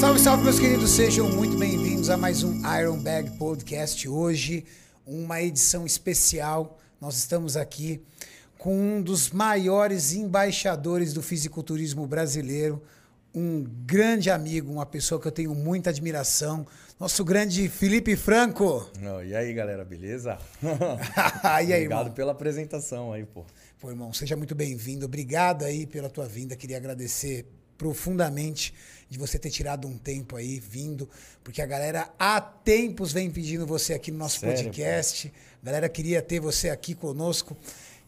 Salve, salve, meus queridos, sejam muito bem-vindos a mais um Iron Bag Podcast. Hoje, uma edição especial. Nós estamos aqui com um dos maiores embaixadores do fisiculturismo brasileiro, um grande amigo, uma pessoa que eu tenho muita admiração, nosso grande Felipe Franco. Oh, e aí, galera, beleza? e aí, Obrigado irmão? pela apresentação aí, pô. Pô, irmão, seja muito bem-vindo. Obrigado aí pela tua vinda. Queria agradecer profundamente de você ter tirado um tempo aí, vindo, porque a galera há tempos vem pedindo você aqui no nosso Sério, podcast. A galera queria ter você aqui conosco,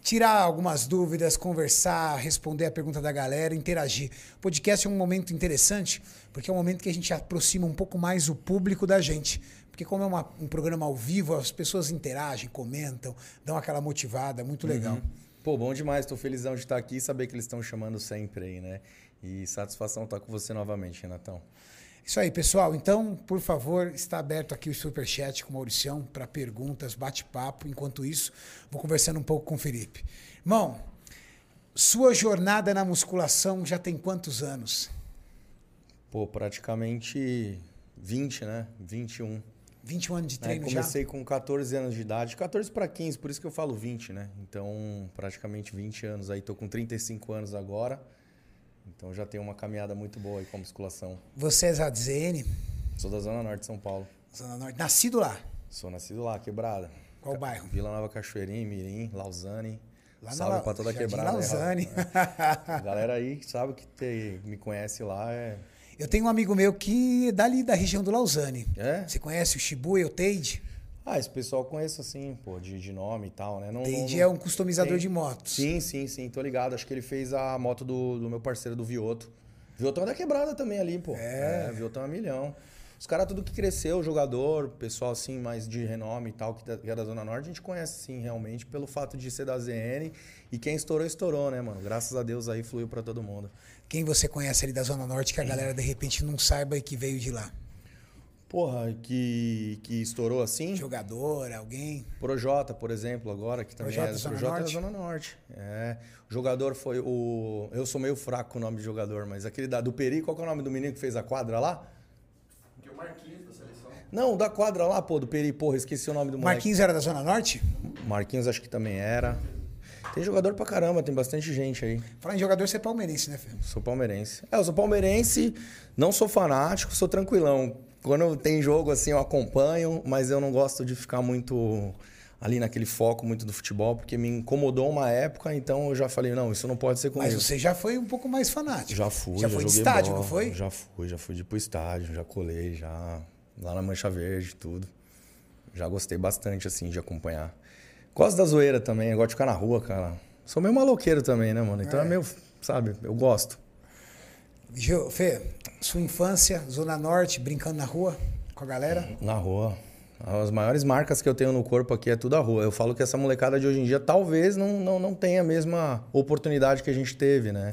tirar algumas dúvidas, conversar, responder a pergunta da galera, interagir. O podcast é um momento interessante, porque é um momento que a gente aproxima um pouco mais o público da gente. Porque como é uma- um programa ao vivo, as pessoas interagem, comentam, dão aquela motivada, muito legal. Pô, bom demais, tô felizão de estar aqui e saber que eles estão chamando sempre aí, né? E satisfação estar com você novamente, Renatão. Isso aí, pessoal. Então, por favor, está aberto aqui o Superchat com o Mauricião para perguntas, bate-papo. Enquanto isso, vou conversando um pouco com o Felipe. Irmão, sua jornada na musculação já tem quantos anos? Pô, praticamente 20, né? 21. 21 anos de É, treino comecei com 14 anos de idade, 14 para 15, por isso que eu falo 20, né? Então, praticamente 20 anos aí, tô com 35 anos agora. Então já tenho uma caminhada muito boa aí com a musculação. Você é ZN, Sou da Zona Norte de São Paulo. Zona Norte, nascido lá. Sou nascido lá, quebrada. Qual bairro? Vila Nova Cachoeirinha, Mirim, Lausane. Lá na Salve La- pra toda Jardim quebrada. né, Lausanne. A galera aí sabe que te- me conhece lá. É... Eu tenho um amigo meu que é dali da região do Lausanne. é? Você conhece o Shibuya, o Teide? Ah, esse pessoal conheço assim, pô, de, de nome e tal, né? Não, Teide não- é um customizador tem- de motos. Sim, sim, sim, tô ligado. Acho que ele fez a moto do, do meu parceiro do Vioto. Viotão é da quebrada também ali, pô. É. Viotão é um milhão. Os caras, tudo que cresceu, jogador, pessoal assim, mais de renome e tal, que da- que é da Zona Norte, a gente conhece sim, realmente, pelo fato de ser da ZN. E quem estourou, estourou, né, mano? Graças a Deus aí fluiu pra todo mundo. Quem você conhece ali da Zona Norte que a galera de repente não saiba e que veio de lá? Porra, que, que estourou assim? Jogador, alguém? Projota, por exemplo, agora, que também Projota é da Zona Projota é da Norte? Zona Norte. É. O jogador foi o. Eu sou meio fraco com o nome de jogador, mas aquele da, do Peri, qual que é o nome do menino que fez a quadra lá? Que é o Marquinhos da seleção. Não, da quadra lá, pô, do Peri, porra, esqueci o nome do moleque. Marquinhos era da Zona Norte? Marquinhos acho que também era. Tem jogador pra caramba, tem bastante gente aí. Falar em jogador, você é palmeirense, né, Fê? Sou palmeirense. É, eu sou palmeirense, não sou fanático, sou tranquilão. Quando tem jogo assim, eu acompanho, mas eu não gosto de ficar muito ali naquele foco muito do futebol, porque me incomodou uma época, então eu já falei, não, isso não pode ser comigo. Mas você já foi um pouco mais fanático. Já fui, Já já, foi de estádio, bola, não foi? Já fui, já fui de ir pro estádio, já colei, já lá na Mancha Verde, tudo. Já gostei bastante, assim, de acompanhar. Gosto da zoeira também, eu gosto de ficar na rua, cara. Sou meio maloqueiro também, né, mano? Então é, meio, sabe, eu gosto. Fê, sua infância, Zona Norte, brincando na rua com a galera? Na rua. As maiores marcas que eu tenho no corpo aqui é tudo a rua. Eu falo que essa molecada de hoje em dia talvez não, não, não tenha a mesma oportunidade que a gente teve, né?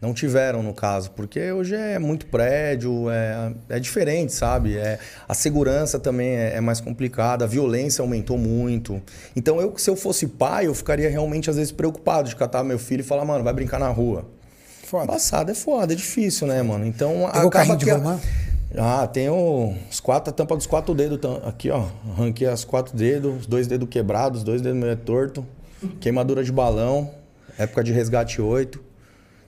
Não tiveram, no caso, porque hoje é muito prédio, é, é diferente, sabe? É, a segurança também é, é mais complicada, a violência aumentou muito. Então, eu, se eu fosse pai, eu ficaria realmente, às vezes, preocupado de catar meu filho e falar, mano, vai brincar na rua. Foda. Embaçado é foda, é difícil, né, mano? Então, Pegou acaba carrinho de que ah, tenho os quatro, a tampa dos quatro dedos aqui, ó. Arranquei as quatro dedos, os dois dedos quebrados, os dois dedos meio torto. Queimadura de balão, época de resgate 8.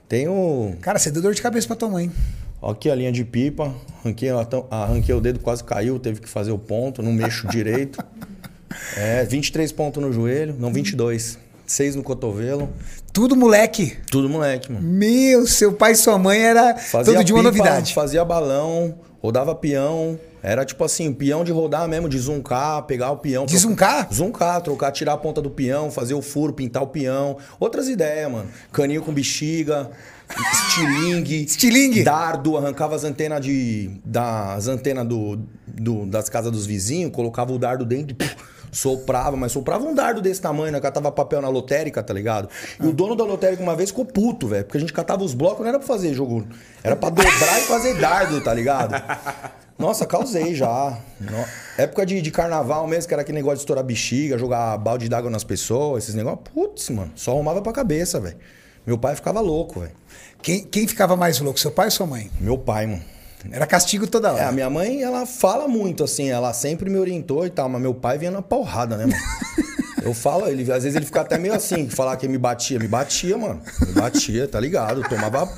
Tenho Cara, você deu dor de cabeça pra tua mãe. aqui a linha de pipa, arranquei, arranquei o dedo, quase caiu, teve que fazer o ponto, não mexo direito. É, 23 pontos no joelho, não 22. 6 no cotovelo. Tudo moleque. Tudo moleque, mano. Meu, seu pai e sua mãe era Fazia todo de uma pipa, novidade. Fazia balão, rodava peão. Era tipo assim, peão de rodar mesmo, de zuncar, pegar o peão. De zuncar? Zuncar, trocar, tirar a ponta do peão, fazer o furo, pintar o peão. Outras ideias, mano. Caninho com bexiga, estilingue. Estilingue? Dardo, arrancava as antenas de. Das antenas do, do- das casas dos vizinhos, colocava o dardo dentro e soprava, mas soprava um dardo desse tamanho, né? Catava papel na lotérica, tá ligado? E o dono da lotérica uma vez ficou puto, velho. Porque a gente catava os blocos, não era pra fazer jogo. Era pra dobrar e fazer dardo, tá ligado? Nossa, causei já. No- Época de, de carnaval mesmo, que era aquele negócio de estourar bexiga, jogar balde d'água nas pessoas, esses negócios. Putz, mano, só arrumava pra cabeça, velho. Meu pai ficava louco, velho. Quem, quem ficava mais louco, seu pai ou sua mãe? Meu pai, mano. Era castigo toda hora. É, a minha mãe, ela fala muito, assim, ela sempre me orientou e tal, mas meu pai vinha na porrada, né, mano? Eu falo, ele, às vezes ele fica até meio assim, falar que me batia. Me batia, mano. Me batia, tá ligado? Tomava,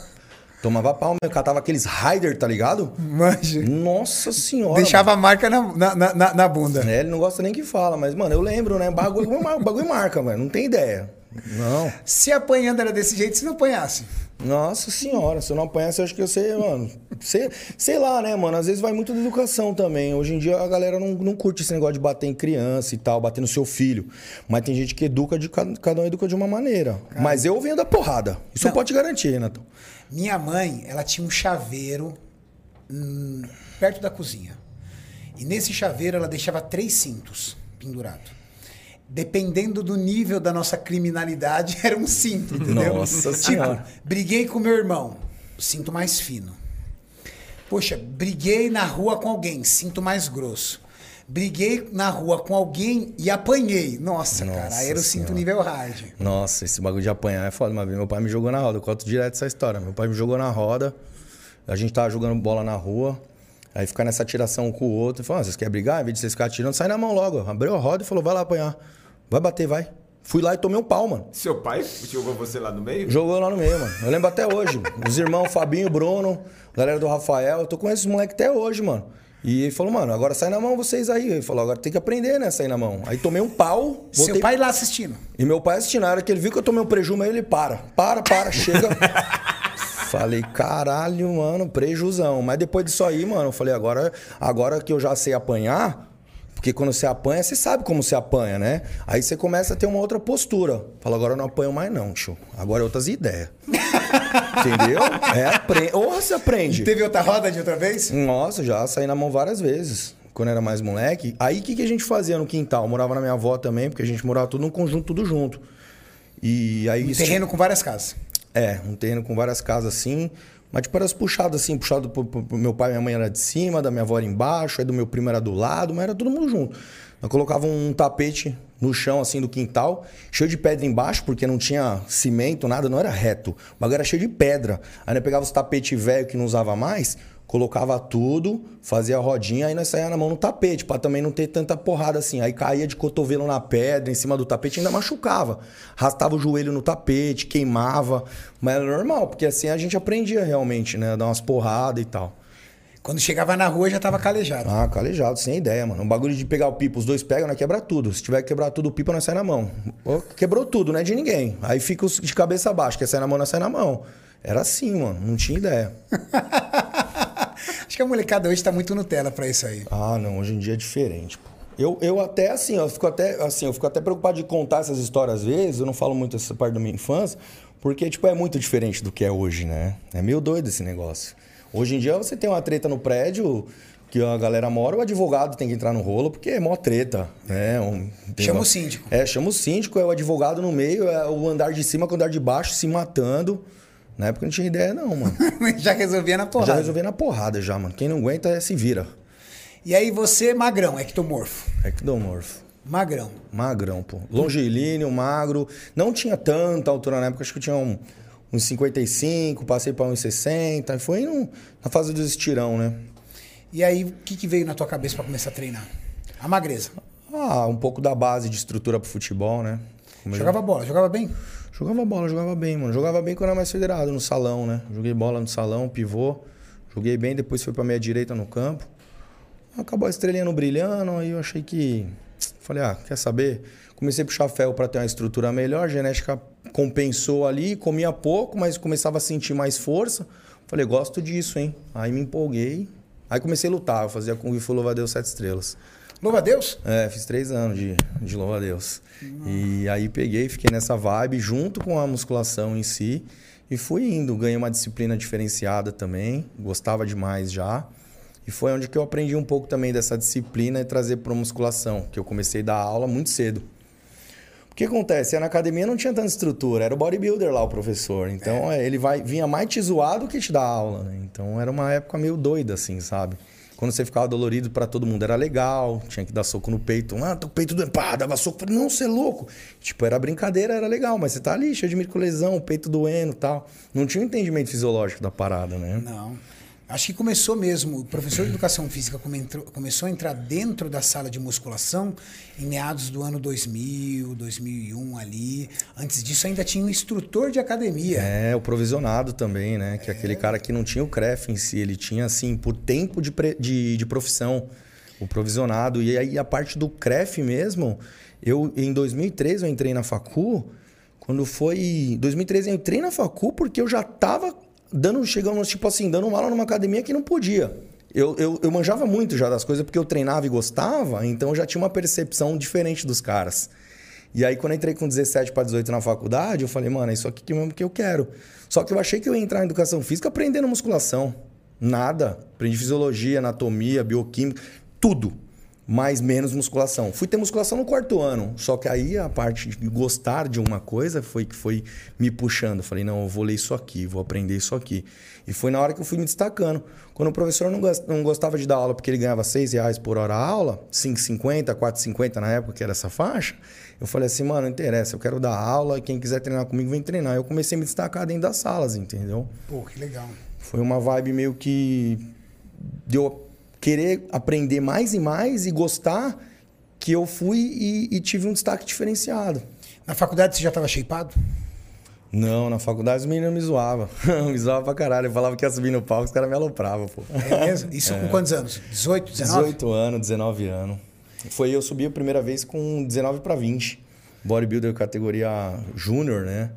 tomava pau, eu catava aqueles Raider, tá ligado? Manja. Nossa senhora. Deixava a marca na, na, na, na bunda. mano. É, ele não gosta nem que fala, mas, mano, eu lembro, né? Bagulho, bagulho marca, mano. Não tem ideia. Não. Se apanhando era desse jeito, se não apanhasse. Nossa senhora, se eu não apanhasse, eu acho que eu sei, mano. Sei, sei lá, né, mano? Às vezes vai muito da educação também. Hoje em dia a galera não, não curte esse negócio de bater em criança e tal, bater no seu filho. Mas tem gente que educa de cada, um educa de uma maneira. Mas eu venho da porrada. Isso Não. pode garantir, Renato. Minha mãe, ela tinha um chaveiro hum, perto da cozinha. E nesse chaveiro ela deixava três cintos pendurados. Dependendo do nível da nossa criminalidade, era um cinto, entendeu? Nossa tipo, Senhora. briguei com meu irmão, cinto mais fino. Poxa, briguei na rua com alguém, cinto mais grosso. Briguei na rua com alguém e apanhei. Nossa, cara, Nossa aí era o cinto Senhora. nível hard. Nossa, esse bagulho de apanhar é foda. Uma vez meu pai me jogou na roda. Eu conto direto essa história. Meu pai me jogou na roda. A gente tava jogando bola na rua. Aí ficar nessa tiração um com o outro. Falou: ah, vocês querem brigar? Em vez de vocês ficarem atirando, sai na mão logo. Abriu a roda e falou: vai lá apanhar. Vai bater, vai. Fui lá e tomei um pau, mano. Seu pai jogou você lá no meio? Jogou lá no meio, mano. Eu lembro até hoje. Os irmãos Fabinho, Bruno, galera do Rafael. Eu tô com esses moleques até hoje, mano. E ele falou, mano, agora sai na mão vocês aí. Ele falou, agora tem que aprender, né? Sair na mão. Aí tomei um pau. Seu voltei- pai lá assistindo. E meu pai assistindo. Na hora que ele viu que eu tomei um prejuízo, aí ele para. Para, para, chega. falei, caralho, mano, prejuzão. Mas depois disso aí, mano, eu falei, agora, agora que eu já sei apanhar, porque quando você apanha, você sabe como você apanha, né? Aí você começa a ter uma outra postura. Fala, agora eu não apanho mais, não, tio. Agora é outras ideias. Entendeu? É, aprende. Ou você aprende. Teve outra roda de outra vez? Nossa, já saí na mão várias vezes. Quando era mais moleque. Aí o que, que a gente fazia no quintal? Eu morava na minha avó também, porque a gente morava tudo num conjunto, tudo junto. E aí. Um isso- terreno com várias casas. É, um terreno com várias casas assim. Mas tipo, era puxado assim, puxado pro, pro- pro meu pai e minha mãe era de cima, da minha avó era embaixo, aí do meu primo era do lado, mas era todo mundo junto. Eu colocava um tapete no chão, assim, do quintal, cheio de pedra embaixo, porque não tinha cimento, nada, não era reto. O bagulho era cheio de pedra. Aí nós pegava os tapetes velho que não usava mais, colocava tudo, fazia a rodinha, aí nós saía na mão no tapete, pra também não ter tanta porrada assim. Aí caía de cotovelo na pedra, em cima do tapete, ainda machucava. Arrastava o joelho no tapete, queimava. Mas era normal, porque assim a gente aprendia realmente, né? Dar umas porradas e tal. Quando chegava na rua já tava calejado. Ah, calejado, sem ideia, mano. O bagulho de pegar o pipa, os dois pegam, nós quebra tudo. Se tiver que quebrar tudo, o pipa nós sai na mão. Quebrou tudo, não é de ninguém. Aí fica os de cabeça baixa, quer sair na mão, nós sai na mão. Era assim, mano. Não tinha ideia. Acho que a molecada hoje tá muito Nutella pra isso aí. Ah, não, hoje em dia é diferente, pô. Eu, eu até, assim, eu fico até, assim, eu fico até preocupado de contar essas histórias às vezes, eu não falo muito essa parte da minha infância, porque, tipo, é muito diferente do que é hoje, né? É meio doido esse negócio. Hoje em dia você tem uma treta no prédio que a galera mora, o advogado tem que entrar no rolo, porque é mó treta, né? Um- Chama uma- o síndico. É, chama o síndico, é o advogado no meio, é o andar de cima com o andar de baixo se matando. Na época eu não tinha ideia não, mano. já resolvia na Já porrada. resolvi na porrada já, mano. Quem não aguenta é se vira. E aí você, magrão, ectomorfo. É que dou morfo. Magrão. Magrão, pô. Longilíneo, magro. Não tinha tanta altura na época, acho que eu tinha um, uns 55, passei para uns 60. Foi no- na fase do estirão, né? E aí, o que, que veio na tua cabeça pra começar a treinar? A magreza. Ah, um pouco da base de estrutura pro futebol, né? Como eu Jogava bola, jogava bem? Jogava bola, jogava bem, mano. Jogava bem quando era mais federado, no salão, né? Joguei bola no salão, pivô. Joguei bem, depois fui pra meia direita no campo. Acabou a estrelinha não brilhando, aí eu achei que. Falei, ah, quer saber? Comecei a puxar ferro pra ter uma estrutura melhor, genética compensou ali, comia pouco, mas começava a sentir mais força. Falei, gosto disso, hein? Aí me empolguei. Aí comecei a lutar, eu fazia Kung Fu Louva Deus Sete Estrelas. Louva a Deus? É, fiz três anos de, de louva a Deus. E aí peguei, fiquei nessa vibe junto com a musculação em si e fui indo. Ganhei uma disciplina diferenciada também, gostava demais já. E foi onde que eu aprendi um pouco também dessa disciplina e trazer para musculação, que eu comecei a dar aula muito cedo. O que acontece? Na academia não tinha tanta estrutura, era o bodybuilder lá o professor. Então é, ele vai vinha mais te zoar do que te dar aula, né? Então era uma época meio doida assim, sabe? Quando você ficava dolorido pra todo mundo era legal, tinha que dar soco no peito. Ah, o peito doendo. Pá, dava soco. Falei, não, você é louco. Tipo, era brincadeira, era legal, mas você tá ali cheio de microlesão, peito doendo tal. Não tinha um entendimento fisiológico da parada, né? Não. Acho que começou mesmo. O professor de educação física come- entrou- começou a entrar dentro da sala de musculação em meados do ano 2000, 2001 ali. Antes disso, ainda tinha um instrutor de academia. É, o provisionado também, né? Que é aquele cara que não tinha o CREF em si, ele tinha, assim, por tempo de, pre- de, de profissão, o provisionado. E aí a parte do CREF mesmo, eu em 2013 eu entrei na Facu, quando foi. 2013 eu entrei na Facu porque eu já tava dando, chegamos, tipo assim, dando uma aula numa academia que não podia. Eu, eu, eu manjava muito já das coisas porque eu treinava e gostava, então eu já tinha uma percepção diferente dos caras. E aí, quando entrei com 17 para 18 na faculdade, eu falei, mano, é isso aqui que mesmo que eu quero. Só que eu achei que eu ia entrar em educação física aprendendo musculação. Nada. Aprendi fisiologia, anatomia, bioquímica, tudo. Mas menos musculação. Fui ter musculação no quarto ano. Só que aí a parte de gostar de uma coisa foi que foi me puxando. Falei, não, eu vou ler isso aqui, vou aprender isso aqui. E foi na hora que eu fui me destacando. Quando o professor não gos- não gostava de dar aula porque ele ganhava 6 reais por hora a aula, 5,50, 4,50 na época, que era essa faixa, eu falei assim, mano, não interessa, eu quero dar aula, quem quiser treinar comigo, vem treinar. Eu comecei a me destacar dentro das salas, entendeu? Pô, que legal. Foi uma vibe meio que de eu querer aprender mais e mais e gostar que eu fui e, e tive um destaque diferenciado. Na faculdade você já estava shapeado? Não, na faculdade os meninos me zoavam. me zoavam pra caralho. Eu falava que ia subir no palco, os caras me alopravam, pô. É mesmo? Isso com quantos anos? 18, 19? 18 anos, 19 anos. Foi eu subi a primeira vez com 19 para 20. Bodybuilder categoria júnior, né?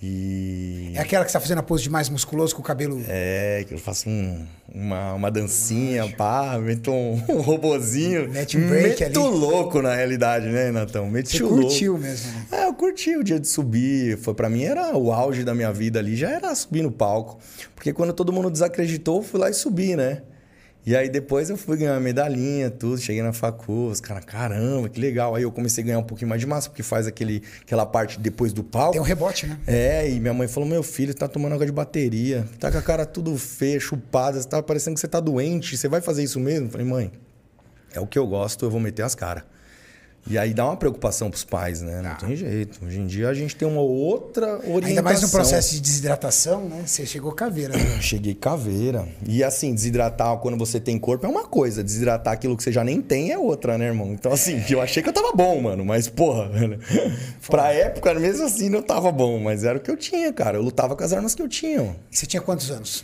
E. É aquela que você tá fazendo a pose de mais musculoso com o cabelo. É, que eu faço um- uma, uma dancinha, pá, meto um, um robozinho. Mete um break meto ali. louco na realidade, né, Natão? Meti Você louco. curtiu mesmo, né? É, eu curti o dia de subir. Foi para mim era o auge da minha vida ali, já era subir no palco. Porque quando todo mundo desacreditou, eu fui lá e subi, né? E aí depois eu fui ganhar uma medalhinha, tudo, cheguei na facu, os caras, caramba, que legal. Aí eu comecei a ganhar um pouquinho mais de massa, porque faz aquele, aquela parte depois do palco. Tem um rebote, né? É, e minha mãe falou: meu filho tá tomando água de bateria, tá com a cara tudo feia, chupada, tá parecendo que você tá doente, você vai fazer isso mesmo? Eu falei, mãe, é o que eu gosto, eu vou meter as caras. E aí dá uma preocupação pros pais, né? Não tem jeito. Hoje em dia a gente tem uma outra orientação. Ainda mais no processo de desidratação, né? Você chegou caveira. Né? Cheguei caveira. E assim, desidratar quando você tem corpo é uma coisa, desidratar aquilo que você já nem tem é outra, né, irmão? Então, assim, eu achei que eu tava bom, mano, mas porra, velho. pra época, mesmo assim, não tava bom, mas era o que eu tinha, cara. Eu lutava com as armas que eu tinha, mano. E você tinha quantos anos?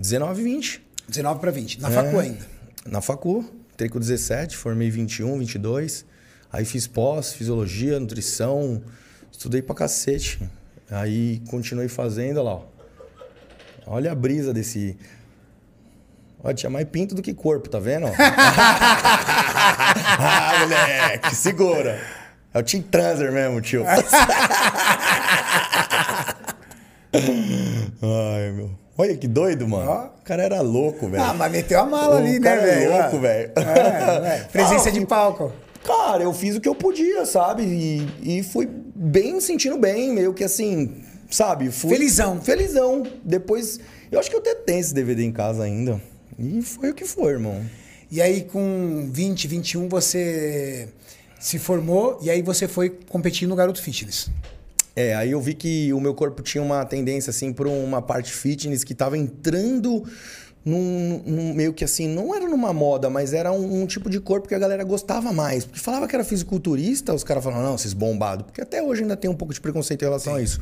19 20. 19 para 20. Na É. facu ainda. Na facu, entrei com 17, formei 21, 22. Aí fiz pós, fisiologia, nutrição, estudei pra cacete. Aí continuei fazendo, olha lá, ó. Olha a brisa desse. Ó, tinha mais pinto do que corpo, tá vendo? ah, moleque, segura. É o Team Transer mesmo, tio. Ai, meu. Olha que doido, mano. Ó. O cara era louco, velho. Ah, mas meteu a mala O ali, né, é velho? louco, velho. É, é. Presença Ah, de palco. Cara, eu fiz o que eu podia, sabe? E, e fui bem, sentindo bem, meio que assim, sabe? Fui Felizão. Felizão. Depois, eu acho que eu até tenho esse DVD em casa ainda. E foi o que foi, irmão. E aí, com 20, 21, você se formou e aí você foi competir no Garoto Fitness. É, aí eu vi que o meu corpo tinha uma tendência, assim, por uma parte fitness que tava entrando num, num- meio que assim, não era numa moda, mas era um, um tipo de corpo que a galera gostava mais. Porque falava que era fisiculturista, os caras falavam, não, esses bombados. Porque até hoje ainda tem um pouco de preconceito em relação a isso.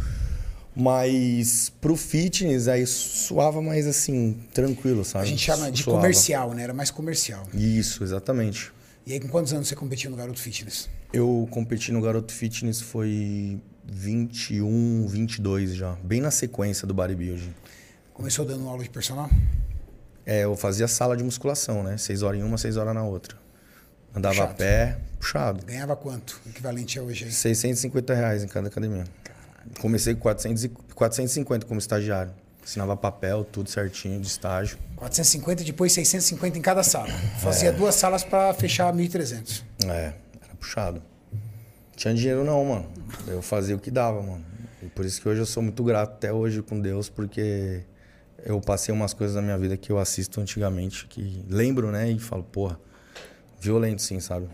Mas pro fitness, aí suava mais assim, tranquilo, sabe? A gente chama de Suava. comercial, né? Era mais comercial. Isso, exatamente. E aí, com quantos anos você competiu no Garoto Fitness? Eu competi no Garoto Fitness foi 21, 22 já. Bem na sequência do bodybuilding. Começou dando aula de personal? É, eu fazia sala de musculação, né? Seis horas em uma, seis horas na outra. Andava Puxado. a pé, puxado. Ganhava quanto? Equivalente a hoje aí? 650 reais em cada academia. Comecei com 400 e 450 como estagiário. Assinava papel, tudo certinho, de estágio. 450, depois 650 em cada sala. É. Fazia duas salas para fechar 1.300. É, era puxado. Tinha dinheiro não, mano. Eu fazia o que dava, mano. E por isso que hoje eu sou muito grato até hoje com Deus, porque eu passei umas coisas na minha vida que eu assisto antigamente, que lembro, né? E falo, porra, violento sim, sabe?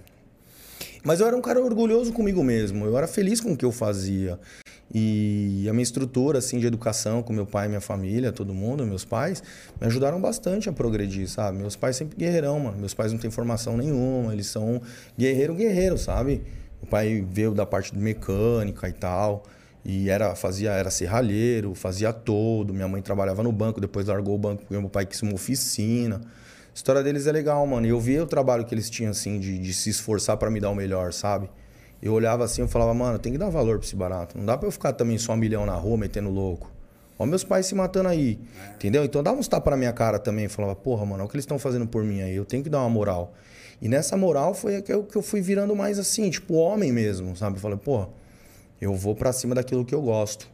Mas eu era um cara orgulhoso comigo mesmo. Eu era feliz com o que eu fazia. E a minha estrutura, assim, de educação com meu pai minha família, todo mundo, meus pais, me ajudaram bastante a progredir, sabe? Meus pais sempre guerreirão, mano. Meus pais não têm formação nenhuma, eles são guerreiro, guerreiro, sabe? Meu pai veio da parte de mecânica e tal. E era, fazia, era serralheiro, fazia todo. Minha mãe trabalhava no banco, depois largou o banco porque meu pai quis uma oficina. A história deles é legal, mano. E eu via o trabalho que eles tinham, assim, de, de se esforçar para me dar o melhor, sabe? Eu olhava assim e falava, mano, tem que dar valor pra esse barato. Não dá pra eu ficar também só um milhão na rua metendo louco. Olha meus pais se matando aí. Entendeu? Então dava uns tapas na minha cara também. Falava, porra, mano, olha o que eles estão fazendo por mim aí. Eu tenho que dar uma moral. E nessa moral foi que que eu fui virando mais assim, tipo, homem mesmo, sabe? Eu falei, porra, eu vou para cima daquilo que eu gosto.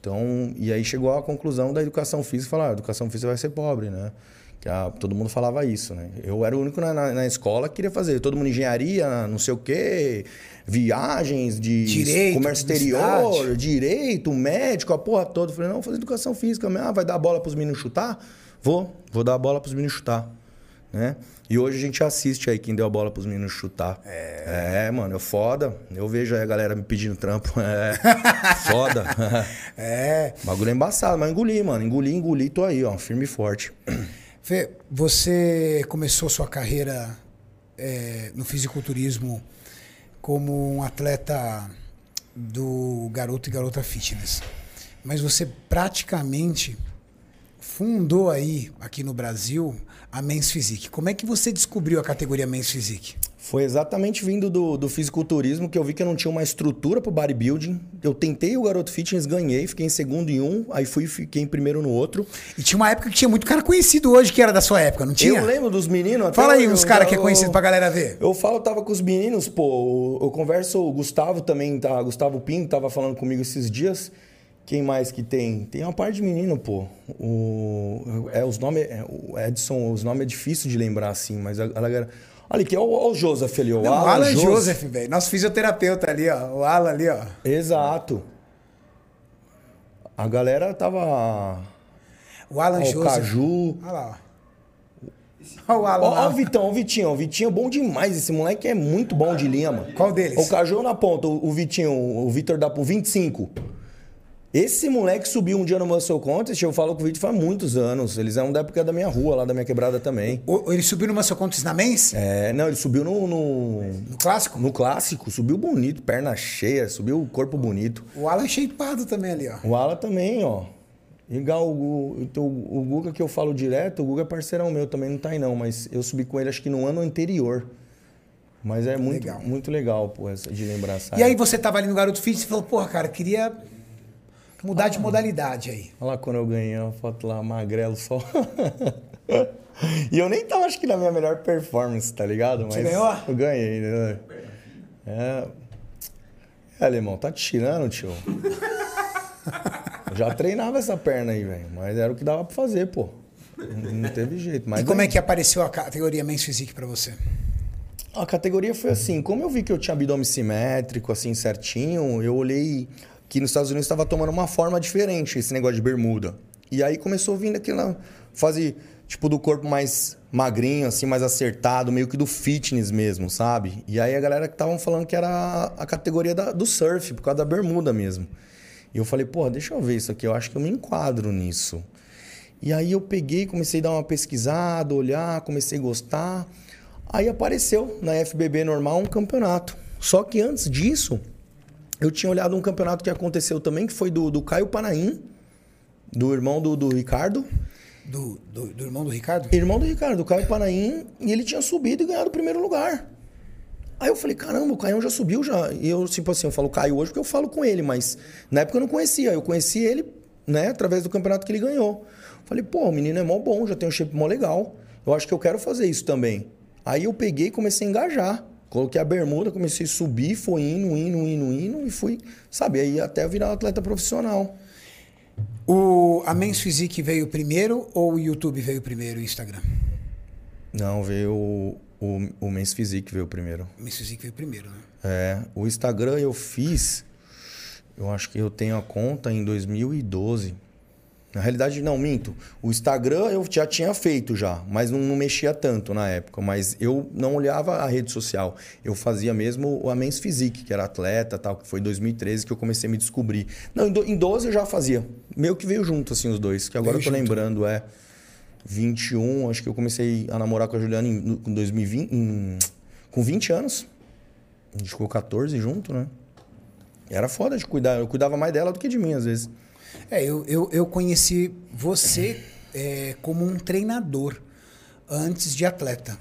Então, e aí chegou a conclusão da educação física, falar, ah, educação física vai ser pobre, né? Que a, todo mundo falava isso, né? Eu era o único na, na, na, escola que queria fazer. Todo mundo engenharia, não sei o quê, viagens de direito, comércio exterior, direito, médico, a porra toda. Eu falei, não, vou fazer educação física. Ah, vai dar a bola pros meninos chutar? Vou, vou dar a bola pros meninos chutar. Né? E hoje a gente assiste aí quem deu a bola pros meninos chutar. É, é mano, é foda. Eu vejo aí a galera me pedindo trampo. É foda. É. O bagulho é embaçado, mas engoli, mano. Engoli, engoli, tô aí, ó, firme e forte. Fê, você começou sua carreira é, no fisiculturismo como um atleta do garoto e garota fitness. Mas você praticamente fundou aí, aqui no Brasil, a Men's Physique. Como é que você descobriu a categoria Men's Physique? Foi exatamente vindo do, do fisiculturismo que eu vi que eu não tinha uma estrutura para bodybuilding. Eu tentei o Garoto Fitness, ganhei, fiquei em segundo em um, aí fui fiquei em primeiro no outro. E tinha uma época que tinha muito cara conhecido hoje que era da sua época, não tinha? Eu lembro dos meninos. Fala aí os caras que é conhecido pra galera ver. Eu falo, eu tava com os meninos, pô, eu converso, o Gustavo também, tá, Gustavo Pinto tava falando comigo esses dias. Quem mais que tem? Tem uma parte de menino, pô. O, é, os nomes. É, o Edson, os nomes é difícil de lembrar assim, mas a, galera. Olha aqui, olha o, o Joseph ali, o Não, Alan. O Alan Joseph, Joseph velho. Nosso fisioterapeuta ali, ó. O Alan ali, ó. Exato. A galera tava. O Alan ó, Joseph. O Caju. Olha lá, ó. o Alan. Ó, ó, o Vitão, o Vitinho. O Vitinho é bom demais. Esse moleque é muito bom de linha, mano. Qual deles? O Caju na ponta, o Vitinho, o Vitor dá pro 25. Esse moleque subiu um dia no Muscle Contest, eu falo com o vídeo faz muitos anos. Eles eram da época da minha rua, lá da minha quebrada também. O, ele subiu no Muscle Contest na Mens? É, não, ele subiu no, no. No clássico? No clássico, subiu bonito, perna cheia, subiu o corpo bonito. O Alan é shapeado também ali, ó. O Alan também, ó. Igual o, então, o Guga que eu falo direto, o Guga é parceirão meu também, não tá aí não, mas eu subi com ele acho que no ano anterior. Mas é muito legal, muito legal pô, de lembrar. Sabe? E aí você tava ali no Garoto Fit e falou, porra, cara, queria mudar de modalidade aí. Olha lá quando eu ganhei uma foto lá, magrelo só. e eu nem tava, acho que, na minha melhor performance, tá ligado? Mas Você ganhou? Eu ganhei, né? É. É, alemão, tá te tirando, tio? Eu já treinava essa perna aí, velho. Mas era o que dava pra fazer, pô. Não teve jeito. Mas e como é que apareceu a categoria Men's Physique pra você? A categoria foi assim, como eu vi que eu tinha abdômen simétrico, assim, certinho, eu olhei que nos Estados Unidos estava tomando uma forma diferente esse negócio de bermuda. E aí começou vindo aquela fase, tipo, do corpo mais magrinho, assim, mais acertado, meio que do fitness mesmo, sabe? E aí a galera que estavam falando que era a categoria da, do surf, por causa da bermuda mesmo. E eu falei, pô, deixa eu ver isso aqui, eu acho que eu me enquadro nisso. E aí eu peguei, comecei a dar uma pesquisada, olhar, comecei a gostar. Aí apareceu na FBB normal um campeonato. Só que antes disso, eu tinha olhado um campeonato que aconteceu também, que foi do, do Caio Panaim, do irmão do, do Ricardo. Do, do, do, irmão do Ricardo? Irmão do Ricardo, do Caio Panaim, e ele tinha subido e ganhado o primeiro lugar. Aí eu falei, caramba, o Caio já subiu já. E eu, tipo assim, eu falo Caio hoje porque eu falo com ele, mas na época eu não conhecia. Eu conheci ele, né, através do campeonato que ele ganhou. Falei, pô, o menino é mó bom, já tem um shape mó legal. Eu acho que eu quero fazer isso também. Aí eu peguei e comecei a engajar. Coloquei a bermuda, comecei a subir, foi indo, indo, indo, indo e fui, sabe, aí até virar um atleta profissional. O, a Men's Physique veio primeiro ou o YouTube veio primeiro o Instagram? Não, veio o, o, o Men's Physique veio primeiro. O Men's Physique veio primeiro, né? É, o Instagram eu fiz, eu acho que eu tenho a conta em 2012. Na realidade, não, minto. O Instagram eu já tinha feito já, mas não, não, mexia tanto na época. Mas eu não olhava a rede social. Eu fazia mesmo a Men's Physique, que era atleta tal, que foi em 2013 que eu comecei a me descobrir. Não, em 12 eu já fazia. Meio que veio junto, assim, os dois. Que agora veio eu tô junto. lembrando, é... 21, acho que eu comecei a namorar com a Juliana em, em 2020, em, com 20 anos. A gente ficou 14 junto, né? Era foda de cuidar. Eu cuidava mais dela do que de mim, às vezes. É, eu, eu, eu conheci você é, como um treinador antes de atleta.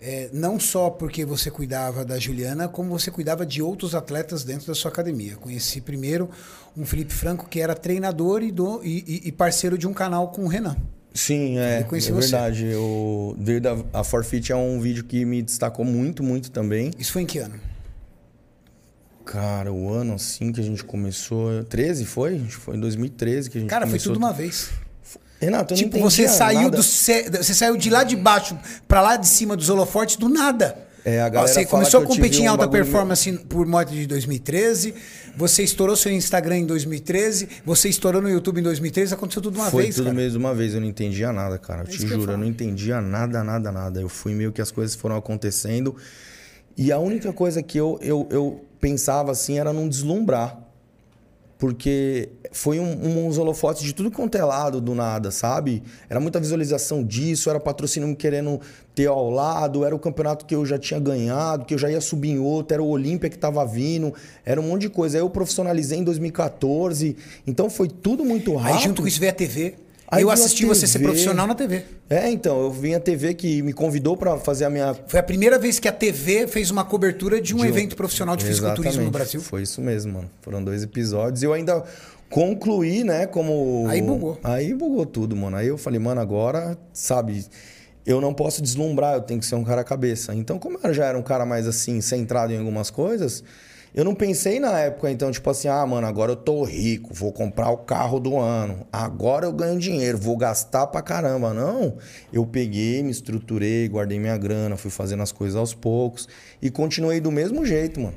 É, não só porque você cuidava da Juliana, como você cuidava de outros atletas dentro da sua academia. Conheci primeiro um Felipe Franco, que era treinador e, do, e, e parceiro de um canal com o Renan. Sim, é, é verdade. Eu, veio da, a Forfeit é um vídeo que me destacou muito, muito também. Isso foi em que ano? Cara, o ano assim que a gente começou. 13 foi? Foi em 2013 que a gente Cara, começou. foi tudo uma vez. Renato, eu tipo, não você saiu nada. do você saiu de lá de baixo para lá de cima dos holofotes do nada. É, a galera você começou a eu competir em um alta bagulho- performance por moto de 2013. Você estourou seu Instagram em 2013. Você estourou no YouTube em 2013. Aconteceu tudo uma Foi vez, tudo cara. mesmo de uma vez, eu não entendia nada, cara. Eu É te eu juro, eu, falo. não entendia nada, nada, nada. Eu fui meio que as coisas foram acontecendo. E a única coisa que eu, eu, eu pensava assim era não deslumbrar. Porque foi um, uns holofotes de tudo quanto é lado do nada, sabe? Era muita visualização disso, era patrocínio me querendo ter ao lado, era o campeonato que eu já tinha ganhado, que eu já ia subir em outro, era o Olímpia que tava vindo, era um monte de coisa. Aí eu profissionalizei em 2014, então foi tudo muito rápido. Aí junto com isso veio a TV. Aí eu assisti você ser profissional na TV. É, então, eu vim a TV que me convidou pra fazer a minha. Foi a primeira vez que a TV fez uma cobertura de um de um- evento profissional de fisiculturismo no Exatamente, Brasil. Foi isso mesmo, mano. Foram dois episódios. E eu ainda concluí, né, como. Aí bugou. Aí bugou tudo, mano. Aí eu falei, mano, agora, sabe. Eu não posso deslumbrar, eu tenho que ser um cara cabeça. Então, como eu já era um cara mais assim, centrado em algumas coisas, eu não pensei na época, então, tipo assim, ah, mano, agora eu tô rico, vou comprar o carro do ano, agora eu ganho dinheiro, vou gastar pra caramba. Não. Eu peguei, me estruturei, guardei minha grana, fui fazendo as coisas aos poucos e continuei do mesmo jeito, mano.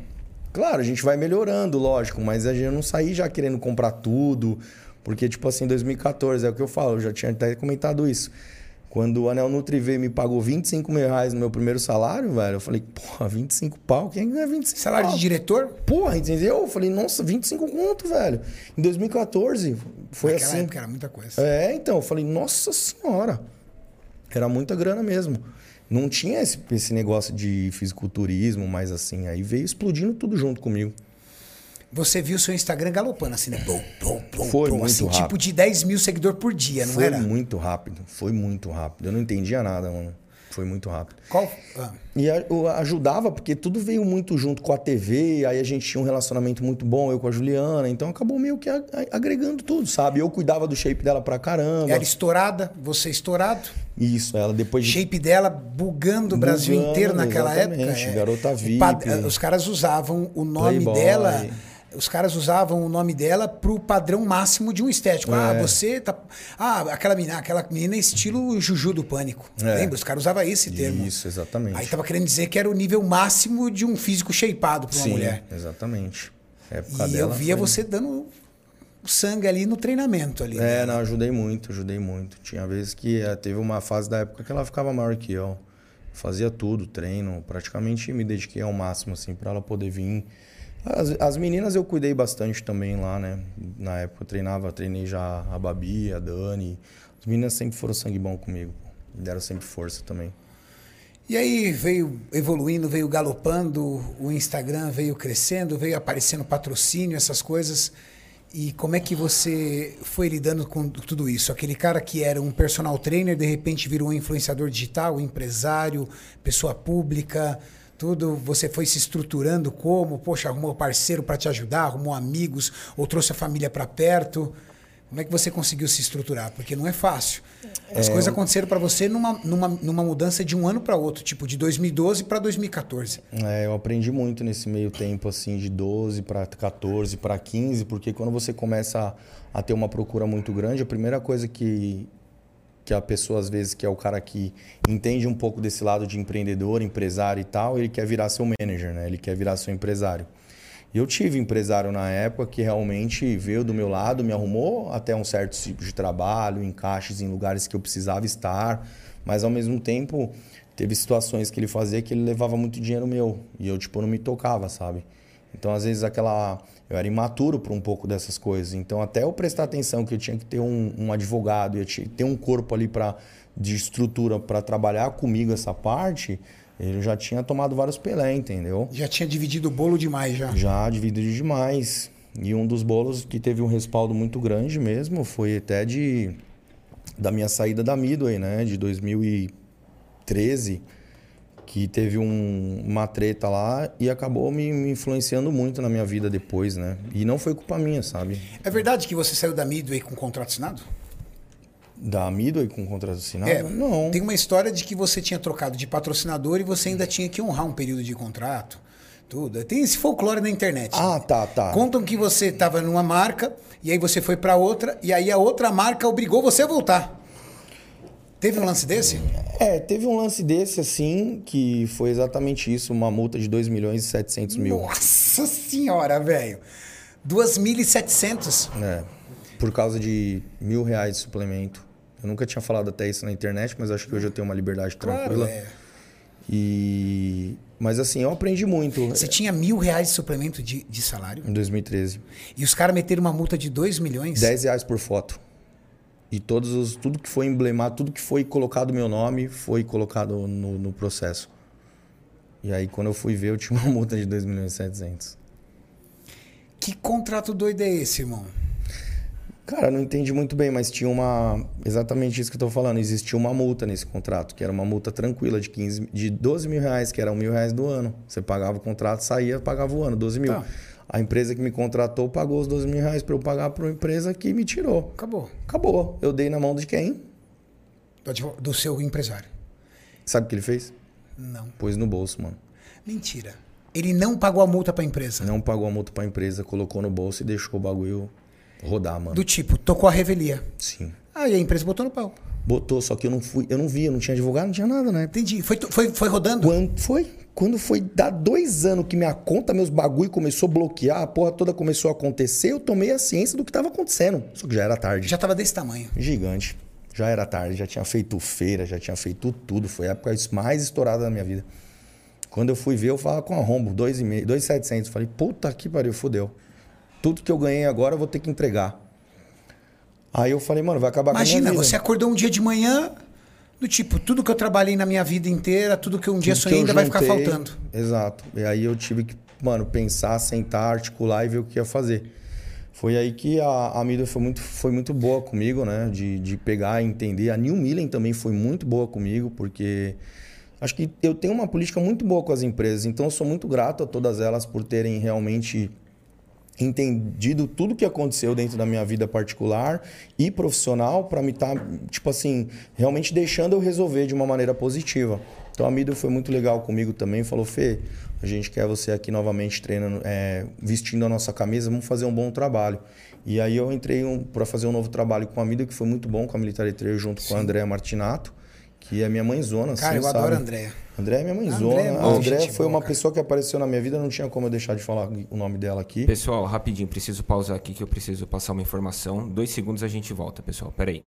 Claro, a gente vai melhorando, lógico, mas a gente não saí já querendo comprar tudo, porque, tipo assim, 2014, é o que eu falo, eu já tinha até comentado isso. Quando o Anel Nutri veio e me pagou 25 mil reais no meu primeiro salário, velho, eu falei, porra, 25 pau? Quem ganha 25 Salário pau? de diretor? Porra, entendeu? Eu falei, nossa, 25 conto, velho. Em 2014, foi Naquela assim. época era muita coisa. É, então, eu falei, nossa senhora. Era muita grana mesmo. Não tinha esse, esse negócio de fisiculturismo, mas assim, aí veio explodindo tudo junto comigo. Você viu seu Instagram galopando assim, né? Bom, bom, bom, Foi bom, muito assim, rápido. tipo de 10 mil seguidores por dia, não foi era? muito rápido, foi muito rápido. Eu não entendia nada, mano. Foi muito rápido. Qual? Ah, E ajudava, porque tudo veio muito junto com a TV, aí a gente tinha um relacionamento muito bom, eu com a Juliana, então acabou meio que agregando tudo, sabe? Eu cuidava do shape dela pra caramba. era estourada, você estourado. Isso, ela depois de Shape dela bugando o Brasil inteiro naquela época. é. garota VIP. Os caras usavam o nome Playboy. dela. Os caras usavam o nome dela pro padrão máximo de um estético. Ah, É. você tá. Ah, aquela menina, aquela menina é estilo Juju do Pânico. É. Lembra? Os caras usavam esse termo. Isso, exatamente. Aí tava querendo dizer que era o nível máximo de um físico shapeado pra uma Sim, mulher. exatamente. A E época eu dela via foi- você dando sangue ali no treinamento ali. né? É, não, ajudei muito, ajudei muito. Tinha vezes que eh, teve uma fase da época que ela ficava maior que eu. Fazia tudo, treino, praticamente me dediquei ao máximo, assim, pra ela poder vir. As, as meninas eu cuidei bastante também lá, né? Na época eu treinava, treinei já a Babi, a Dani. As meninas sempre foram sangue bom comigo. Me deram sempre força também. E aí veio evoluindo, veio galopando, o Instagram veio crescendo, veio aparecendo patrocínio, essas coisas. E como é que você foi lidando com tudo isso? Aquele cara que era um personal trainer, de repente virou um influenciador digital, empresário, pessoa pública, tudo. Você foi se estruturando como? Poxa, arrumou parceiro para te ajudar, arrumou amigos, ou trouxe a família para perto. Como é que você conseguiu se estruturar? Porque não é fácil. As coisas aconteceram para você numa, numa, numa mudança de um ano para outro, tipo de 2012 para 2014. É, eu aprendi muito nesse meio tempo, assim, de 12 para 14 para 15, porque quando você começa a, a ter uma procura muito grande, a primeira coisa que, que a pessoa, às vezes, que é o cara que entende um pouco desse lado de empreendedor, empresário e tal, ele quer virar seu manager, né? Ele quer virar seu empresário. E eu tive empresário na época que realmente veio do meu lado, me arrumou até um certo tipo de trabalho, encaixes em lugares que eu precisava estar, mas ao mesmo tempo teve situações que ele fazia que ele levava muito dinheiro meu e eu tipo não me tocava, sabe? Então às vezes aquela eu era imaturo por um pouco dessas coisas. Então até eu prestar atenção que eu tinha que ter um, um advogado, eu tinha que ter um corpo ali para de estrutura para trabalhar comigo essa parte, ele já tinha tomado vários Pelé, entendeu? Já tinha dividido o bolo demais já. Já dividido demais. E um dos bolos que teve um respaldo muito grande mesmo foi até de da minha saída da Midway, né, de 2013, que teve um, uma treta lá e acabou me, me, influenciando muito na minha vida depois, né? E não foi culpa minha, sabe? É verdade que você saiu da Midway com contrato assinado? Da Midway com contrato assinado? É, não. Tem uma história de que você tinha trocado de patrocinador e você ainda tinha que honrar um período de contrato. Tudo. Tem esse folclore na internet. Ah, tá, tá. Contam que você estava numa marca e aí você foi para outra e aí a outra marca obrigou você a voltar. Teve um lance desse? É, teve um lance desse, assim, que foi exatamente isso, uma multa de 2 milhões e 700 mil. Nossa senhora, velho. 2.700. É, por causa de mil reais de suplemento. Eu nunca tinha falado até isso na internet, mas acho que hoje eu tenho uma liberdade tranquila. Claro, é. E... Mas assim, eu aprendi muito. Você tinha mil reais de suplemento de, de salário? Em 2013. E os caras meteram uma multa de 2 milhões? 10 reais por foto. E todos os, tudo que foi emblemado, tudo que foi colocado meu nome, foi colocado no, no processo. E aí, quando eu fui ver, eu tinha uma multa de 2 milhões e 700. Que contrato doido é esse, irmão? Cara, não entendi muito bem, mas tinha uma. Exatamente isso que eu tô falando. Existia uma multa nesse contrato, que era uma multa tranquila de, 15, de 12 mil reais, que era um mil reais do ano. Você pagava o contrato, saía, pagava o ano, 12 mil. Tá. A empresa que me contratou pagou os 12 mil reais para eu pagar para uma empresa que me tirou. Acabou. Acabou. Eu dei na mão de quem? Do, do seu empresário. Sabe o que ele fez? Não. Pôs no bolso, mano. Mentira. Ele não pagou a multa para a empresa? Não pagou a multa para a empresa, colocou no bolso e deixou o bagulho rodar, mano. Do tipo, tocou a revelia. Sim. Aí a empresa botou no pau. Botou, só que eu não fui, eu não vi, eu não tinha advogado, não tinha nada, né? Entendi. Foi, foi, foi rodando? Quando, foi. Quando foi dar dois anos que minha conta, meus bagulho começou a bloquear, a porra toda começou a acontecer, eu tomei a ciência do que estava acontecendo. Só que já era tarde. Já estava desse tamanho. Gigante. Já era tarde, já tinha feito feira, já tinha feito tudo. Foi a época mais estourada da minha vida. Quando eu fui ver, eu falava com a rombo, 2,700. Falei, puta que pariu, fodeu. Tudo que eu ganhei agora eu vou ter que entregar. Aí eu falei, mano, vai acabar Imagina, com a minha vida. você acordou um dia de manhã, do tipo, tudo que eu trabalhei na minha vida inteira, tudo que um dia sonhei ainda vai ficar faltando. Exato. E aí eu tive que, mano, pensar, sentar, articular e ver o que ia fazer. Foi aí que a, a mídia foi muito, foi muito boa comigo, né? De, de pegar e entender. A New Millen também foi muito boa comigo, porque acho que eu tenho uma política muito boa com as empresas. Então eu sou muito grato a todas elas por terem realmente entendido tudo o que aconteceu dentro da minha vida particular e profissional para me estar, tá, tipo assim, realmente deixando eu resolver de uma maneira positiva. Então a Mido foi muito legal comigo também, falou, Fê, a gente quer você aqui novamente treinando, é, vestindo a nossa camisa, vamos fazer um bom trabalho. E aí eu entrei um, para fazer um novo trabalho com a Mido, que foi muito bom, com a Military Trail, junto Sim. com a Andrea Martinato, que é minha mãezona. Cara, assim, eu sabe? adoro a Andrea. André é minha mãezona. É a André foi uma pessoa que apareceu na minha vida, não tinha como eu deixar de falar o nome dela aqui. Pessoal, rapidinho, preciso pausar aqui que eu preciso passar uma informação. Dois segundos a gente volta, pessoal. Peraí.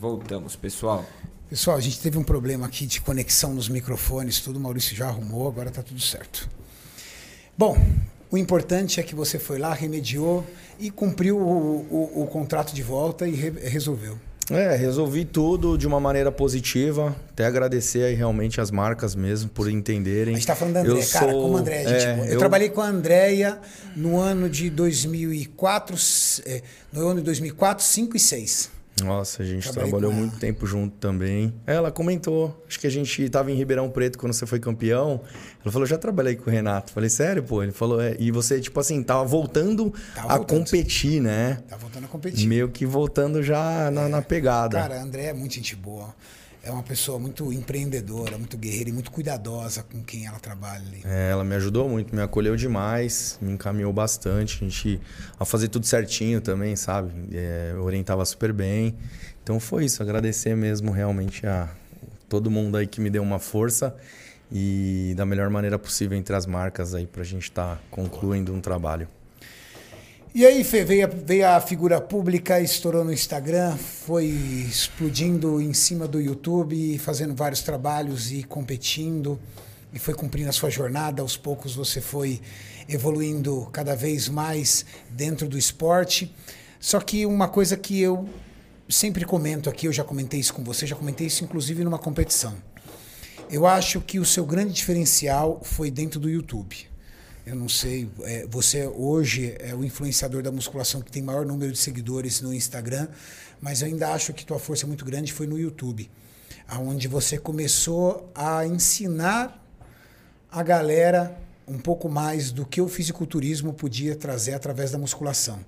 Voltamos, pessoal. Pessoal, a gente teve um problema aqui de conexão nos microfones, tudo. O Maurício já arrumou, agora tá tudo certo. Bom, o importante é que você foi lá, remediou e cumpriu o, o, o contrato de volta e re resolveu. É, resolvi tudo de uma maneira positiva. Até agradecer aí realmente as marcas mesmo por entenderem. A gente tá falando da André, cara, sou- como a André, gente. é, eu, eu- trabalhei com a Andréia no ano de 2004, eh, no ano de 2004, 5 e 6. Nossa, a gente Trabalhei trabalhou muito tempo junto também. Ela comentou, acho que a gente estava em Ribeirão Preto quando você foi campeão. Ela falou, já trabalhei com o Renato. Falei, sério, pô? Ele falou, é. E você, tipo assim, tava voltando Tava a voltando. competir, né? Tá voltando a competir. Meio que voltando já na, na pegada. Cara, André é muito gente boa. É uma pessoa muito empreendedora, muito guerreira e muito cuidadosa com quem ela trabalha ali. É, ela me ajudou muito, me acolheu demais, me encaminhou bastante. A gente a fazer tudo certinho também, sabe? É, orientava super bem. Então foi isso, agradecer mesmo realmente a todo mundo aí que me deu uma força e da melhor maneira possível entre as marcas aí pra gente estar concluindo um trabalho. E aí, Fê, veio, a- veio a figura pública, estourou no Instagram, foi explodindo em cima do YouTube, fazendo vários trabalhos e competindo, e foi cumprindo a sua jornada. Aos poucos você foi evoluindo cada vez mais dentro do esporte. Só que uma coisa que eu sempre comento aqui, eu já comentei isso com você, já comentei isso inclusive numa competição. Eu acho que o seu grande diferencial foi dentro do YouTube. Eu não sei, é, você hoje é o influenciador da musculação que tem maior número de seguidores no Instagram, mas eu ainda acho que tua força muito grande foi no YouTube, aonde você começou a ensinar a galera um pouco mais do que o fisiculturismo podia trazer através da musculação.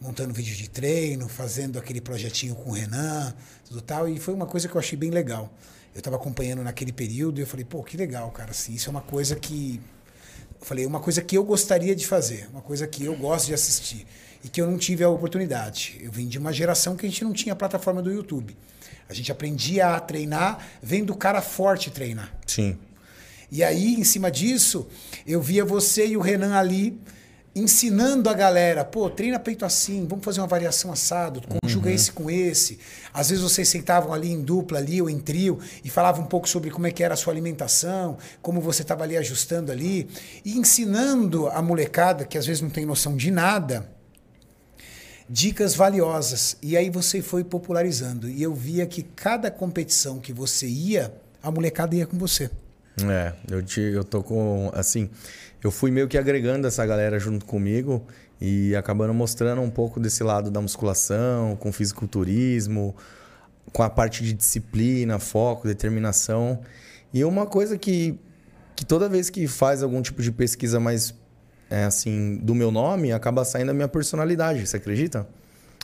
Montando vídeo de treino, fazendo aquele projetinho com o Renan, tudo tal, e foi uma coisa que eu achei bem legal. Eu estava acompanhando naquele período e eu falei, pô, que legal, cara, assim, isso é uma coisa que eu falei, uma coisa que eu gostaria de fazer, uma coisa que eu gosto de assistir e que eu não tive a oportunidade. Eu vim de uma geração que a gente não tinha plataforma do YouTube. A gente aprendia a treinar vendo o cara forte treinar. Sim. E aí, em cima disso, eu via você e o Renan ali ensinando a galera, pô, treina peito assim, vamos fazer uma variação assado, conjuga esse com esse. Às vezes vocês sentavam ali em dupla ali ou em trio e falavam um pouco sobre como é que era a sua alimentação, como você estava ali ajustando ali e ensinando a molecada que às vezes não tem noção de nada, dicas valiosas. E aí você foi popularizando e eu via que cada competição que você ia, a molecada ia com você. É, eu, te, eu tô com. Assim, eu fui meio que agregando essa galera junto comigo e acabando mostrando um pouco desse lado da musculação, com fisiculturismo, com a parte de disciplina, foco, determinação. E uma coisa que, que toda vez que faz algum tipo de pesquisa mais é, assim do meu nome, acaba saindo a minha personalidade, você acredita?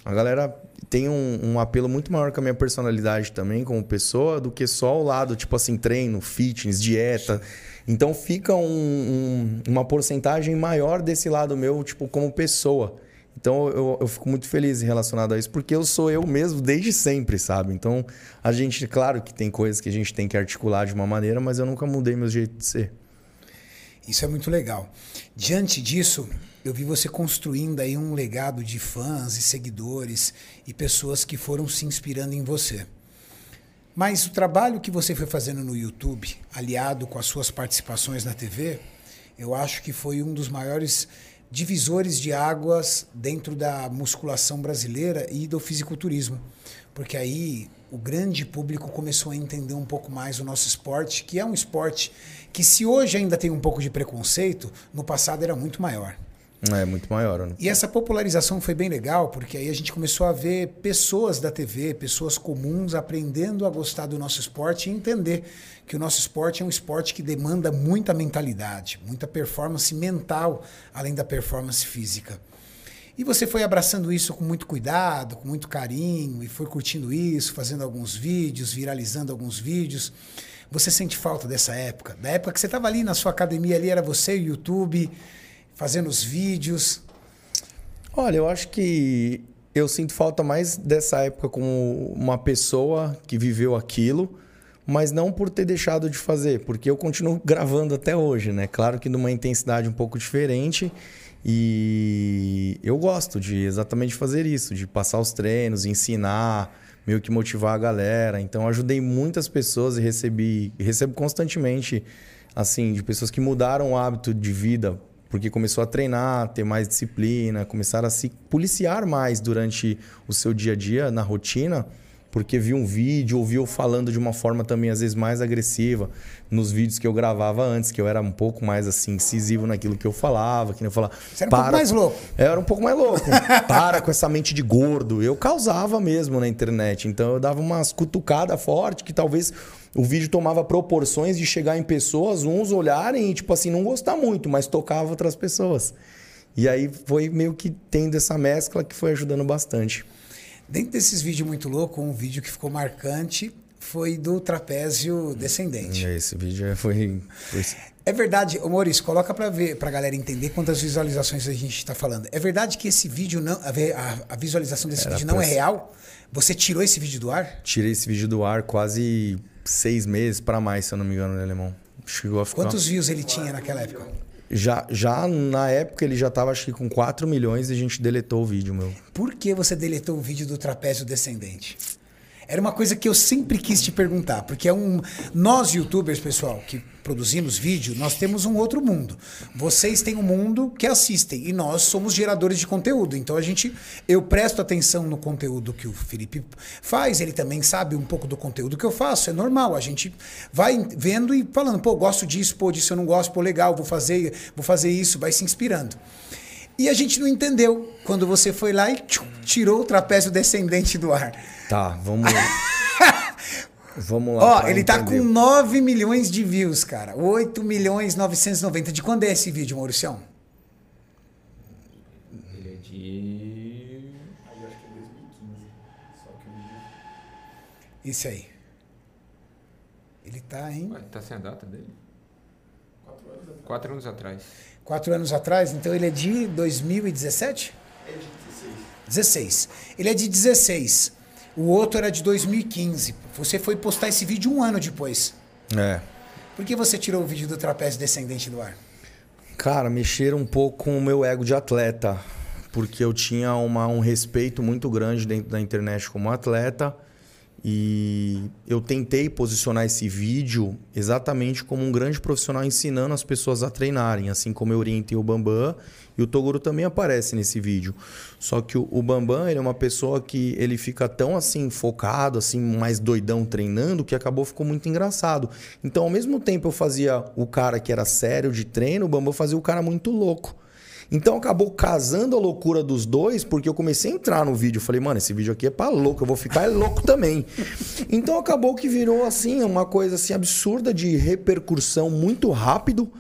A galera tem um, um apelo muito maior com a minha personalidade também, como pessoa, do que só o lado, tipo assim, treino, fitness, dieta. Então fica um- um- uma porcentagem maior desse lado meu, tipo, como pessoa. Então eu, eu fico muito feliz relacionado a isso, porque eu sou eu mesmo desde sempre, sabe? Então a gente, claro que tem coisas que a gente tem que articular de uma maneira, mas eu nunca mudei meu jeito de ser. Isso é muito legal. Diante disso, eu vi você construindo aí um legado de fãs e seguidores e pessoas que foram se inspirando em você. Mas o trabalho que você foi fazendo no YouTube, aliado com as suas participações na TV, eu acho que foi um dos maiores divisores de águas dentro da musculação brasileira e do fisiculturismo. Porque aí o grande público começou a entender um pouco mais o nosso esporte, que é um esporte que, se hoje ainda tem um pouco de preconceito, no passado era muito maior. É muito maior. né? E essa popularização foi bem legal, porque aí a gente começou a ver pessoas da TV, pessoas comuns aprendendo a gostar do nosso esporte e entender que o nosso esporte é um esporte que demanda muita mentalidade, muita performance mental, além da performance física. E você foi abraçando isso com muito cuidado, com muito carinho, e foi curtindo isso, fazendo alguns vídeos, viralizando alguns vídeos. Você sente falta dessa época? Da época que você estava ali na sua academia, ali era você e o YouTube, fazendo os vídeos. Olha, eu acho que eu sinto falta mais dessa época como uma pessoa que viveu aquilo, mas não por ter deixado de fazer, porque eu continuo gravando até hoje, né? Claro que numa intensidade um pouco diferente. E eu gosto de exatamente fazer isso, de passar os treinos, ensinar, meio que motivar a galera. Então, ajudei muitas pessoas e recebi, recebo constantemente, assim, de pessoas que mudaram o hábito de vida porque começou a treinar, ter mais disciplina, começaram a se policiar mais durante o seu dia a dia, na rotina, porque viu um vídeo, ouviu falando de uma forma também às vezes mais agressiva nos vídeos que eu gravava antes, que eu era um pouco mais assim incisivo naquilo que eu falava, que eu falava. Você era um pouco mais louco. Eu era um pouco mais louco. para com essa mente de gordo. Eu causava mesmo na internet, então eu dava umas cutucadas fortes que talvez o vídeo tomava proporções de chegar em pessoas, uns olharem e, tipo assim, não gostar muito, mas tocava outras pessoas. E aí foi meio que tendo essa mescla que foi ajudando bastante. Dentro desses vídeos muito loucos, um vídeo que ficou marcante foi do trapézio descendente. Esse vídeo foi. foi... É verdade, Maurício, coloca para ver, pra galera entender quantas visualizações a gente está falando. É verdade que esse vídeo não, a, a visualização desse Era vídeo não é real? Você tirou esse vídeo do ar? Tirei esse vídeo do ar quase seis meses para mais, se eu não me engano, né, Alemão? Chegou a ficar... Quantos views ele tinha naquela época? Já, já na época ele já tava acho que com 4 milhões e a gente deletou o vídeo, meu. Por que você deletou o vídeo do trapézio descendente? Era uma coisa que eu sempre quis te perguntar, porque é um nós youtubers, pessoal, que produzimos vídeo, nós temos um outro mundo. Vocês têm um mundo que assistem e nós somos geradores de conteúdo. Então a gente eu presto atenção no conteúdo que o Felipe faz, ele também sabe um pouco do conteúdo que eu faço, é normal. A gente vai vendo e falando, pô, gosto disso, pô, disso eu não gosto, pô, legal, vou fazer, vou fazer isso, vai se inspirando. E a gente não entendeu quando você foi lá e tchum, tirou o trapézio descendente do ar. Tá, vamos. vamos lá. Ó, ele tá com 9 milhões de views, cara. 8 milhões 990. De quando é esse vídeo, Mauricião? Ele é de. Aí acho que é 2015. Só que o vídeo. Isso aí. Ele tá em. Ué, tá sem a data dele? Quatro anos atrás. Quatro anos atrás. Quatro anos atrás? Então ele é de 2017? É de 16. 16. Ele é de 16. O outro era de 2015. Você foi postar esse vídeo um ano depois. É. Por que você tirou o vídeo do trapézio descendente do ar? Cara, mexer um pouco com o meu ego de atleta. Porque eu tinha uma, um respeito muito grande dentro da internet como atleta. E eu tentei posicionar esse vídeo exatamente como um grande profissional ensinando as pessoas a treinarem, assim como eu orientei o Bambam e o Toguro também aparece nesse vídeo. Só que o, o Bambam, ele é uma pessoa que ele fica tão assim focado, assim mais doidão treinando, que acabou ficou muito engraçado. Então, ao mesmo tempo eu fazia o cara que era sério de treino, o Bambam fazia o cara muito louco. Então acabou casando a loucura dos dois, porque eu comecei a entrar no vídeo. Falei, mano, esse vídeo aqui é pra louco, eu vou ficar louco também. Então acabou que virou assim, uma coisa assim absurda de repercussão muito rápido.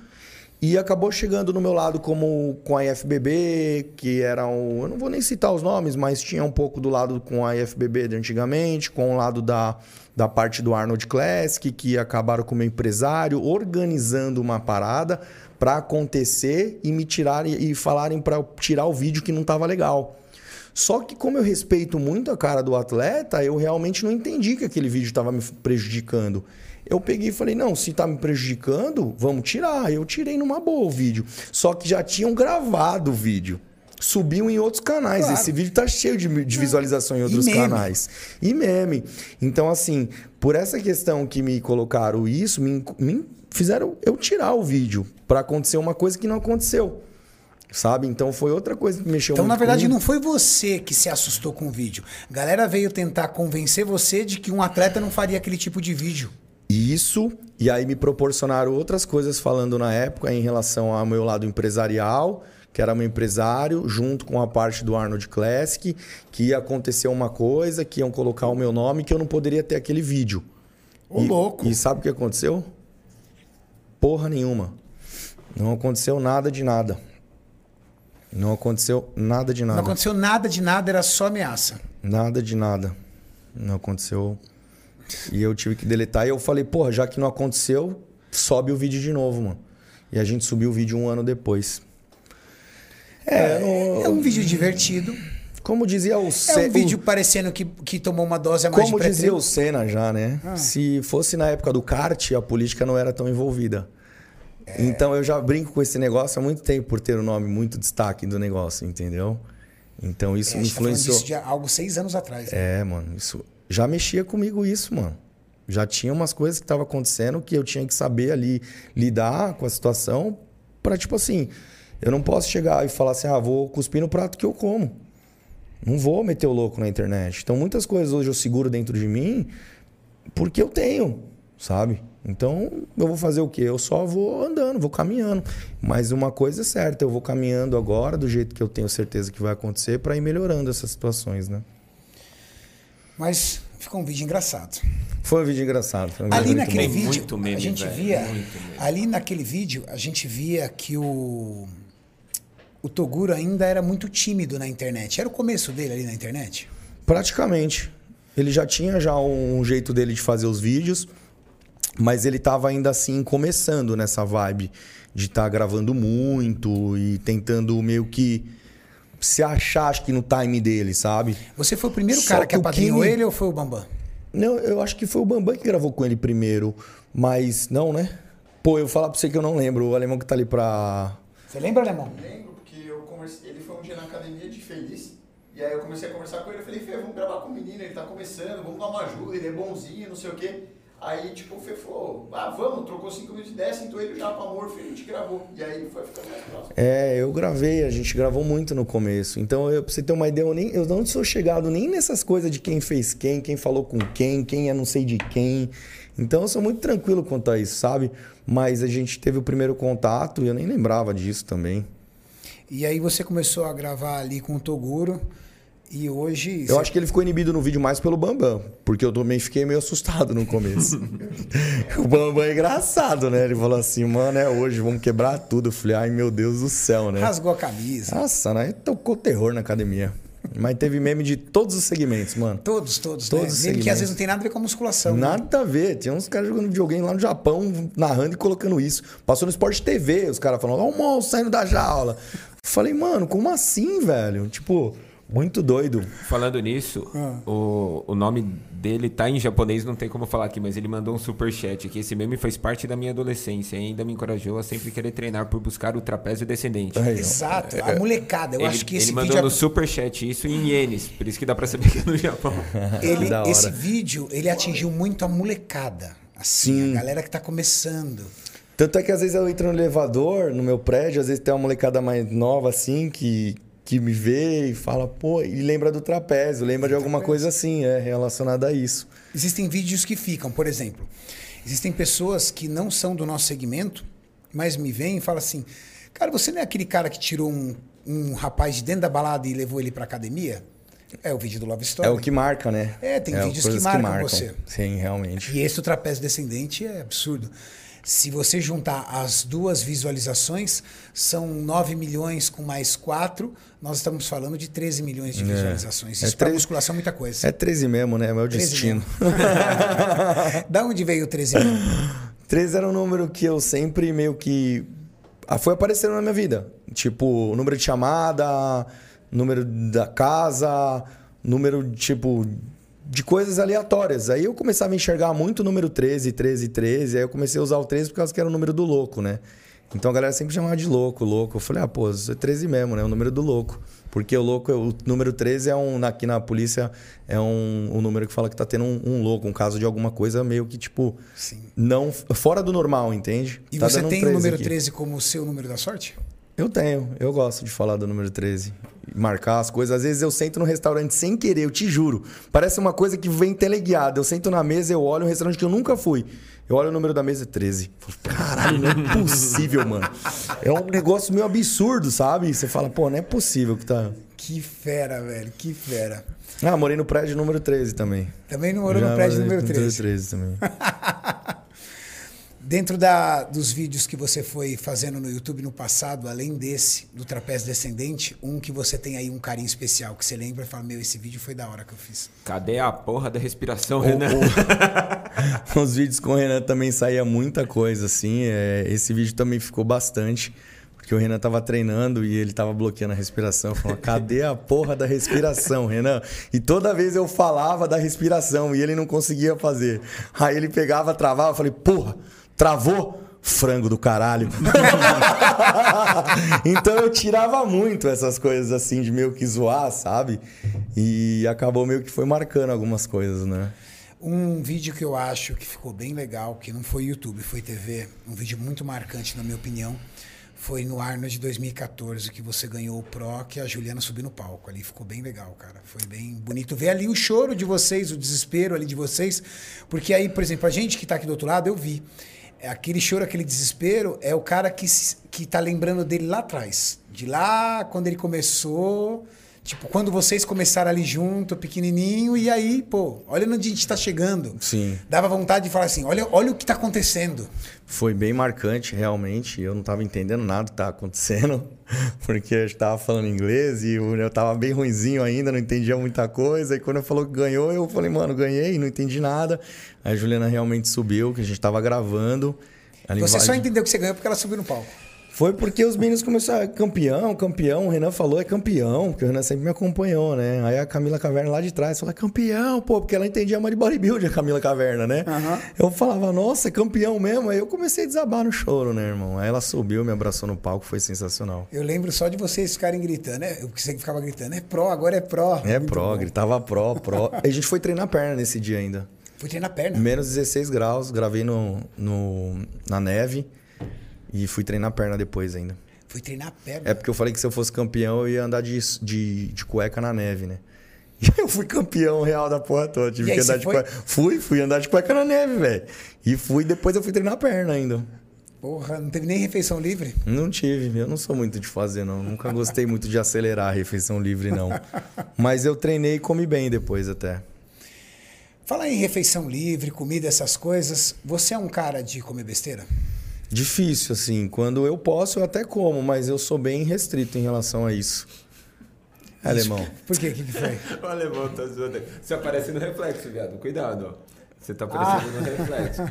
E acabou chegando no meu lado como com a IFBB, que era um. Eu não vou nem citar os nomes, mas tinha um pouco do lado com a IFBB de antigamente, com o lado da, da parte do Arnold Classic, que acabaram com o meu empresário, organizando uma parada para acontecer e me tirarem e falarem para tirar o vídeo que não estava legal. Só que como eu respeito muito a cara do atleta, eu realmente não entendi que aquele vídeo estava me prejudicando. Eu peguei e falei: "Não, se está me prejudicando, vamos tirar". Eu tirei numa boa o vídeo. Só que já tinham gravado o vídeo subiam em outros canais. Claro. Esse vídeo tá cheio de, de visualização em outros e canais. E meme. Então, assim, por essa questão que me colocaram isso, me, me fizeram eu tirar o vídeo para acontecer uma coisa que não aconteceu. Sabe? Então foi outra coisa que mexeu Então, na verdade, não foi você que se assustou com o vídeo. A galera veio tentar convencer você de que um atleta não faria aquele tipo de vídeo. Isso, e aí me proporcionaram outras coisas falando na época em relação ao meu lado empresarial, que era meu empresário, junto com a parte do Arnold Classic, que ia acontecer uma coisa, que iam colocar o meu nome, que eu não poderia ter aquele vídeo. Ô, e, louco! E sabe o que aconteceu? Porra nenhuma. Não aconteceu nada de nada. Não aconteceu nada de nada. Não aconteceu nada de nada, era só ameaça. Nada de nada. Não aconteceu. E eu tive que deletar. E eu falei, porra, já que não aconteceu, sobe o vídeo de novo, mano. E a gente subiu o vídeo um ano depois. É, é, é um vídeo divertido. Como dizia o Senna. É um vídeo parecendo que, que tomou uma dose a mais Como de dizia o Senna já, né? Ah. Se fosse na época do kart, a política não era tão envolvida. É. Então eu já brinco com esse negócio há muito tempo por ter o um nome muito destaque do negócio, entendeu? Então isso é, me influenciou. Tá isso de algo seis anos atrás. Né? É, mano, isso já mexia comigo isso, mano. Já tinha umas coisas que estavam acontecendo que eu tinha que saber ali lidar com a situação para tipo assim, eu não posso chegar e falar assim, ah, vou cuspir no prato que eu como. Não vou meter o louco na internet. Então muitas coisas hoje eu seguro dentro de mim porque eu tenho, sabe? Então eu vou fazer o quê? Eu só vou andando, vou caminhando. Mas uma coisa é certa, eu vou caminhando agora do jeito que eu tenho certeza que vai acontecer para ir melhorando essas situações, né? Mas ficou um vídeo engraçado. Foi um vídeo engraçado. Um ali vídeo naquele bom. vídeo, Muito meme, a gente velho, via. Ali naquele vídeo, a gente via que o. O Toguro ainda era muito tímido na internet. Era o começo dele ali na internet? Praticamente. Ele já tinha já um jeito dele de fazer os vídeos, mas ele tava ainda assim começando nessa vibe de estar gravando muito e tentando meio que se achar, acho que no time dele, sabe? Você foi o primeiro Só cara que que o apadrinhou Kimi- ele ou foi o Bambam? Não, eu acho que foi o Bambam que gravou com ele primeiro, mas não, né? Pô, eu vou falar pra você que eu não lembro, o alemão que tá ali pra. Você lembra, Alemão? Lembro, porque eu conversei, ele foi um dia na academia de feliz. E aí eu comecei a conversar com ele, eu falei, Fê, vamos gravar com o menino, ele tá começando, vamos dar uma ajuda, ele é bonzinho, não sei o quê. Aí, tipo, o Fê falou, ah, vamos, trocou cinco minutos de ideia, sentou ele já pra amor, a gente gravou. E aí foi ficando mais próximo. É, eu gravei, a gente gravou muito no começo. Então, eu, pra você ter uma ideia, eu, nem, eu não sou chegado nem nessas coisas de quem fez quem, quem falou com quem, quem é não sei de quem. Então, eu sou muito tranquilo quanto a isso, sabe? Mas a gente teve o primeiro contato e eu nem lembrava disso também. E aí você começou a gravar ali com o Toguro. E hoje. Eu acho que ele ficou inibido no vídeo mais pelo Bambam, porque eu também fiquei meio assustado no começo. o Bambam é engraçado, né? Ele falou assim, mano, é hoje, vamos quebrar tudo. Eu falei, ai meu Deus do céu, né? rasgou a camisa. Nossa, né? Tocou terror na academia. Mas teve meme de todos os segmentos, mano. Todos, todos, Todos né? os Mesmo que às segmentos. vezes não tem nada a ver com a musculação. né? Nada a ver. Tinha uns caras jogando videogame lá no Japão, narrando e colocando isso. Passou no Sport TV, os caras falando, ó, o monstro saindo da jaula. Falei, mano, como assim, velho? Tipo, muito doido. Falando nisso, Ah. o, o nome dele tá em japonês, não tem como falar aqui, mas ele mandou um super chat aqui. Esse meme faz parte da minha adolescência e ainda me encorajou a sempre querer treinar por buscar o trapézio descendente. Aí. Exato, a molecada. Eu ele acho que ele esse mandou vídeo. no super chat isso em ienes, por isso que dá pra saber que é no Japão. Ele, esse vídeo, ele atingiu muito a molecada. Assim, Sim. a galera que tá começando. Tanto é que às vezes eu entro no elevador, no meu prédio, às vezes tem uma molecada mais nova assim que, que me vê e fala, pô, e lembra do trapézio, lembra de alguma coisa assim, é, relacionada a isso. Existem vídeos que ficam, por exemplo. Existem pessoas que não são do nosso segmento, mas me vêm e falam assim: Cara, você não é aquele cara que tirou um, um rapaz de dentro da balada e levou ele pra academia? É o vídeo do Love Story. É o que marca, né? É, tem É, vídeos que coisas marcam você. Sim, realmente. E esse do trapézio descendente é absurdo. Se você juntar as duas visualizações, são 9 milhões com mais 4, nós estamos falando de 13 milhões de visualizações. É Isso para treze- musculação é muita coisa. É 13 mesmo, né? É meu 13 destino. mesmo. da onde veio o 13 milhões? 13 era um número que eu sempre meio que. ah, Foi aparecendo na minha vida. Tipo, número de chamada, número da casa, número, tipo, de coisas aleatórias. Aí eu começava a enxergar muito o número 13, 13, 13. Aí eu comecei a usar o 13 por causa que era o número do louco, né? Então a galera sempre chamava de louco, louco. Eu falei, ah, pô, isso é 13 mesmo, né? O número do louco. Porque o louco, o número 13 é um. Aqui na polícia é um, um número que fala que tá tendo um, um louco, um caso de alguma coisa meio que, tipo, Sim. não fora do normal, entende? E Tá você dando um tem o 13 número aqui. 13 como o seu número da sorte? Eu tenho, eu gosto de falar do número 13. Marcar as coisas. Às vezes eu sento no restaurante sem querer, eu te juro. Parece uma coisa que vem teleguiada. Eu sento na mesa, eu olho um restaurante que eu nunca fui. Eu olho o número da mesa, 13. Falo, Caralho, não é possível, mano. É um negócio meio absurdo, sabe? Você fala, pô, não é possível que tá. Que fera, velho, que fera. Ah, morei no prédio número 13 também. Também não morou Já no prédio número no 13. 13 também. Dentro da, dos vídeos que você foi fazendo no YouTube no passado, além desse, do trapézio descendente, um que você tem aí um carinho especial, que você lembra e fala, meu, esse vídeo foi da hora que eu fiz. Cadê a porra da respiração, O- Renan? o- Os vídeos com o Renan também saía muita coisa, assim. é, esse vídeo também ficou bastante. Porque o Renan tava treinando e ele tava bloqueando a respiração. Eu falava, cadê a porra da respiração, Renan? E toda vez eu falava da respiração e ele não conseguia fazer. Aí ele pegava, travava, eu falei, porra, travou? frango do caralho. então eu tirava muito essas coisas assim de meio que zoar, sabe? E acabou meio que foi marcando algumas coisas, né? Um vídeo que eu acho que ficou bem legal, que não foi YouTube, foi TV, um vídeo muito marcante, na minha opinião, foi no Arnold de 2014 que você ganhou o Pro, que a Juliana subiu no palco. Ali ficou bem legal, cara. Foi bem bonito ver ali o choro de vocês, o desespero ali de vocês. Porque aí, por exemplo, a gente que está aqui do outro lado, eu vi. É aquele choro, aquele desespero, é o cara que, que tá lembrando dele lá atrás. De lá, quando ele começou Tipo, quando vocês começaram ali junto, pequenininho, e aí, pô, olha onde a gente está chegando. Sim. Dava vontade de falar assim, olha, olha o que está acontecendo. Foi bem marcante, realmente. Eu não estava entendendo nada do que estava acontecendo, porque eu estava falando inglês e eu estava bem ruinzinho ainda, não entendia muita coisa. E quando eu falou que ganhou, eu falei, mano, ganhei, não entendi nada. Aí a Juliana realmente subiu, que a gente estava gravando. Você só entendeu que você ganhou porque ela subiu no palco. Foi porque os meninos começaram, campeão, campeão. O Renan falou, é campeão, porque o Renan sempre me acompanhou, né? Aí a Camila Caverna lá de trás falou, é campeão, pô, porque ela entendia mais de bodybuilding, a Camila Caverna, né? Uhum. Eu falava, nossa, é campeão mesmo. Aí eu comecei a desabar no choro, né, irmão? Aí ela subiu, me abraçou no palco, foi sensacional. Eu lembro só de vocês ficarem gritando, né? Eu que ficava gritando, é pró, agora é pró. É Muito pró, bom. gritava pró, pró. a gente foi treinar perna nesse dia ainda. Foi treinar perna? Menos 16 graus, gravei no, no, na neve. E fui treinar perna depois ainda. Fui treinar perna? É porque eu falei que se eu fosse campeão, eu ia andar de, de, de cueca na neve, né? E eu fui campeão real da porra toda. Tive que andar de cueca. Fui, fui andar de cueca na neve, velho. E fui, depois eu fui treinar perna ainda. Porra, não teve nem refeição livre? Não tive, eu não sou muito de fazer, não. Nunca gostei muito de acelerar a refeição livre, não. Mas eu treinei e comi bem depois até. Fala em refeição livre, comida, essas coisas. Você é um cara de comer besteira? Difícil, assim. Quando eu posso, eu até como, mas eu sou bem restrito em relação a isso. É, alemão. Por quê? O que, que foi? o alemão tá zoando. Você aparece no reflexo, viado. Cuidado, ó. Você tá aparecendo ah. no reflexo.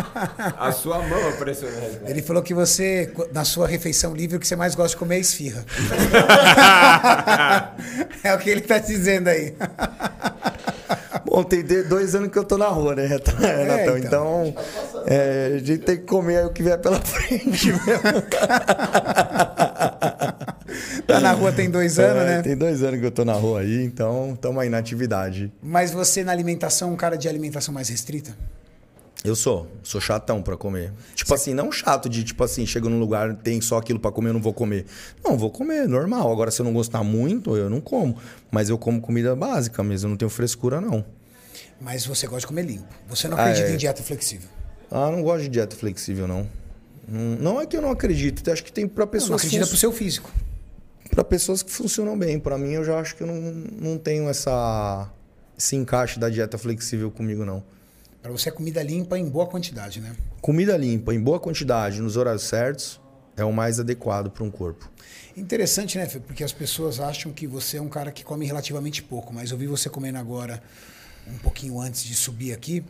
A sua mão apareceu no reflexo. Ele falou que você, na sua refeição livre, o que você mais gosta de comer é esfirra. é o que ele tá dizendo aí. Bom, tem dois anos que eu tô na rua, né, Renatão? É, então, então é, a gente tem que comer o que vier pela frente mesmo. tá na rua tem dois anos, é, né? Tem dois anos que eu tô na rua aí, então estamos aí na atividade. Mas você na alimentação, um cara de alimentação mais restrita? Eu sou, sou chatão para comer. Tipo assim, não chato de tipo assim, chego num lugar, tem só aquilo para comer, eu não vou comer. Não, vou comer, normal. Agora se eu não gostar muito, eu não como, mas eu como comida básica mesmo, eu não tenho frescura não. Mas você gosta de comer limpo. Você não acredita ah, é... em dieta flexível? Ah, não gosto de dieta flexível não. Não é que eu não acredito, acho que tem para pessoas. Não, não acredita fun... pro seu físico. Para pessoas que funcionam bem. Para mim, eu já acho que eu não, não tenho essa esse encaixe da dieta flexível comigo não. Para você é comida limpa em boa quantidade, né? Comida limpa em boa quantidade, nos horários certos, é o mais adequado para um corpo. Interessante, né? Porque as pessoas acham que você é um cara que come relativamente pouco, mas eu vi você comendo agora, um pouquinho antes de subir aqui,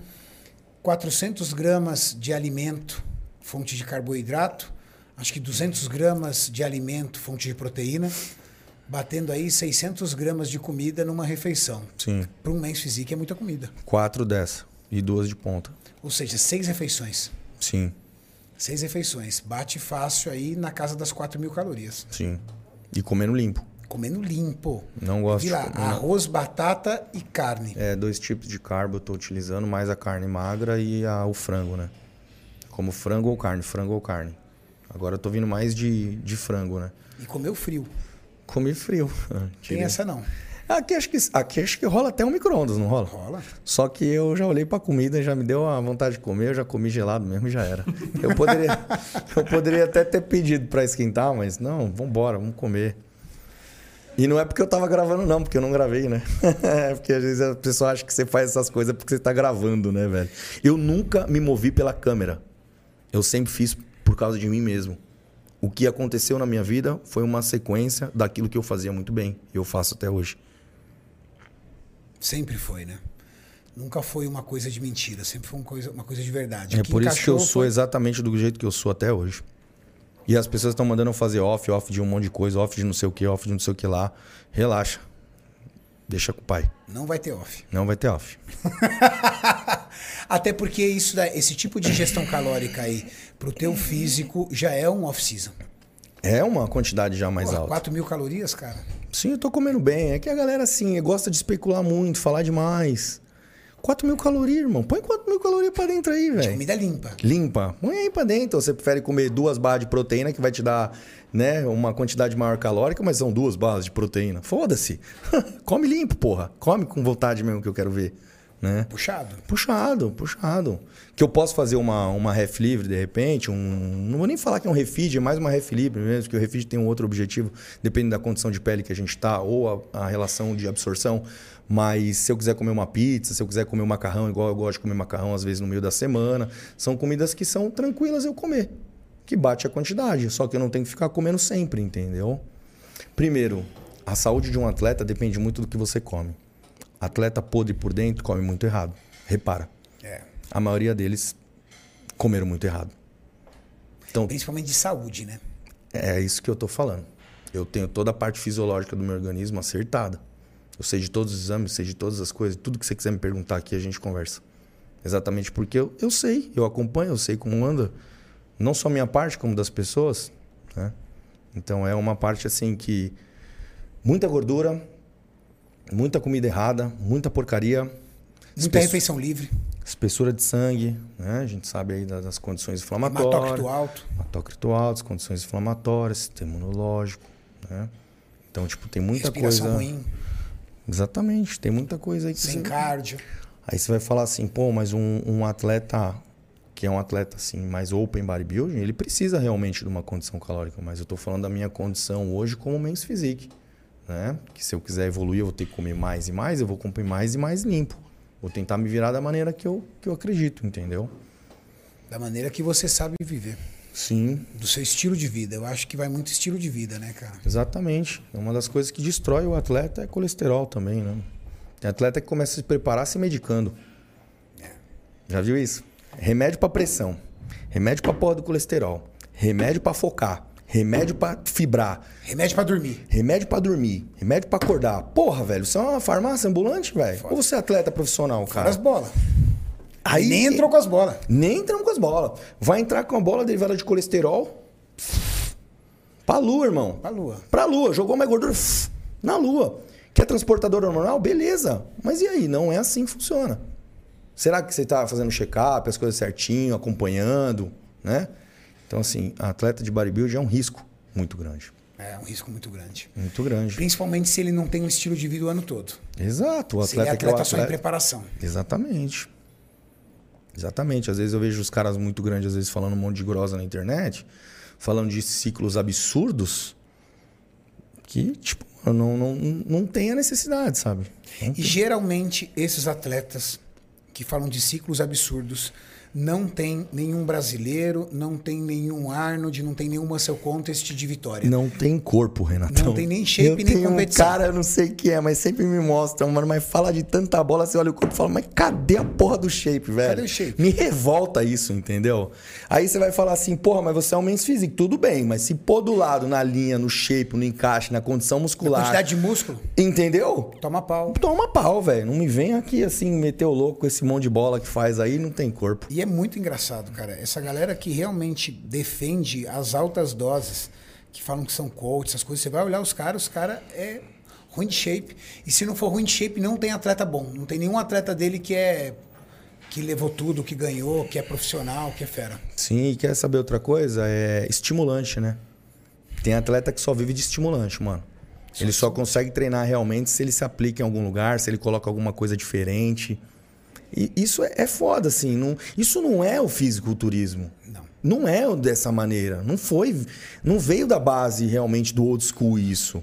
400 gramas de alimento, fonte de carboidrato, acho que 200 gramas de alimento, fonte de proteína, batendo aí 600 gramas de comida numa refeição. Sim. Para um mês físico é muita comida. Quatro dessa. E duas de ponta. Ou seja, seis refeições. Sim. Seis refeições. Bate fácil aí na casa das 4 mil calorias. Sim. E comendo limpo. Comendo limpo. Não gosto de lá, arroz, batata e carne. É, dois tipos de carbo eu estou utilizando, mais a carne magra e a, o frango, né? Como frango ou carne, frango ou carne. Agora eu tô vindo mais de, de frango, né? E comeu frio. Comi frio. Tem essa não. Aqui acho que, aqui acho que rola até um micro-ondas, não rola? Rola. Só que eu já olhei pra comida, já me deu a vontade de comer, eu já comi gelado mesmo e já era. Eu poderia, eu poderia até ter pedido pra esquentar, mas não, vambora, vamos comer. E não é porque eu tava gravando, não, porque eu não gravei, né? É porque às vezes a pessoa acha que você faz essas coisas porque você tá gravando, né, velho? Eu nunca me movi pela câmera. Eu sempre fiz por causa de mim mesmo. O que aconteceu na minha vida foi uma sequência daquilo que eu fazia muito bem. E eu faço até hoje. Sempre foi, né? Nunca foi uma coisa de mentira, sempre foi uma coisa, uma coisa de verdade. É por isso que eu sou foi... exatamente do jeito que eu sou até hoje. E as pessoas estão mandando eu fazer off, off de um monte de coisa, off de não sei o que, off de não sei o que lá. Relaxa. Deixa com o pai. Não vai ter off. Não vai ter off. Até porque isso, esse tipo de ingestão calórica aí, pro teu físico, já é um off-season. É uma quantidade já mais alta. 4 mil calorias, cara. Sim, eu tô comendo bem. É que a galera, assim, gosta de especular muito, falar demais. 4 mil calorias, irmão. Põe 4 mil calorias pra dentro aí, velho. Comida limpa. Limpa. Põe aí pra dentro. Você prefere comer duas barras de proteína, que vai te dar né, uma quantidade maior calórica, mas são duas barras de proteína. Foda-se. Come limpo, porra. Come com vontade mesmo que eu quero ver. Né? Puxado. Puxado, puxado. Que eu posso fazer uma, uma ref livre, de repente, um. Não vou nem falar que é um refeed, é mais uma ref livre mesmo, porque o refeed tem um outro objetivo, dependendo da condição de pele que a gente tá, ou a, a relação de absorção. Mas se eu quiser comer uma pizza, se eu quiser comer um macarrão, igual eu gosto de comer macarrão às vezes no meio da semana, são comidas que são tranquilas eu comer. Que bate a quantidade. Só que eu não tenho que ficar comendo sempre, entendeu? Primeiro, a saúde de um atleta depende muito do que você come. Atleta podre por dentro come muito errado. Repara. É. A maioria deles comeram muito errado. Então, Principalmente de saúde, né? é isso que eu tô falando. Eu tenho toda a parte fisiológica do meu organismo acertada. Eu sei de todos os exames, sei de todas as coisas. Tudo que você quiser me perguntar aqui, a gente conversa. Exatamente porque eu, eu sei, eu acompanho, eu sei como anda. Não só minha parte, como das pessoas. Né? Então é uma parte assim que. Muita gordura, muita comida errada, muita porcaria. Muita espess- refeição livre. Espessura de sangue, né? A gente sabe aí das, das condições inflamatórias. Hematócrito alto. Hematócrito alto, as condições inflamatórias, sistema imunológico, né? Então, tipo, tem muita Respiração coisa. ruim. Exatamente, tem muita coisa aí que Sem você... cardio. Aí você vai falar assim, pô, mas um, um atleta que é um atleta assim mais open bodybuilding, ele precisa realmente de uma condição calórica, mas eu tô falando da minha condição hoje como men's physique, né? Que se eu quiser evoluir, eu vou ter que comer mais e mais, eu vou comer mais e mais limpo. Vou tentar me virar da maneira que eu, que eu acredito, entendeu? Da maneira que você sabe viver. Sim, Do seu estilo de vida. Eu acho que vai muito estilo de vida, né, cara? Exatamente. Uma das coisas que destrói o atleta é colesterol também, né? Tem atleta que começa a se preparar se medicando. Já viu isso? Remédio pra pressão, remédio pra porra do colesterol, remédio pra focar, remédio pra fibrar, Remédio pra dormir. remédio pra dormir, remédio pra acordar. Porra, velho, isso é uma farmácia ambulante, velho? Ou você é atleta profissional, Fora as cara? bolas. Aí Nem entrou com as bolas. nem entramos com as bolas. Vai entrar com a bola derivada de colesterol. Pra lua, irmão. Pra lua. Pra lua. Jogou mais gordura na lua. Quer transportador hormonal? Beleza. Mas e aí? Não é assim que funciona. Será que você tá fazendo check-up, as coisas certinho, acompanhando, né? Então, assim, atleta de bodybuilding é um risco muito grande. É um risco muito grande. Muito grande. Principalmente se ele não tem um estilo de vida o ano todo. Exato. O Se ele é atleta, que é atleta só em atleta... preparação. Exatamente. Exatamente. Às vezes eu vejo os caras muito grandes, às vezes falando um monte de grosa na internet, falando de ciclos absurdos que, tipo, não, não, não tem a necessidade, sabe? E geralmente esses atletas que falam de ciclos absurdos não tem nenhum brasileiro, não tem nenhum Arnold, não tem nenhum Muscle Contest de vitória. Não tem corpo, Renatão. Não tem nem shape, eu nem tenho competição. um cara, eu não sei o que é, mas sempre me mostra, mano, mas fala de tanta bola, você olha o corpo e fala, mas cadê a porra do shape, velho? Cadê o shape? Me revolta isso, entendeu? Aí você vai falar assim, porra, mas você é um men's físico, tudo bem, mas se pôr do lado, na linha, no shape, no encaixe, na condição muscular, Quantidade de músculo, entendeu? toma pau. Toma pau, velho. Não me vem aqui assim, meter o louco com esse monte de bola que faz aí, não tem corpo. E é muito engraçado, cara. Essa galera que realmente defende as altas doses, que falam que são coach, essas coisas, você vai olhar os caras, os caras é ruim de shape. E se não for ruim de shape, não tem atleta bom. Não tem nenhum atleta dele que é que levou tudo, que ganhou, que é profissional, que é fera. Sim, e quer saber outra coisa? É estimulante, né? Tem atleta que só vive de estimulante, mano. Ele só consegue treinar realmente se ele se aplica em algum lugar, se ele coloca alguma coisa diferente. E isso é, é foda, assim. Não, isso não é o fisiculturismo. Não. Não é dessa maneira. Não foi. Não veio da base realmente do old school isso.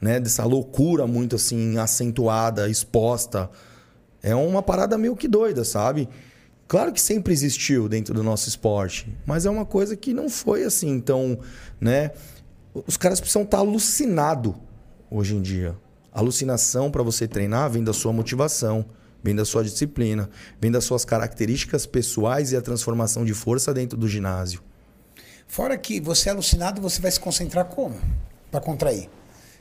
Né? Dessa loucura muito assim, acentuada, exposta. É uma parada meio que doida, sabe? Claro que sempre existiu dentro do nosso esporte, mas é uma coisa que não foi assim tão, né? Os caras precisam estar alucinados hoje em dia. Alucinação para você treinar vem da sua motivação, vem da sua disciplina, vem das suas características pessoais e a transformação de força dentro do ginásio. Fora que você é alucinado, você vai se concentrar como? Pra contrair.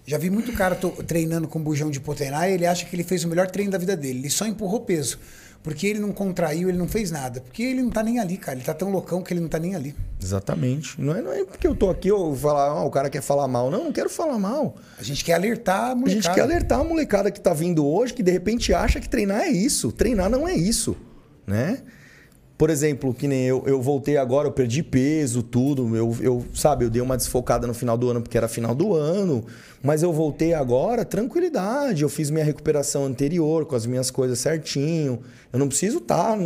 Já vi muito cara treinando com bujão de hipotenar e ele acha que ele fez o melhor treino da vida dele. Ele só empurrou peso. Porque ele não contraiu, ele não fez nada. Porque ele não tá nem ali, cara. Ele tá tão loucão que ele não tá nem ali. Exatamente. Não é, não é porque eu tô aqui, eu falar, ah, o cara quer falar mal. Não, não quero falar mal. A gente quer alertar a A molecada. gente quer alertar a molecada que tá vindo hoje, que de repente acha que treinar é isso. Treinar não é isso, né? Por exemplo, que nem eu, eu voltei agora, eu perdi peso, tudo. Eu, eu, sabe, eu dei uma desfocada no final do ano porque era final do ano. Mas eu voltei agora, tranquilidade. Eu fiz minha recuperação anterior com as minhas coisas certinho. Eu não preciso estar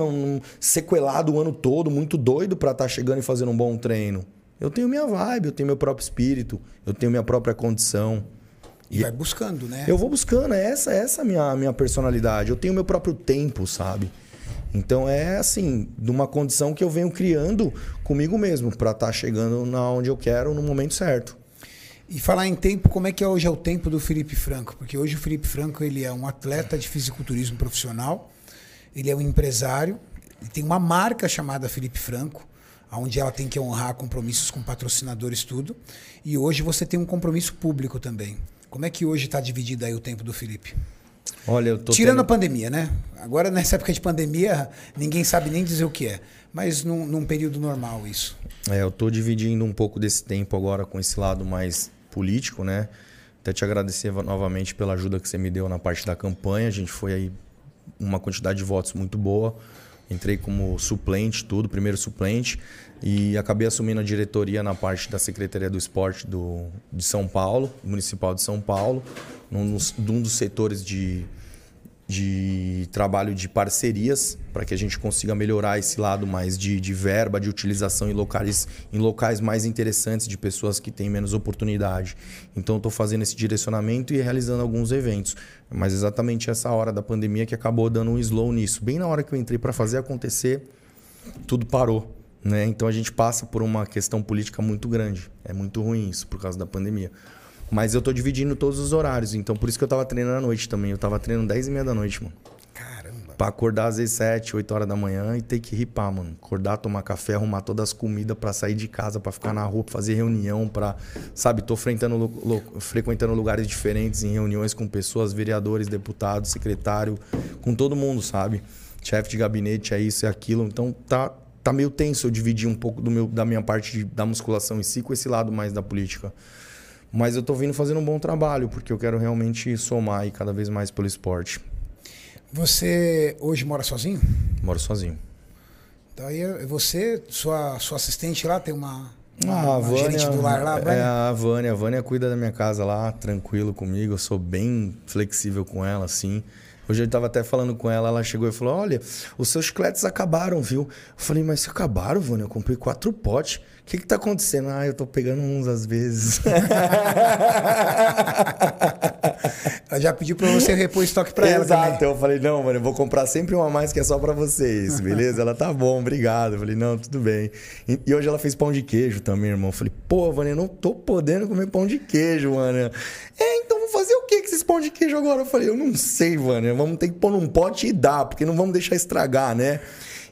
sequelado o ano todo, muito doido para estar chegando e fazendo um bom treino. Eu tenho minha vibe, eu tenho meu próprio espírito, eu tenho minha própria condição. E vai buscando, né? Eu vou buscando, essa, essa é a minha, minha personalidade. Eu tenho meu próprio tempo, sabe? Então é assim, de uma condição que eu venho criando comigo mesmo, para estar chegando na onde eu quero no momento certo. E falar em tempo, como é que hoje é o tempo do Felipe Franco? Porque hoje o Felipe Franco ele é um atleta de fisiculturismo profissional, ele é um empresário, ele tem uma marca chamada Felipe Franco, onde ela tem que honrar compromissos com patrocinadores tudo. E hoje você tem um compromisso público também. Como é que hoje está dividido aí o tempo do Felipe? Olha, eu tô Tirando tendo... a pandemia, né? Agora, nessa época de pandemia, ninguém sabe nem dizer o que é. Mas num, num período normal, isso. É, eu tô dividindo um pouco desse tempo agora com esse lado mais político, né? Até te agradecer novamente pela ajuda que você me deu na parte da campanha. A gente foi aí uma quantidade de votos muito boa. Entrei como suplente, tudo, primeiro suplente. E acabei assumindo a diretoria na parte da Secretaria do Esporte do, de São Paulo, Municipal de São Paulo, num, num dos setores de, de trabalho de parcerias, para que a gente consiga melhorar esse lado mais de, de verba, de utilização em locais, em locais mais interessantes, de pessoas que têm menos oportunidade. Então, estou fazendo esse direcionamento e realizando alguns eventos. Mas exatamente essa hora da pandemia que acabou dando um slow nisso. Bem na hora que eu entrei para fazer acontecer, tudo parou. Né? Então a gente passa por uma questão política muito grande. É muito ruim isso por causa da pandemia. Mas eu tô dividindo todos os horários, então por isso que eu tava treinando à noite também. Eu tava treinando 10 e meia da noite, mano. Caramba. Pra acordar às vezes 7, 8 horas da manhã e ter que ripar, mano. Acordar, tomar café, arrumar todas as comidas para sair de casa, para ficar na rua, pra fazer reunião, pra. Sabe, tô frequentando, frequentando lugares diferentes em reuniões com pessoas, vereadores, deputados, secretário, com todo mundo, sabe? Chefe de gabinete, é isso, é aquilo. Então tá, tá meio tenso eu dividir um pouco do meu, da minha parte de, da musculação em si com esse lado mais da política. Mas eu tô vindo fazendo um bom trabalho, porque eu quero realmente somar aí cada vez mais pelo esporte. Você hoje mora sozinho? Moro sozinho. Daí você, sua, sua assistente lá tem uma, uma, Ah, a uma Vânia, gerente do lar lá, é Vânia? a Vânia. A Vânia cuida da minha casa lá, tranquilo comigo. Eu sou bem flexível com ela, assim. Hoje eu estava até falando com ela, ela chegou e falou: Olha, os seus chicletes acabaram, viu? Eu falei, mas se acabaram, Vânia? Eu comprei quatro potes. O que que tá acontecendo? Ah, eu tô pegando uns às vezes. Ela já pediu pra você repor estoque pra ela Exato. Eu falei, não, mano, eu vou comprar sempre uma mais que é só pra vocês, beleza? ela tá bom, obrigado. Eu falei, não, tudo bem. E, e hoje ela fez pão de queijo também, irmão. Eu falei, pô, Vânia, eu não tô podendo comer pão de queijo, mano. É, então vou fazer o que com esses pão de queijo agora? Eu falei, eu não sei, Vânia. Vamos ter que pôr num pote e dar, porque não vamos deixar estragar, né?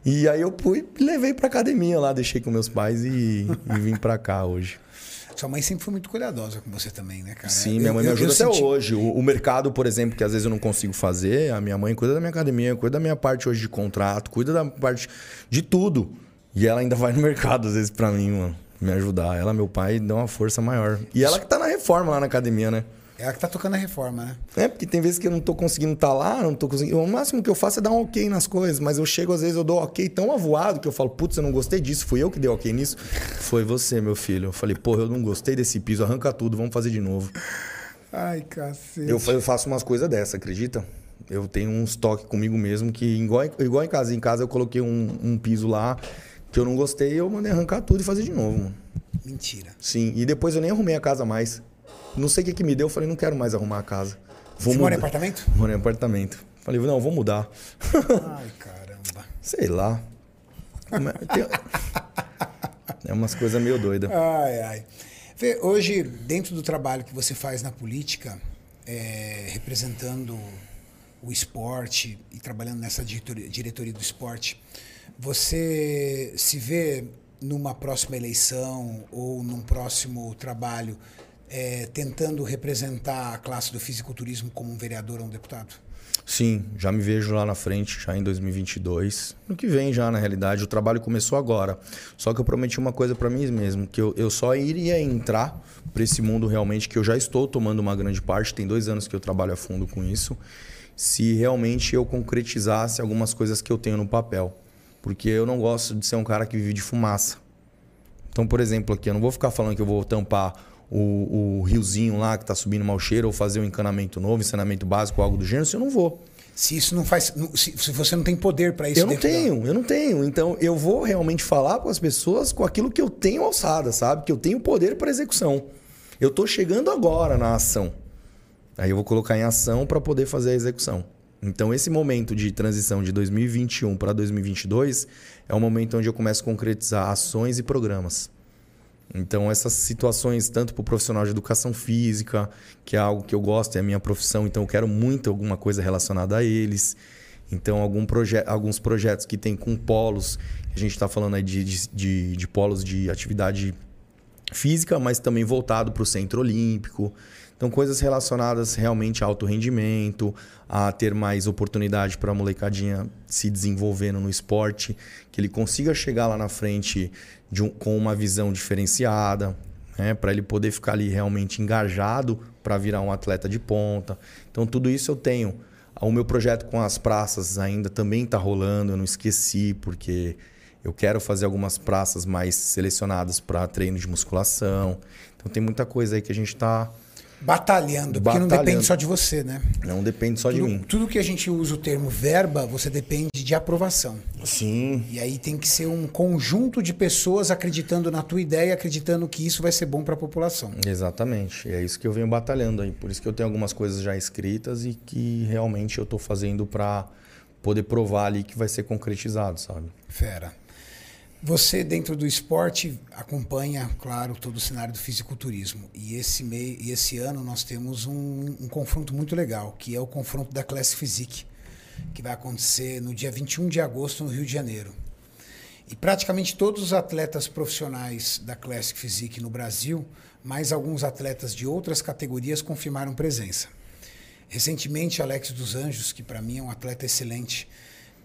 E aí eu fui e levei pra academia lá, deixei com meus pais e, e vim pra cá hoje. Sua mãe sempre foi muito cuidadosa com você também, né, cara? Sim, minha mãe me eu- ajuda eu até senti- hoje. O, o mercado, por exemplo, que às vezes eu não consigo fazer, a minha mãe cuida da minha academia, cuida da minha parte hoje de contrato, cuida da parte de tudo. E ela ainda vai no mercado, às vezes, pra mim, mano, me ajudar. Ela, meu pai, dá uma força maior. E ela que tá na reforma lá na academia, né? Ela que tá tocando a reforma, né? É, porque tem vezes que eu não tô conseguindo estar lá, não tô conseguindo. O máximo que eu faço é dar um ok nas coisas, mas eu chego, às vezes, eu dou ok tão avoado que eu falo, putz, eu não gostei disso, fui eu que dei ok nisso. Foi você, meu filho. Eu falei, porra, eu não gostei desse piso, arranca tudo, vamos fazer de novo. Ai, cacete. Eu, eu faço umas coisas dessa, acredita? Eu tenho uns toques comigo mesmo que, igual, igual em casa, em casa eu coloquei um, um piso lá que eu não gostei eu mandei arrancar tudo e fazer de novo, mano. Mentira. Sim, e depois eu nem arrumei a casa mais. Não sei o que, que me deu, eu falei, não quero mais arrumar a casa. Vou Você mora em mudar. apartamento? Moro em apartamento. Falei, não, vou mudar. Ai, caramba. Sei lá. Tem- É umas coisas meio doidas. Ai, ai. Vê, hoje, dentro do trabalho que você faz na política, é, representando o esporte e trabalhando nessa diretoria, diretoria do esporte, você se vê numa próxima eleição ou num próximo trabalho é, tentando representar a classe do fisiculturismo como um vereador ou um deputado? Sim, já me vejo lá na frente, já em 2022. No que vem já, na realidade. O trabalho começou agora. Só que eu prometi uma coisa para mim mesmo, que eu, eu só iria entrar para esse mundo realmente, que eu já estou tomando uma grande parte. Tem dois anos que eu trabalho a fundo com isso. Se realmente eu concretizasse algumas coisas que eu tenho no papel. Porque eu não gosto de ser um cara que vive de fumaça. Então, por exemplo, aqui, eu não vou ficar falando que eu vou tampar o, o riozinho lá que está subindo mau cheiro ou fazer um encanamento novo, encanamento básico, algo do gênero, se eu não vou. Se isso não faz. Se, se você não tem poder para isso Eu não tenho, da... eu não tenho. Então eu vou realmente falar com as pessoas com aquilo que eu tenho alçada, sabe? Que eu tenho poder para execução. Eu estou chegando agora na ação. Aí eu vou colocar em ação para poder fazer a execução. Então esse momento de transição de 2021 para 2022 é o momento onde eu começo a concretizar ações e programas. Então, essas situações, tanto para o profissional de educação física, que é algo que eu gosto, é a minha profissão, então eu quero muito alguma coisa relacionada a eles. Então, algum proje alguns projetos que tem com polos, a gente está falando aí de, de, de, de polos de atividade física, mas também voltado para o centro olímpico. Então, coisas relacionadas realmente a alto rendimento, a ter mais oportunidade para a molecadinha se desenvolvendo no esporte, que ele consiga chegar lá na frente um, com uma visão diferenciada, né? para ele poder ficar ali realmente engajado para virar um atleta de ponta. Então, tudo isso eu tenho. O meu projeto com as praças ainda também está rolando, eu não esqueci, porque eu quero fazer algumas praças mais selecionadas para treino de musculação. Então, tem muita coisa aí que a gente está Batalhando, porque não depende só de você, né? Não depende só tudo, de mim. Tudo que a gente usa o termo verba, você depende de aprovação. Sim. E aí tem que ser um conjunto de pessoas acreditando na tua ideia, acreditando que isso vai ser bom para a população. Exatamente. E é isso que eu venho batalhando aí. Por isso que eu tenho algumas coisas já escritas e que realmente eu estou fazendo para poder provar ali que vai ser concretizado, sabe? Fera. Você, dentro do esporte, acompanha, claro, todo o cenário do fisiculturismo. E esse, mei, e esse ano nós temos um, um, confronto muito legal, que é o confronto da Classic Physique, que vai acontecer no dia 21 de agosto, no Rio de Janeiro. E praticamente todos os atletas profissionais da Classic Physique no Brasil, mais alguns atletas de outras categorias, confirmaram presença. Recentemente, Alex dos Anjos, que para mim é um atleta excelente,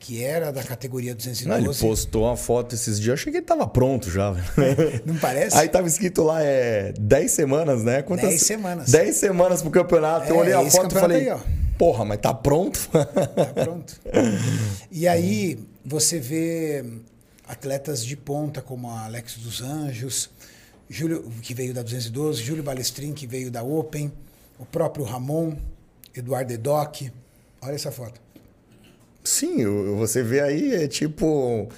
que era da categoria 212. Não, ele postou uma foto esses dias, eu achei que ele tava pronto já. Não parece? Aí tava escrito lá, é 10 semanas, né? Quantas... 10 semanas. 10 semanas pro campeonato. É, eu olhei a foto e falei, aí, porra, mas tá pronto? Tá pronto. e aí você vê atletas de ponta como a Alex dos Anjos, Júlio, que veio da 212, Júlio Balestrin, que veio da Open, o próprio Ramon, Eduardo Edoc. Olha essa foto. Sim, você vê aí, é tipo.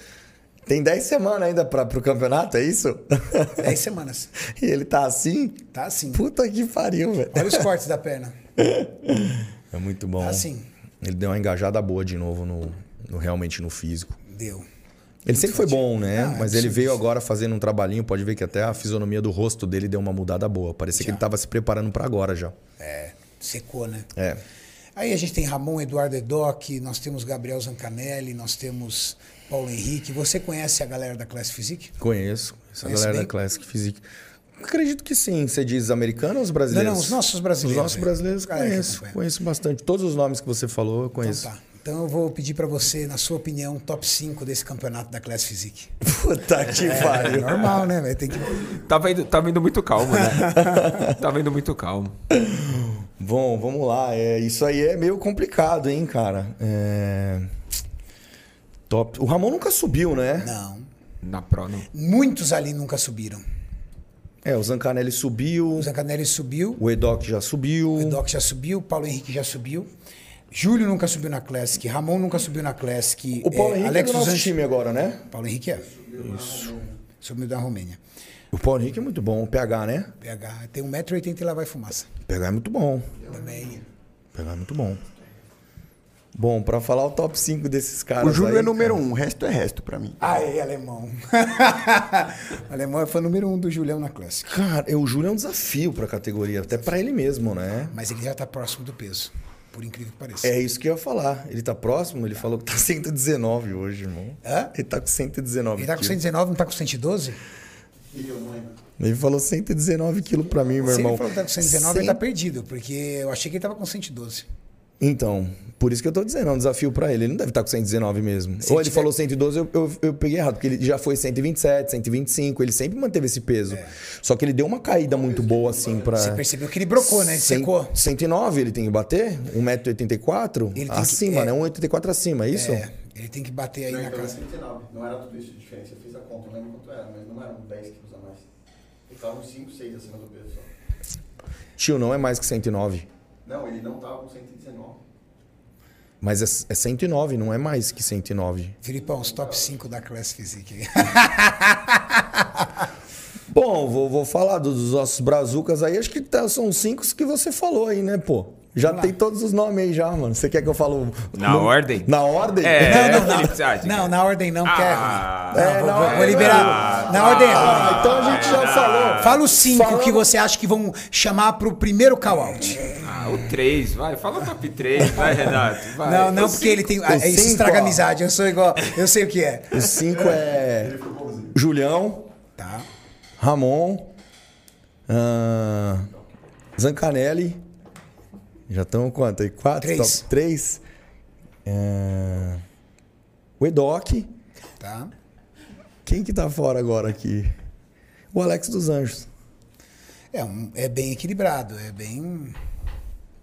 Tem 10 semanas ainda para o campeonato, é isso? 10 semanas. e ele tá assim? Tá assim. Puta que pariu, velho. Olha os cortes da perna. É muito bom. Tá assim. Ele deu uma engajada boa de novo no, no realmente no físico. Deu. Ele muito sempre foi bom, né? Ah, Mas é ele veio agora fazendo um trabalhinho, pode ver que até a fisionomia do rosto dele deu uma mudada boa. Parecia já. que ele tava se preparando para agora já. É, secou, né? É. Aí a gente tem Ramon Eduardo Edoc, nós temos Gabriel Zancanelli, nós temos Paulo Henrique. Você conhece a galera da Classic Physique? Conheço, conheço a galera bem? da Classic Physique. Acredito que sim. Você diz americano ou os brasileiros? Não, não, os nossos brasileiros. Os nossos brasileiros conheço, conheço bastante. Todos os nomes que você falou eu conheço. Então tá. Então eu vou pedir para você, na sua opinião, top 5 desse campeonato da Class Physique. Puta que é, pariu. É normal, né? Vai ter que... tá, vendo, tá vendo muito calmo, né? tá vendo muito calmo. Bom, vamos lá. É, isso aí é meio complicado, hein, cara? É... Top. O Ramon nunca subiu, né? Não. Na Pro, não. Muitos ali nunca subiram. É, o Zancanelli subiu. O Zancanelli subiu. O Edoc já subiu. O Edoc já subiu. O Paulo Henrique já subiu. Júlio nunca subiu na Classic. Ramon nunca subiu na Classic. O Paulo é, Henrique Alex é do nosso time agora, né? Paulo Henrique é. Isso. Subiu da Romênia. O Paulo Henrique é muito bom. O PH, né? PH. Tem 1,80m e lá vai fumaça. PH é muito bom. Também. PH é muito bom. Bom, para falar o top 5 desses caras. O Júlio aí, é número 1, um, o resto é resto para mim. Aê, alemão. o alemão é fã número 1 um do Julião na Classic. Cara, o Júlio é um desafio para a categoria, até para ele mesmo, né? Mas ele já tá próximo do peso. Por incrível que pareça. É isso que eu ia falar. Ele tá próximo, ele falou que tá 119 hoje, irmão. Hã? Ele tá com 119 Ele tá com 119, não tá com 112? Ele falou 119 quilos pra mim, meu Se irmão. ele falou que tá com 119, 100... ele tá perdido, porque eu achei que ele tava com 112. Então, por isso que eu tô dizendo, é um desafio pra ele. Ele não deve estar com 119 mesmo. Se Ou ele tiver- falou 112, eu, eu, eu peguei errado, porque ele já foi 127, 125, ele sempre manteve esse peso. Só que ele deu uma caída muito boa, assim, pra. É. Você percebeu que ele brocou, né? Ele Cem- secou. 109 ele tem que bater? 1,84m? Ele tem que- Acima, é. né? 1,84 acima, é isso? É, ele tem que bater aí Não, na então casa. 109. Não era tudo isso de diferença. Eu fiz a conta, não lembro quanto era, mas não eram 10 quilos a mais. Ele tava uns 5, 6 acima do peso só. Tio, não é mais que 109. Não, ele não tava com 119. Mas é, é 109, não é mais que 109. Filipão, os top 5 da Class Physique aí. Bom, vou, vou falar dos nossos brazucas aí. Acho que tá- são os cinco que você falou aí, né, pô? Já Vamos lá. tem todos os nomes aí já, mano. Você quer que eu falo... Na no- ordem? Na ordem? É. Não, não, não. Não, na ordem não, Ah, ruim. Não, é, vou, vou- vou liberar. não. na ordem é Ah, então a gente já falou. Fala os cinco Falando- que você acha que vão chamar pro primeiro call-out. Ah, o 3, vai. Fala o top 3, vai, Renato. Vai. Não, não, Os porque ele tem. ah, os Isso cinco, estraga ó. amizade. Eu sou igual. Eu sei o que é. Os cinco é... Julião, Tá. Ramon, ah, Zancanelli. Já estão quanto aí? Quatro? Três. Top três. Ah, o Edoc. Tá. Quem que tá fora agora aqui? O Alex dos Anjos. É, um- é bem equilibrado. É bem.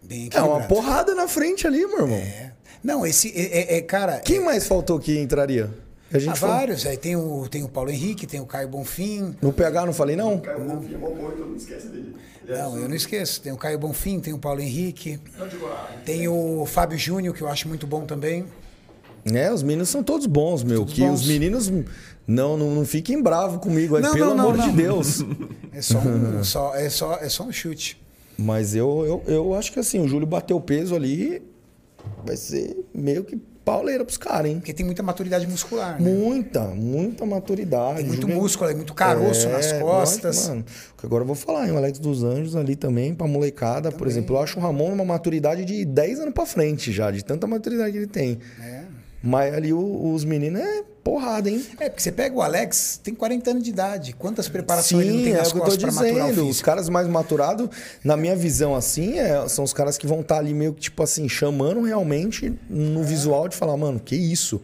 Bem É uma porrada na frente ali, meu irmão. É. Não, esse. É, é- é, cara. Quem mais faltou que entraria? A Há gente falou- vários. Aí tem o, tem o Paulo Henrique, tem o Caio Bonfim. No PH não falei, não? O cara não. é bom, todo mundo esquece dele. Ele é Não, eu não esqueço. Tem o Caio Bonfim, tem o Paulo Henrique. Ah, Tem o Fábio Júnior, que eu acho muito bom também. É, os meninos são todos bons, meu. Todos que bons. os meninos não, não, não fiquem bravos comigo, aí, Não, pelo não, não, amor de. Deus. É só um, só, é só, é só um chute. Mas eu, eu, eu acho que assim, o Júlio bateu o peso ali, vai ser meio que pauleira pros caras, hein? Porque tem muita maturidade muscular. Né? Muita, muita maturidade. Tem muito Júlio- músculo, é muito caroço É, nas costas. lógico, mano. Que Agora eu vou falar, hein? O Alex dos Anjos ali também, pra molecada, por exemplo. Eu acho o Ramon numa maturidade de 10 anos pra frente já, de tanta maturidade que ele tem. É. Mas ali o- os meninos é porrada, hein? É, porque você pega o Alex, tem 40 anos de idade. Quantas preparações ele não Sim, tem é nas tô costas maturar o dizendo. Os caras mais maturados, na minha visão, assim, é- são os caras que vão estar ali meio que, tipo assim, chamando realmente É. no visual de falar, mano, que isso,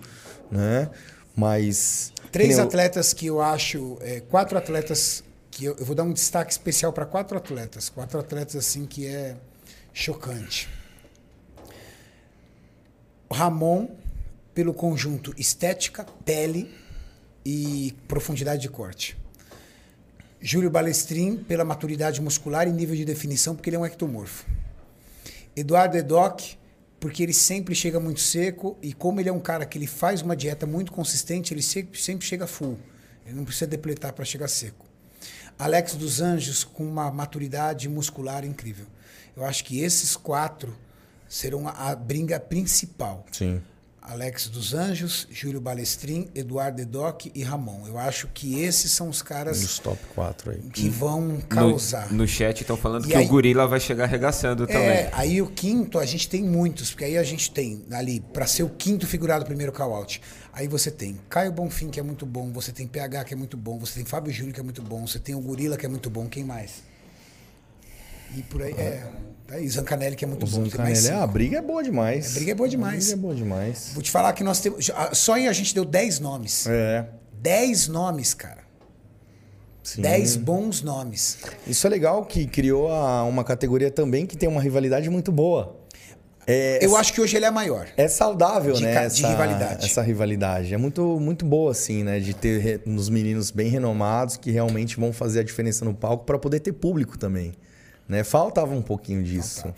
né? Mas... Três eu- atletas que eu acho, é, quatro atletas que eu, eu vou dar um destaque especial para quatro atletas, quatro atletas assim que é chocante. Ramon pelo conjunto estética, pele e profundidade de corte. Júlio Balestrin pela maturidade muscular e nível de definição, porque ele é um ectomorfo. Eduardo Edoc, porque ele sempre chega muito seco e como ele é um cara que ele faz uma dieta muito consistente, ele sempre, chega full. Ele não precisa depletar para chegar seco. Alex dos Anjos com uma maturidade muscular incrível. Eu acho que esses quatro serão a, a briga principal. Sim. Alex dos Anjos, Júlio Balestrin, Eduardo Edoc e Ramon. Eu acho que esses são os caras Os top 4 aí. que vão No, causar. no chat estão falando E que aí- o gorila vai chegar arregaçando também. É, aí o quinto a gente tem muitos, porque aí a gente tem ali, para ser o quinto figurado do primeiro call-out, aí você tem Caio Bonfim, que é muito bom, você tem PH, que é muito bom, você tem Fábio Júnior, que é muito bom, você tem o Gorila, que é muito bom, quem mais? E por aí, é, tá aí, Zancanelli, que é muito O bom, Zancanelli, ah, a briga é boa demais. A briga é boa demais. A briga é boa demais. Vou te falar que nós temos, só aí a gente deu 10 nomes. É. 10 nomes, cara. Sim. 10 bons nomes. Isso é legal que criou a- uma categoria também que tem uma rivalidade muito boa. É, Eu acho que hoje ele é maior. É saudável, De né? de essa, rivalidade. Essa rivalidade. É muito, muito boa, assim, né? De ter re- uns meninos bem renomados que realmente vão fazer a diferença no palco para poder ter público também. Né? Faltava um pouquinho disso.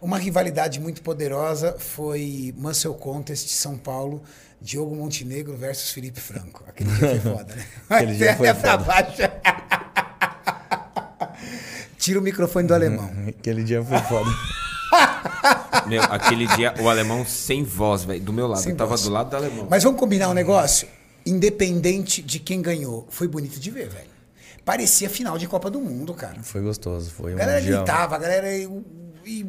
Uma rivalidade muito poderosa foi Muscle Contest São Paulo, Diogo Montenegro versus Felipe Franco. Aquele dia foi foda, né? Aquele dia foi pra foda. baixo. Tira o microfone do alemão. Aquele dia foi foda. Meu, aquele dia, o alemão sem voz, velho, do meu lado. Sem eu tava voz. do lado do alemão. Mas vamos combinar um negócio? Independente de quem ganhou, foi bonito de ver, velho. Parecia final de Copa do Mundo, cara. Foi gostoso. Foi A um galera dia... gritava, a galera e, e-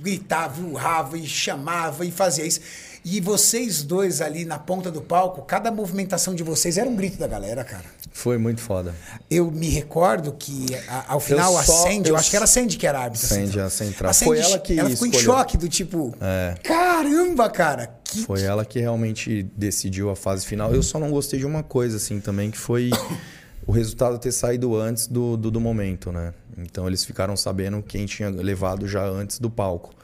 gritava, urrava, e chamava, e fazia isso. E vocês dois ali na ponta do palco, cada movimentação de vocês era um grito da galera, cara. Foi muito foda. Eu me recordo que a- ao final a Sandy, eu, acho que era a Sandy que era a árbitra. Sandy, central. a central. A Foi Sandy, ela que Ela ficou em escolheu. choque do tipo, É. caramba, cara. Que, Foi ela que realmente decidiu a fase final. Eu só não gostei de uma coisa, assim, também, que foi o resultado ter saído antes do, do, do momento, né? Então eles ficaram sabendo quem tinha levado já antes do palco,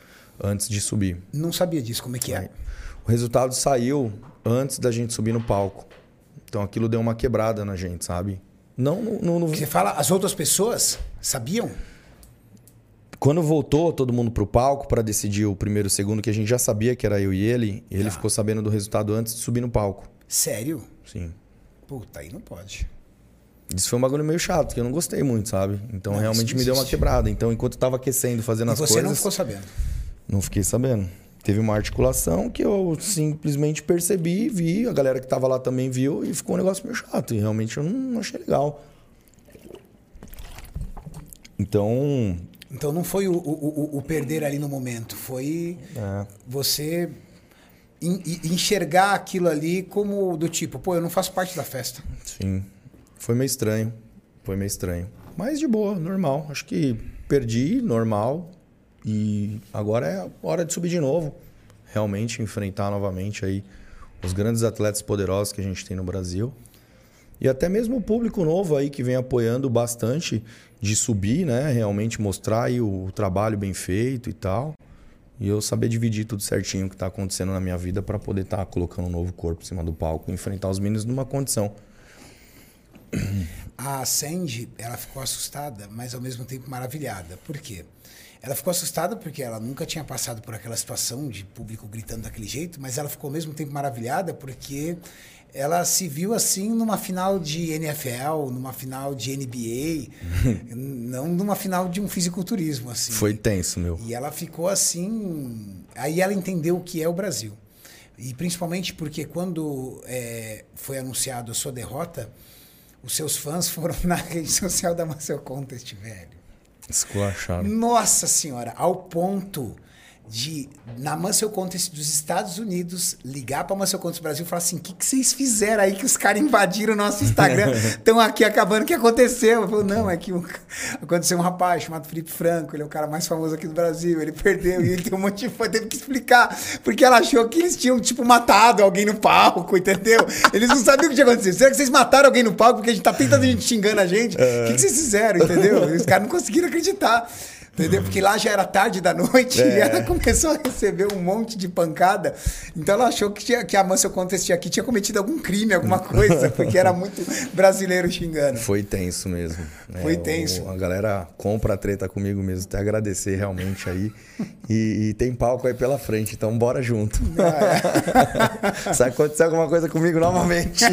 antes de subir. Não sabia disso, como é que é. O resultado saiu antes da gente subir no palco. Então aquilo deu uma quebrada na gente, sabe? Não no- Você fala, as outras pessoas sabiam? Quando voltou todo mundo pro palco para decidir o primeiro e o segundo, que a gente já sabia que era eu e ele, ele Tá. ficou sabendo do resultado antes de subir no palco. Sério? Sim. Puta, aí não pode. Isso foi um bagulho meio chato, que eu não gostei muito, sabe? Então Não, realmente me deu uma quebrada. Então, enquanto eu tava aquecendo, fazendo E as você coisas. não ficou sabendo. não fiquei sabendo. Teve uma articulação que eu simplesmente percebi, vi, a galera que tava lá também viu e ficou um negócio meio chato. E realmente eu não, achei legal. Então, Então não foi o, o, o- perder ali no momento, foi é, você en- en- enxergar aquilo ali como do tipo, pô, eu não faço parte da festa. sim. Foi meio estranho. Foi meio estranho. Mas de boa, normal. Acho que perdi, normal. E agora é hora de subir de novo. Realmente enfrentar novamente aí os grandes atletas poderosos que a gente tem no Brasil. E até mesmo o público novo aí que vem apoiando bastante de subir, né? Realmente mostrar aí o trabalho bem feito e tal. E eu saber dividir tudo certinho que está acontecendo na minha vida para poder estar colocando um novo corpo em cima do palco enfrentar os meninos numa condição. A Sandy, ela ficou assustada, mas ao mesmo tempo maravilhada. Por quê? Ela ficou assustada porque ela nunca tinha passado por aquela situação de público gritando daquele jeito, mas ela ficou ao mesmo tempo maravilhada porque ela se viu assim numa final de NFL, numa final de NBA, não numa final de um fisiculturismo assim. Foi tenso, meu. E ela ficou assim. Aí ela entendeu o que é o Brasil. E principalmente porque quando é, foi anunciado a sua derrota, os seus fãs foram na rede social da Marcel Contest, velho. Esculachado. Nossa senhora, ao ponto de, na Muscle Contest dos Estados Unidos, ligar pra Muscle Contest Brasil e falar assim: o que, que vocês fizeram aí que os caras invadiram o nosso Instagram? Estão aqui acabando. O que aconteceu? Eu falei, não, é que um- aconteceu um rapaz chamado Felipe Franco, ele é o cara mais famoso aqui do Brasil, ele perdeu e ele tem um monte de fã, teve que explicar, porque ela achou que eles tinham, tipo, matado alguém no palco, entendeu? Eles não sabiam o que tinha acontecido. Será que vocês mataram alguém no palco porque a gente tá tentando gente xingando a gente? O que, que vocês fizeram, entendeu? E os caras não conseguiram acreditar. Entendeu? Porque lá já era tarde da noite e ela começou a receber um monte de pancada. Então ela achou que, tinha, que a Mansell Contest aqui tinha cometido algum crime, alguma coisa, porque era muito brasileiro xingando. Foi tenso mesmo. né? Foi tenso. O- a galera compra a treta comigo mesmo. Até agradecer realmente aí. E, e tem palco aí pela frente, então bora junto. Se acontecer alguma coisa comigo novamente,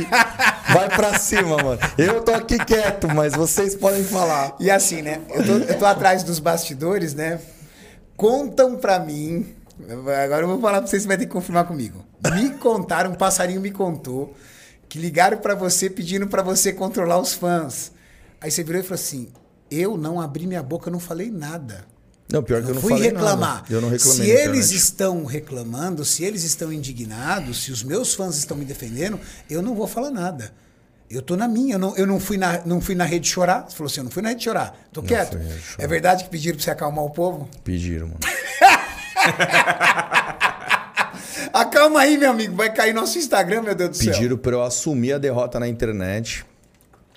vai pra cima, mano. Eu tô aqui quieto, mas vocês podem falar. E assim, né? Eu tô, eu tô atrás dos bastidores, né? Contam pra mim. Agora eu vou falar pra vocês, você vai ter que confirmar comigo. Me contaram, um passarinho me contou, que ligaram pra você pedindo pra você controlar os fãs. Aí você virou e falou assim: Eu não abri minha boca, eu não falei nada. Não, pior que eu não fui falei reclamar. nada. Eu não reclamei se eles estão reclamando, se eles estão indignados, se os meus fãs estão me defendendo, eu não vou falar nada. Eu tô na minha, eu não, eu não, fui, na, não fui na rede chorar. Você falou assim, eu não fui na rede chorar. Tô quieto. rede chorar. É verdade que pediram pra você acalmar o povo? Pediram, mano. Acalma aí, meu amigo, vai cair nosso Instagram, meu Deus do céu. Pediram pra eu assumir a derrota na internet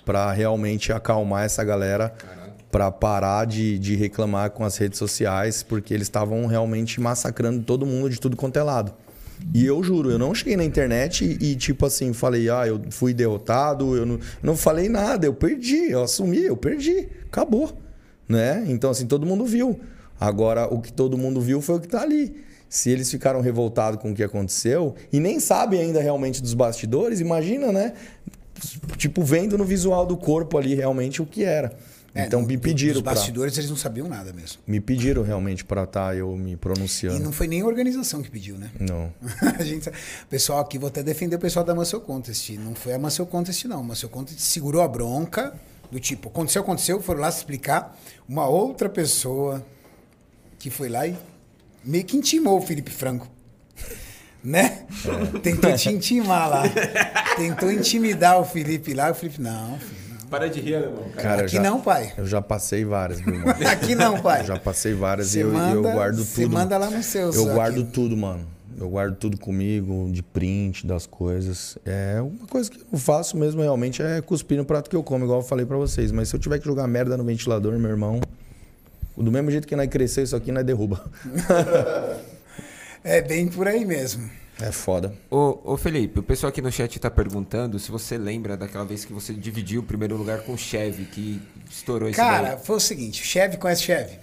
pra realmente acalmar essa galera pra parar de, de reclamar com as redes sociais, porque eles estavam realmente massacrando todo mundo de tudo quanto é lado. E eu juro, eu não cheguei na internet e, tipo assim, falei, ah, eu fui derrotado, eu não, não falei nada, eu perdi, eu assumi, eu perdi, acabou. Né? Então, assim, todo mundo viu. Agora, o que todo mundo viu foi o que tá ali. Se eles ficaram revoltados com o que aconteceu e nem sabem ainda realmente dos bastidores, imagina, né? Tipo, vendo no visual do corpo ali realmente o que era. É, então me pediram Os pra, bastidores, eles não sabiam nada mesmo. me pediram realmente para estar eu me E pronunciando. não foi nem a organização que pediu, né? Não. a gente, pessoal aqui, vou até defender o pessoal da Muscle Contest. Não foi a Muscle Contest, não. A Muscle Contest segurou a bronca, do tipo, aconteceu, aconteceu, foram lá se explicar. Uma outra pessoa que foi lá e meio que intimou o Felipe Franco. Né? Tentou te intimar lá. Tentou intimidar o Felipe lá. O Felipe, não, filho, Para de rir, irmão. Cara, eu Aqui já- não, pai. Eu já passei várias, meu irmão. Aqui não, pai. Eu já passei várias Você e eu, e eu guardo você tudo. manda lá nos seus Eu guardo arquivos. tudo, mano. Eu guardo tudo comigo, de print, das coisas. É uma coisa que eu faço mesmo realmente é cuspir no prato que eu como, igual eu falei pra vocês. Mas se eu tiver que jogar merda no ventilador, meu irmão, do mesmo jeito que nós crescer isso aqui, nós derruba. É bem por aí mesmo. É foda. Ô, ô Felipe, o pessoal aqui no chat tá perguntando se você lembra daquela vez que você dividiu o primeiro lugar com o Chevy, que estourou esse Cara, daí. foi o seguinte, o Chevy conhece Chevy?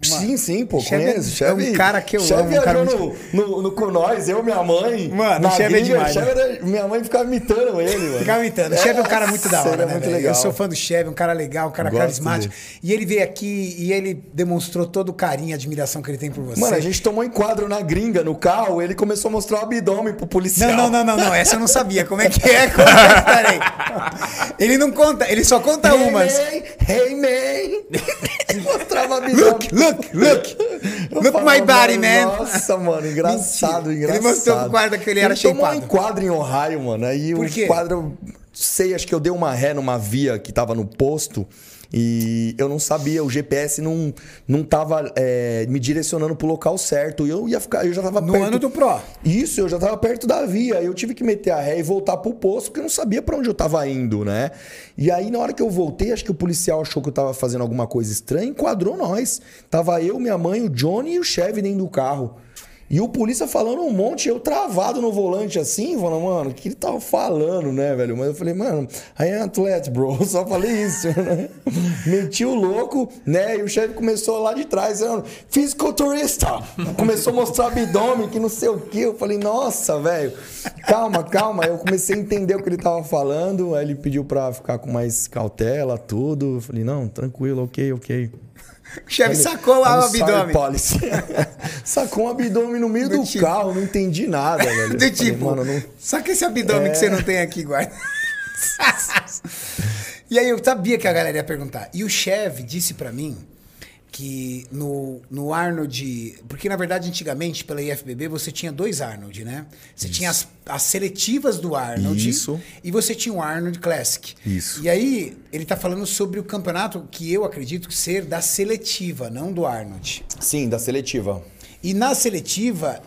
Sim, sim, pô, Chevy é- conheço. é um cara que eu Chevy amo, um cara muito- no, no, no com nós, eu, minha mãe. Mano, o Chevy é gringa, demais, Chevy era- minha mãe ficava imitando ele, mano. Ficava imitando. O Chevy é um cara muito da hora, é né, muito legal. Eu sou fã do Chevy, um cara legal, um cara Gosto carismático. E ele veio aqui e ele demonstrou todo o carinho e admiração que ele tem por você. Mano, a gente tomou enquadro na gringa, no carro, ele começou a mostrar o abdômen pro policial. Não, não, não, não, não. Essa eu não sabia. Como é que é? Como é que Peraí. Ele não conta, ele só conta Hey, umas. man! Hey, man! mostrava o abdômen. Look, look, look. Eu Look falava, my body, mano, man. Nossa, mano, engraçado, Mentira. engraçado. Ele mostrou pro guarda que ele era tomou um enquadro em Ohio, mano. Aí Por o quê? quadro, sei, acho que eu dei uma ré numa via que tava no posto e eu não sabia, o GPS não, não tava é, me direcionando pro local certo. E eu ia ficar, eu já tava No perto. ano do Pro. Isso, eu já tava perto da via. Eu tive que meter a ré e voltar pro posto, porque eu não sabia pra onde eu tava indo, né? E aí, na hora que eu voltei, acho que o policial achou que eu tava fazendo alguma coisa estranha e enquadrou nós. Tava eu, minha mãe, o Johnny e o Chevy dentro do carro. E o polícia falando um monte, eu travado no volante assim, falando, mano, o que ele tava falando, né, velho? Mas eu falei, mano, I am athlete, bro. Eu só falei isso, né? Meti o louco, né? E o chefe começou lá de trás, falando, fisiculturista. Começou a mostrar abdômen, que não sei o quê. Eu falei, nossa, velho, calma, calma. Aí eu comecei a entender o que ele tava falando. Aí ele pediu pra ficar com mais cautela, tudo. Eu falei, não, tranquilo, ok, ok. O Chevy sacou lá o abdômen. Sacou um abdômen no meio Do do, tipo- carro, não entendi nada, velho. Do Falei, tipo, mano, não... saca esse abdômen É. que você não tem aqui, guarda. e aí eu sabia que a galera ia perguntar. E o Chevy disse pra mim que no, no Arnold. Porque na verdade, antigamente, pela IFBB, você tinha dois Arnold, né? Você tinha as, as seletivas do Arnold. Isso. E você tinha o Arnold Classic. Isso. E aí, ele tá falando sobre o campeonato que eu acredito ser da seletiva, não do Arnold. Sim, da seletiva. E na seletiva,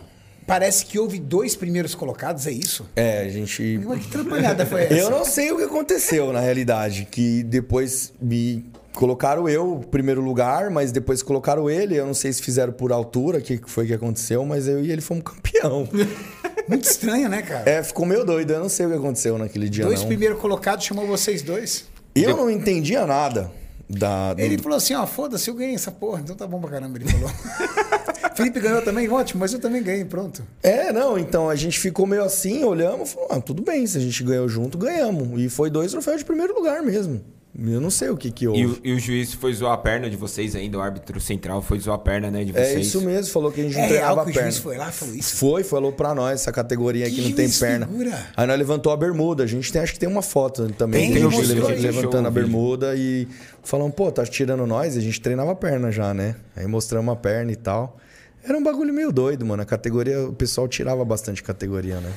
parece que houve dois primeiros colocados, é isso? É, a gente. Mas que trabalhada foi essa? Eu não sei o que aconteceu, na realidade. Que depois me colocaram eu primeiro lugar, mas depois colocaram ele. Eu não sei se fizeram por altura, o que foi que aconteceu, mas eu e ele fomos campeão. Muito estranho, né, cara? É, ficou meio doido. Eu não sei o que aconteceu naquele dia, dois não. primeiros colocados chamou vocês dois. Eu não entendia nada da. do- Ele falou assim, ó, foda-se, eu ganhei essa porra, então tá bom pra caramba, ele falou. Felipe ganhou também, ótimo, mas eu também ganhei, pronto. É, não, então a gente ficou meio assim, olhamos, falou, ah, tudo bem, se a gente ganhou junto, ganhamos. E foi dois troféus de primeiro lugar mesmo. Eu não sei o que que houve. E o, e o juiz foi zoar a perna de vocês ainda, o árbitro central foi zoar a perna, né, de vocês. É isso mesmo, falou que a gente não É real treinava que a o perna. juiz foi lá e falou isso? Foi, falou pra nós, essa categoria Que aqui não tem perna. figura. Aí nós levantou a bermuda. A gente tem, acho que tem uma foto também. Tem, gente mostrou le- aí. levantando a bermuda e falando, pô, tá tirando nós? A gente treinava a perna já, né? Aí mostramos a perna e tal. Era um bagulho meio doido, mano. A categoria, o pessoal tirava bastante categoria, né?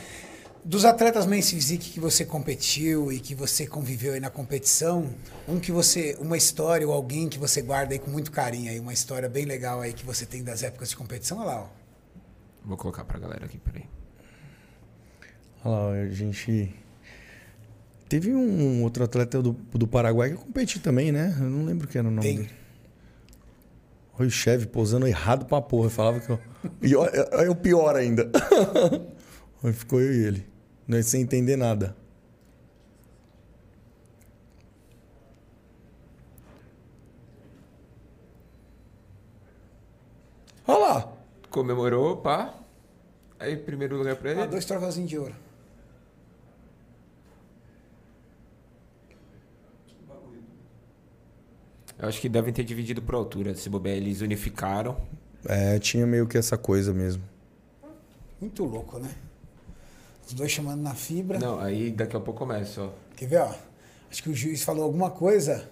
Dos atletas Men's Physique que você competiu e que você conviveu aí na competição, um que você, uma história ou alguém que você guarda aí com muito carinho aí, uma história bem legal aí que você tem das épocas de competição, olha lá, ó. Vou colocar pra galera aqui, peraí. Olha lá, a gente. Teve um outro atleta do, do Paraguai que eu competi também, né? Eu não lembro que era o nome Tem. dele. Olha o chefe pousando errado pra porra. Eu falava que eu. E olha, é o pior ainda. Aí ficou eu e ele. Nós sem entender nada. Olha lá. Comemorou, pá. Aí, primeiro lugar pra ele. Ah, dois troféuzinhos de ouro. Eu acho que devem ter dividido por altura. Se bobear, eles unificaram. É, tinha meio que essa coisa mesmo. Muito louco, né? Os dois chamando na fibra. Não, aí daqui a pouco começa, ó. Quer ver, ó? Acho que o juiz falou alguma coisa.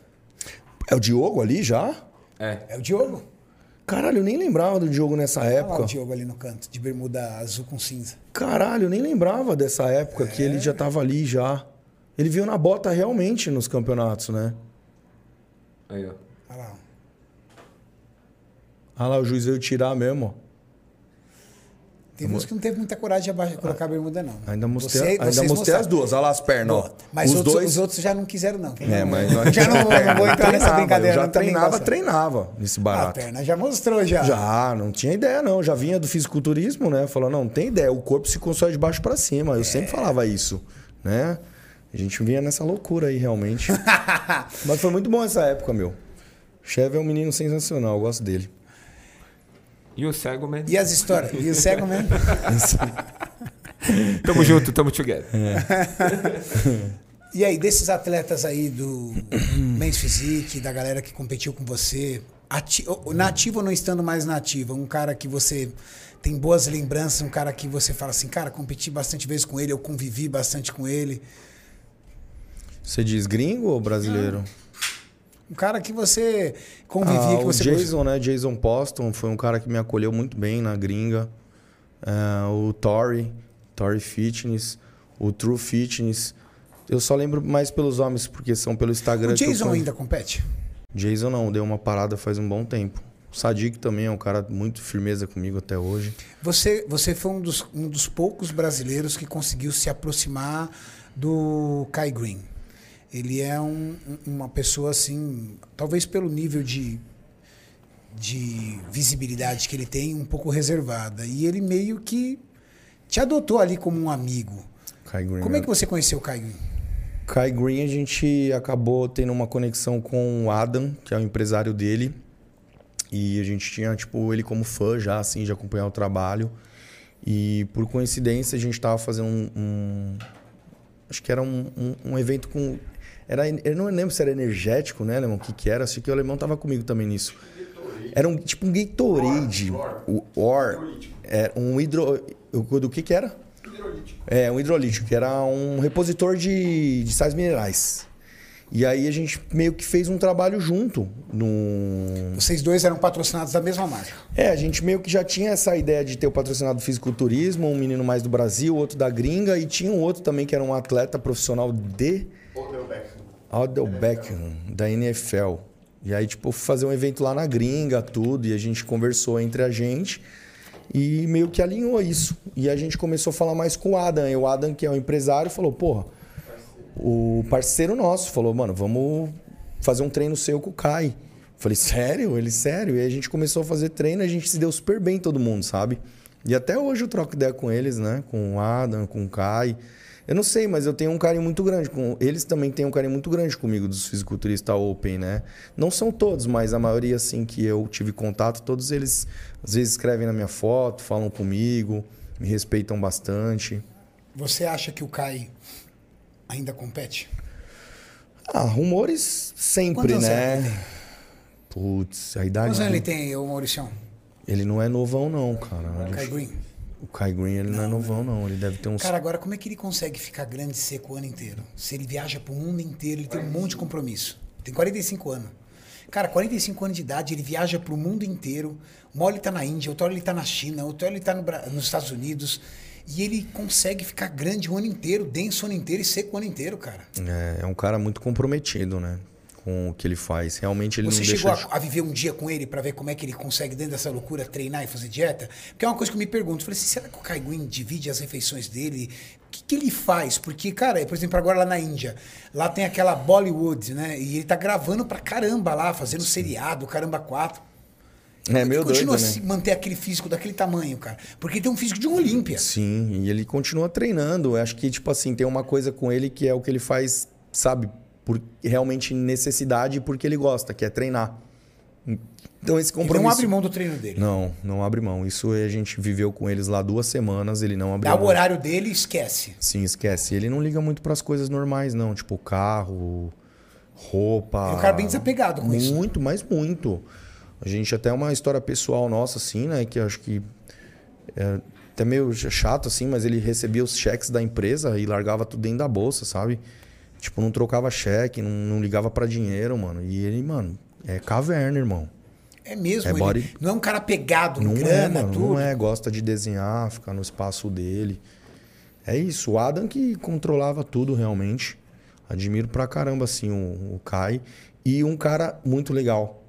É o Diogo ali já? É. É o Diogo. Caralho, eu nem lembrava do Diogo nessa Olha lá época. o Diogo ali no canto, de bermuda azul com cinza. Caralho, eu nem lembrava dessa época que ele já tava ali já. Ele veio na bota realmente nos campeonatos, né? Aí, ó. Olha lá. Ah lá, o juiz veio tirar mesmo, ó. Tem uns que não teve muita coragem de aba- colocar a bermuda, não. Ainda mostrei, Você- ainda mostrei as duas. Olha lá as pernas, ó. Mas os outros, dois. os outros já não quiseram, não. É, mas já não, não vou entrar nessa brincadeira. Eu já treinava, treinava nesse A barato. perna já mostrou, já. Já, não tinha ideia não. Já vinha do fisiculturismo, né? Falou, não, não tem ideia. O corpo se constrói de baixo pra cima. Eu sempre falava isso, né? A gente vinha nessa loucura aí, realmente. Mas foi muito bom essa época, meu. Cheve é um menino sensacional, eu gosto dele. E o cego, man? E as histórias? E o cego mesmo? Tamo junto, tamo together. E aí, desses atletas aí do Men's Physique, da galera que competiu com você, ati na ativa ou não estando mais na ativa, um cara que você tem boas lembranças, um cara que você fala assim, cara, competi bastante vezes com ele, eu convivi bastante com ele. Você diz gringo ou brasileiro? Um cara que você convivia, Ah, que o você Jason, né? Jason Poston foi um cara que me acolheu muito bem na gringa. É, o Tory, Tory Fitness, o True Fitness. Eu só lembro mais pelos homens, porque são pelo Instagram. O que eu Jason ainda compete? Jason não, deu uma parada faz um bom tempo. O Sadiq também é um cara muito firmeza comigo até hoje. Você, você foi um dos, um dos poucos brasileiros que conseguiu se aproximar do Kai Green. Ele é um- um- uma pessoa assim, talvez pelo nível de, de visibilidade que ele tem, um pouco reservada. E ele meio que te adotou ali como um amigo. Kai Green. Como é que você conheceu o Kai Green? Kai Green, a gente acabou tendo uma conexão com o Adam, que é o empresário dele. E a gente tinha, tipo, ele como fã já, assim, de acompanhar o trabalho. E por coincidência, a gente tava fazendo um. um- acho que era um, um, um evento com. Era, eu não lembro se era energético, né, Alemão? O que, que era? Acho que o Alemão tava comigo também nisso. Era um tipo um Gatorade. O Or. Era um hidro. o- Do que que era? É, um hidrolítico, que era um repositor de, de sais minerais. E aí a gente meio que fez um trabalho junto. No... Vocês dois eram patrocinados da mesma marca. É, a gente meio que já tinha essa ideia de ter o patrocinado fisiculturismo, um menino mais do Brasil, outro da gringa, e tinha um outro também que era um atleta profissional de Odell Beckham. Odell Beckham, da NFL. E aí, tipo, fazer um evento lá na gringa, tudo, e a gente conversou entre a gente e meio que alinhou isso. E a gente começou a falar mais com o Adam. E o Adam, que é o empresário, falou, porra, o parceiro nosso falou, mano, vamos fazer um treino seu com o Kai. Falei, sério? Ele, sério? E a gente começou a fazer treino a gente se deu super bem todo mundo, sabe? E até hoje eu troco ideia com eles, né? Com o Adam, com o Kai. Eu não sei, mas eu tenho um carinho muito grande com eles também têm um carinho muito grande comigo dos fisiculturistas open, né? Não são todos, mas a maioria assim que eu tive contato, todos eles às vezes escrevem na minha foto, falam comigo, me respeitam bastante. Você acha que o Kai ainda compete? Ah, rumores sempre, Quantos né? Putz, a idade Quantos anos ele tem, ô Mauricião? Ele não é novão não, cara. Kai Green? O Kai Green, ele não, é novão não, ele deve ter uns Cara, agora como é que ele consegue ficar grande e seco o ano inteiro? Se ele viaja pro mundo inteiro, ele tem um monte de compromisso. Tem 45 anos. Cara, 45 anos de idade, ele viaja pro mundo inteiro. Uma hora ele tá na Índia, outra hora ele tá na China, outra hora ele tá no Bra- nos Estados Unidos. E ele consegue ficar grande o ano inteiro, denso o ano inteiro e seco o ano inteiro, cara. É, é um cara muito comprometido, né? Com o que ele faz. Realmente ele Você não chegou deixa. a, a viver um dia com ele pra ver como é que ele consegue, dentro dessa loucura, treinar e fazer dieta? Porque é uma coisa que eu me pergunto. Eu falei assim, será que o Kai Green divide as refeições dele? O que, que ele faz? Porque, cara, por exemplo, agora lá na Índia, lá tem aquela Bollywood, né? E ele tá gravando pra caramba lá, fazendo seriado, caramba, quatro. É Ele doido, continua né? a se manter aquele físico daquele tamanho, cara. Porque ele tem um físico de um Olímpia. Sim, e ele continua treinando. Eu acho que, tipo assim, tem uma coisa com ele que é o que ele faz, sabe, por realmente necessidade e porque ele gosta, que é treinar. Então esse Ele compromisso. não abre mão do treino dele. Não, não abre mão. Isso a gente viveu com eles lá duas semanas, ele não abriu Dá o mão. horário dele e esquece. Sim, esquece. Ele não liga muito pras coisas normais, não. Tipo, carro, roupa. É um cara bem desapegado com isso. Muito, mas muito. A gente até uma história pessoal nossa, assim, né? Que acho que é até meio chato, assim, mas ele recebia os cheques da empresa e largava tudo dentro da bolsa, sabe? Tipo, não trocava cheque, não, não ligava pra dinheiro, mano. E ele, mano, é caverna, irmão. É mesmo, É ele body- não é um cara pegado Não é, grana, mano, tudo. não é. Gosta de desenhar, ficar no espaço dele. É isso. O Adam que controlava tudo realmente. Admiro pra caramba, assim, o, o Kai. E um cara muito legal.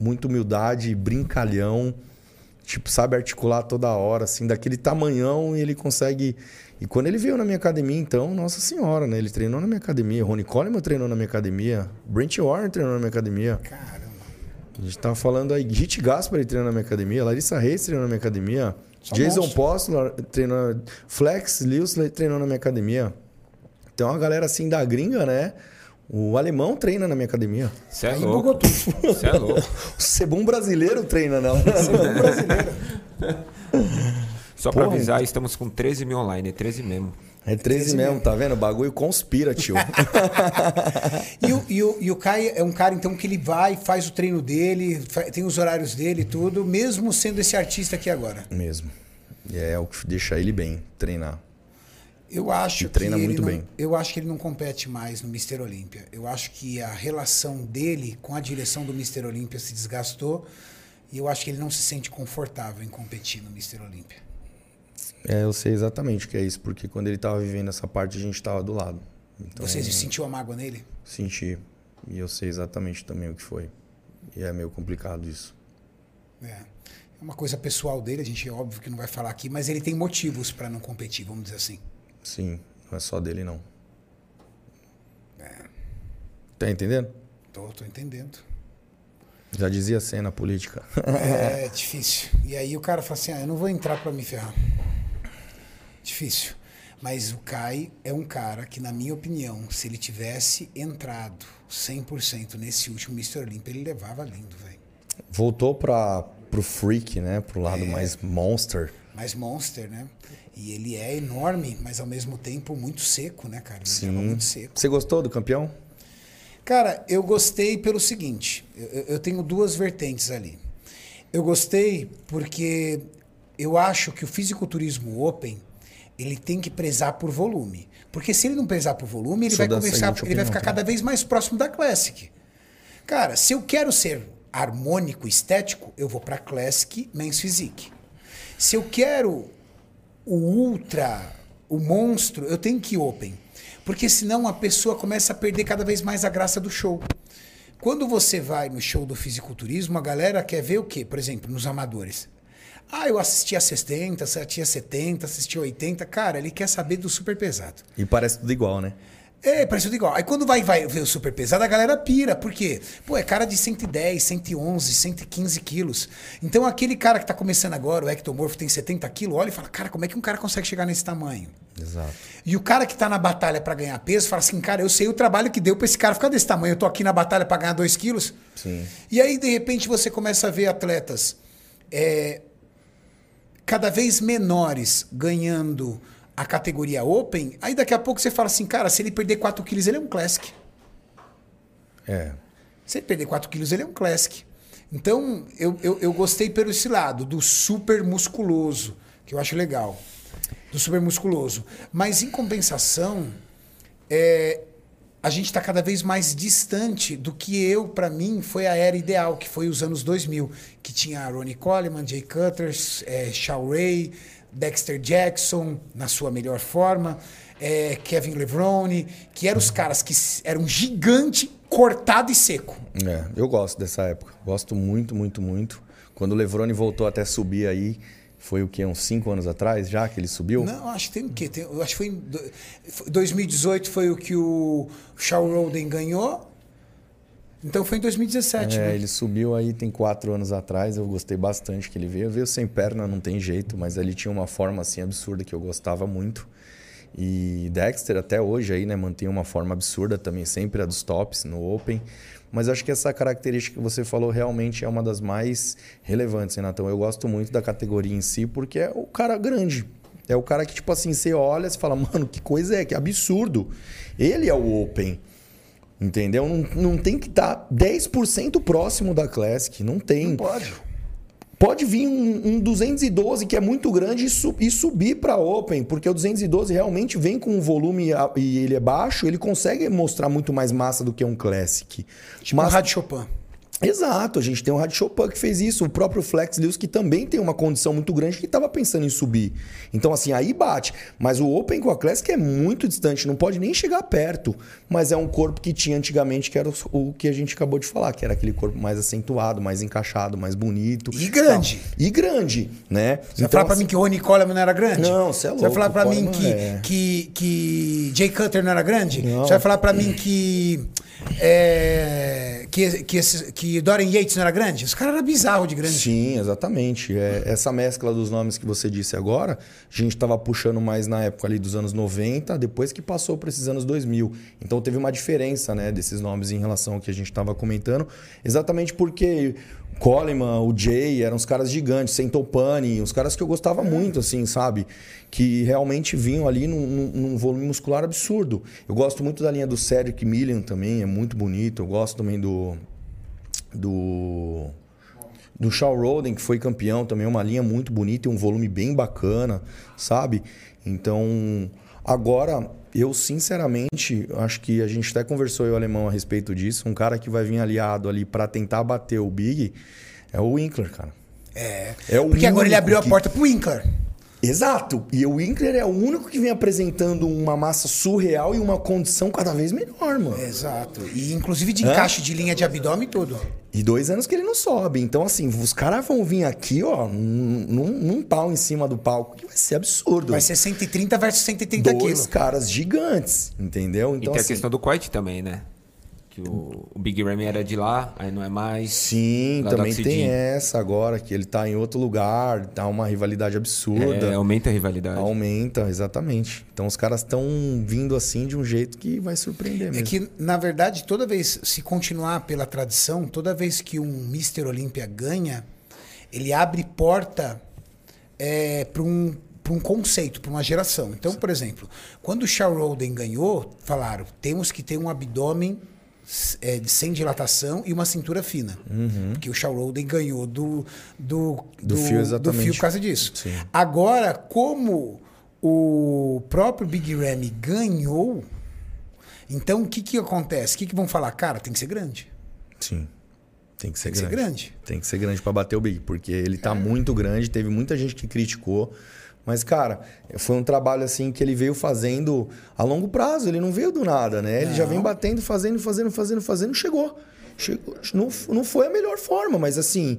Muita humildade, brincalhão. Tipo, sabe articular toda hora, assim, daquele tamanhão e ele consegue. E quando ele veio na minha academia, então, nossa senhora, né? Ele treinou na minha academia. Ronnie Coleman treinou na minha academia. Brent Warren treinou na minha academia. Caramba. A gente tava falando aí, Hit Gaspar treinou na minha academia, Larissa Reis treinou na minha academia, Só Jason. Postler treinou, Flex Lewis treinou na minha academia. Tem uma galera assim da gringa, né? O alemão treina na minha academia. Você é Aí louco. Você é louco. O Cebum brasileiro treina nela. Só pra Porra, avisar, estamos com 13 mil online. É 13 mesmo. É 13 mesmo, tá vendo? O bagulho conspira, tio. E o, e, o, e o Kai é um cara, então, que ele vai, faz o treino dele, tem os horários dele e tudo, mesmo sendo esse artista aqui agora. mesmo. E é o que deixa ele bem, treinar. Eu acho E treina que ele muito não, bem. Eu acho que ele não compete mais no Mr. Olímpia. Eu acho que a relação dele com a direção do Mr. Olímpia se desgastou e eu acho que ele não se sente confortável em competir no Mr. Olímpia. É, eu sei exatamente o que é isso, porque quando ele tava vivendo essa parte, a gente tava do lado. Então, Você sentiu a mágoa nele? Senti. E eu sei exatamente também o que foi. E é meio complicado isso. É. É uma coisa pessoal dele, a gente é óbvio que não vai falar aqui, mas ele tem motivos para não competir, vamos dizer assim. Sim, não é só dele, não. É. Tá entendendo? Tô, tô entendendo. Já dizia cena política. É difícil. E aí o cara fala assim: ah, eu não vou entrar para me ferrar. Difícil. Mas o Kai é um cara que, na minha opinião, se ele tivesse entrado 100% nesse último Mr. Olympia, ele levava lindo, velho. Voltou pra, pro freak, né? Pro É. lado mais monster. Mais monster, né? E ele é enorme, mas ao mesmo tempo muito seco, né, cara? Ele Sim. muito seco. Você gostou do campeão? Cara, eu gostei pelo seguinte: eu, eu- eu tenho duas vertentes ali. Eu gostei porque eu acho que o fisiculturismo open ele tem que prezar por volume. Porque se ele não prezar por volume, ele Sou vai seguinte ele vai opinião ficar também. cada vez mais próximo da Classic. Cara, se eu quero ser harmônico, estético, eu vou para Classic Men's Physique. Se eu quero o ultra, o monstro, eu tenho que ir open. Porque senão a pessoa começa a perder cada vez mais a graça do show. Quando você vai no show do fisiculturismo, a galera quer ver o quê? Por exemplo, nos amadores. Ah, eu assisti a 60, assisti a 70, assisti a 80. Cara, ele quer saber do super pesado. E parece tudo igual, né? É, parece tudo igual. Aí quando vai, vai ver o super pesado, a galera pira. Por quê? Pô, é cara de 110, 111, 115 quilos. Então aquele cara que tá começando agora, o ectomorfo, tem 70 quilos, olha e fala, cara, como é que um cara consegue chegar nesse tamanho? Exato. E o cara que tá na batalha pra ganhar peso fala assim, cara, eu sei o trabalho que deu pra esse cara ficar desse tamanho. Eu tô aqui na batalha pra ganhar 2 quilos. Sim. E aí, de repente, você começa a ver atletas é, cada vez menores ganhando a categoria Open. Aí daqui a pouco você fala assim, cara, se ele perder 4 quilos, ele é um Classic. É. Se ele perder 4 quilos, ele é um Classic. Então, eu, eu, eu gostei pelo esse lado, do super musculoso, que eu acho legal. Do super musculoso. Mas, em compensação, é, a gente está cada vez mais distante do que eu, para mim, foi a era ideal, que foi os anos 2000, que tinha Ronnie Coleman, Jay Cutters, é, Shaw Ray, Dexter Jackson, na sua melhor forma, é, Kevin Levrone, que eram os caras que eram gigante, cortado e seco. É, eu gosto dessa época. Gosto muito, muito, muito. Quando o Levrone voltou até subir aí, foi o quê? Uns 5 anos atrás já que ele subiu? Não, acho que tem o quê? Tem- acho que foi em do- foi- 2018 foi o que o Shaw Roden ganhou. Então foi em 2017, É, né? ele subiu aí tem quatro anos atrás, eu gostei bastante que ele veio. Veio sem perna, não tem jeito, mas ele tinha uma forma assim absurda que eu gostava muito. E Dexter até hoje aí, né, mantém uma forma absurda também, sempre a dos tops no Open. Mas acho que essa característica que você falou realmente é uma das mais relevantes, Renatão. Eu gosto muito da categoria em si, porque é o cara grande. É o cara que, tipo assim, você olha e fala, mano, que coisa é, que absurdo. Ele é o Open. Entendeu? Não, não tem que estar 10% próximo da Classic. Não tem. Não pode. Pode vir um, um 212 que é muito grande e, su- e subir para Open, porque o 212 realmente vem com um volume e ele é baixo, ele consegue mostrar muito mais massa do que um Classic. Tipo Mas- o Rádio Chopin. Exato, a gente tem o Rádio Chopin que fez isso, o próprio Flex Lewis que também tem uma condição muito grande que estava pensando em subir. Então, assim, aí bate. Mas o Open com a Classic é muito distante, não pode nem chegar perto. Mas é um corpo que tinha antigamente, que era o, o que a gente acabou de falar, que era aquele corpo mais acentuado, mais encaixado, mais bonito. E grande. Tal. E grande, né? Você vai falar pra assim, mim que o Ronnie Coleman não era grande? Não, você é louco. Você vai falar pra mim que, é- que, que Jay Cutter não era grande? Não. Você vai falar pra mim que. É, que, que, esse- que Dorian Yates não era grande? Os caras eram bizarros de grande. Sim, exatamente. É, essa mescla dos nomes que você disse agora, a gente estava puxando mais na época ali dos anos 90, depois que passou para esses anos 2000. Então teve uma diferença né, desses nomes em relação ao que a gente estava comentando, exatamente porque Coleman, o Jay, eram os caras gigantes, Sentopani, os caras que eu gostava muito, assim, sabe? Que realmente vinham ali num, num- volume muscular absurdo. Eu gosto muito da linha do Cedric Millian também, é muito bonito. Eu gosto também do do do Shaw Roden, que foi campeão também, uma linha muito bonita e um volume bem bacana, sabe? Então, agora, eu sinceramente acho que a gente até conversou eu e o alemão a respeito disso. Um cara que vai vir aliado ali para tentar bater o Big é o Winkler, cara. É. É o Porque agora ele abriu a que- porta pro Winkler. Exato. E o Winkler é o único que vem apresentando uma massa surreal e uma condição cada vez melhor, mano. Exato. E inclusive de encaixe de linha de abdômen e tudo. E dois anos que ele não sobe. Então, assim, os caras vão vir aqui, ó, num, num- pau em cima do palco, que vai ser absurdo. Vai ser 130 versus 130 dois quilos. caras gigantes, entendeu? E Então, tem a assim, questão do corte também, né? Que o, o Big Ram era de lá, aí não é mais. sim, Lá do também tem essa agora, que ele tá em outro lugar, tá uma rivalidade absurda. É, aumenta a rivalidade. Aumenta, exatamente. Então os caras estão vindo assim de um jeito que vai surpreender É mesmo. que, na verdade, toda vez, se continuar pela tradição, toda vez que um Mr. Olímpia ganha, ele abre porta para um, pra um conceito, para uma geração. Então, por exemplo, quando o Shaw Roden ganhou, falaram, temos que ter um abdômen é, sem dilatação e uma cintura fina. Porque o Shaw Roden ganhou do, do, Uhum. Do fio, do exatamente. fio por causa disso. Sim. Agora, como o próprio Big Ramy ganhou, então o que, que acontece? O que, que vão falar? Cara, tem que ser grande. Sim. Tem que ser Tem que ser grande. grande. Tem que ser grande pra bater o Big, porque ele tá muito grande, teve muita gente que criticou. Mas, cara, foi um trabalho assim que ele veio fazendo a longo prazo, ele não veio do nada, né? Ele já vem batendo, fazendo, fazendo, fazendo, fazendo, chegou. chegou. Não, não foi a melhor forma, mas assim,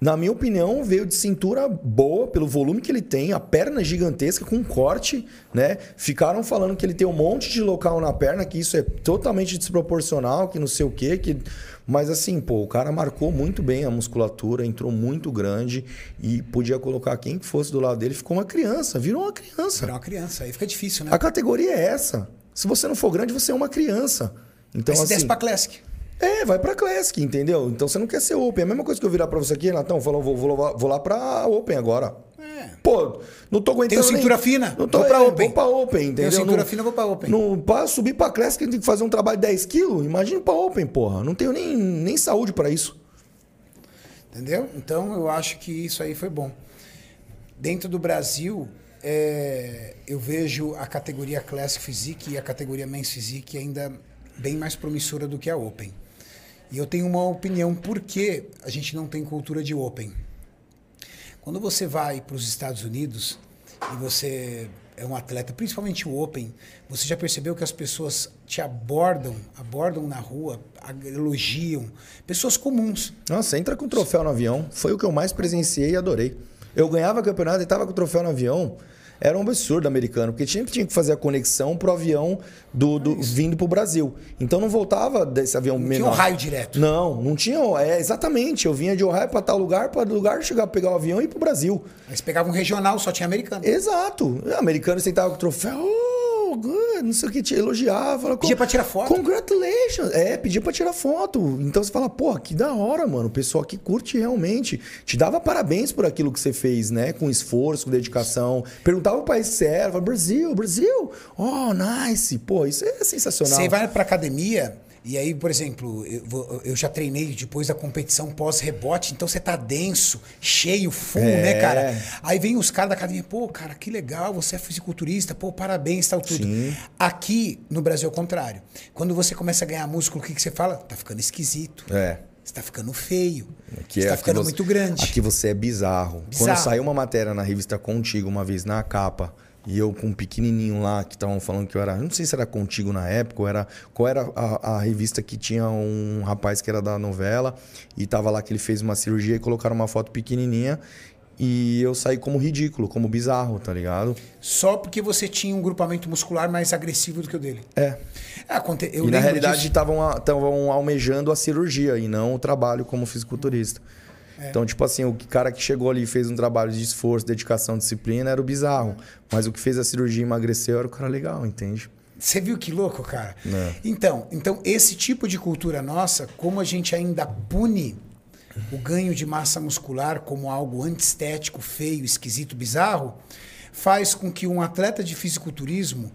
na minha opinião, veio de cintura boa pelo volume que ele tem, a perna é gigantesca com corte, né? Ficaram falando que ele tem um monte de local na perna, que isso é totalmente desproporcional, que não sei o quê, que mas assim, pô, o cara marcou muito bem a musculatura, entrou muito grande e podia colocar quem que fosse do lado dele, ficou uma criança, virou uma criança. Será uma criança. Aí fica difícil, né? A categoria é essa. Se você não for grande, você é uma criança. Então, Aí desce assim, pra Classic. É, vai pra Classic, entendeu? Então você não quer ser Open. É a mesma coisa que eu virar pra você aqui, Natão, falou, vou, vou, vou lá pra Open agora. É. Pô, não tô aguentando. Tenho cintura nem- fina, Não tô, vou pra é, Open. Vou pra Open, entendeu? cintura Não- fina, vou pra Open. Não, pra subir pra Classic, tem que fazer um trabalho de 10 quilos. Imagina pra Open, porra. Não tenho nem, nem saúde pra isso. Entendeu? Então eu acho que isso aí foi bom. Dentro do Brasil, é, eu vejo a categoria Classic Physique e a categoria Men's Physique ainda bem mais promissora do que a Open. E eu tenho uma opinião por que a gente não tem cultura de Open. Quando você vai para os Estados Unidos e você é um atleta, principalmente o Open, você já percebeu que as pessoas te abordam, abordam na rua, elogiam, pessoas comuns. Nossa, entra com troféu no avião. Foi o que eu mais presenciei e adorei. Eu ganhava campeonato e tava com o troféu no avião. Era um absurdo americano, porque sempre tinha que fazer a conexão pro avião do, do vindo pro Brasil. Então não voltava desse avião Não menor. tinha um raio direto. Não, não tinha. É, exatamente. Eu vinha de Ohio para tal lugar, para lugar, chegar, pegar o avião e ir pro Brasil. Você pegava um regional, só tinha americano. Exato. Americano sentava com o troféu. Oh, good, não sei o que, te elogiava. Falava, Pedia pra tirar foto. Congratulations. É, pedia pra tirar foto. Então você fala, pô, que da hora, mano. O pessoal que curte realmente. Te dava parabéns por aquilo que você fez, né? Com esforço, com dedicação. Perguntava o país era. Falava, Brasil, Brasil. Oh, nice. Pô, isso é sensacional. Você vai pra academia e aí, por exemplo, eu, já treinei depois da competição pós-rebote, então você tá denso, cheio, full, É. né, cara? Aí vem os caras da academia, pô, cara, que legal, você é fisiculturista, pô, parabéns, tal, tudo. Sim. Aqui no Brasil é o contrário. Quando você começa a ganhar músculo, o que, que você fala? Tá ficando esquisito. É. Você tá ficando feio. Que você é tá aqui ficando você- muito grande. Aqui você é bizarro. Bizarro. Quando saiu uma matéria na revista Contigo uma vez na capa, e eu com um pequenininho lá, que estavam falando que eu era. Não sei se era Contigo na época, ou era. Qual era a, a revista que tinha um rapaz que era da novela, e tava lá que ele fez uma cirurgia e colocaram uma foto pequenininha. E eu saí como ridículo, como bizarro, tá ligado? Só porque você tinha um grupamento muscular mais agressivo do que o dele. É. É, eu e na realidade estavam almejando a cirurgia e não o trabalho como fisiculturista. É. Então, tipo assim, o cara que chegou ali e fez um trabalho de esforço, dedicação, disciplina era o bizarro. Mas o que fez a cirurgia e emagreceu era o cara legal, entende? Você viu que louco, cara? É. Então, então, esse tipo de cultura nossa, como a gente ainda pune o ganho de massa muscular como algo antiestético, feio, esquisito, bizarro, faz com que um atleta de fisiculturismo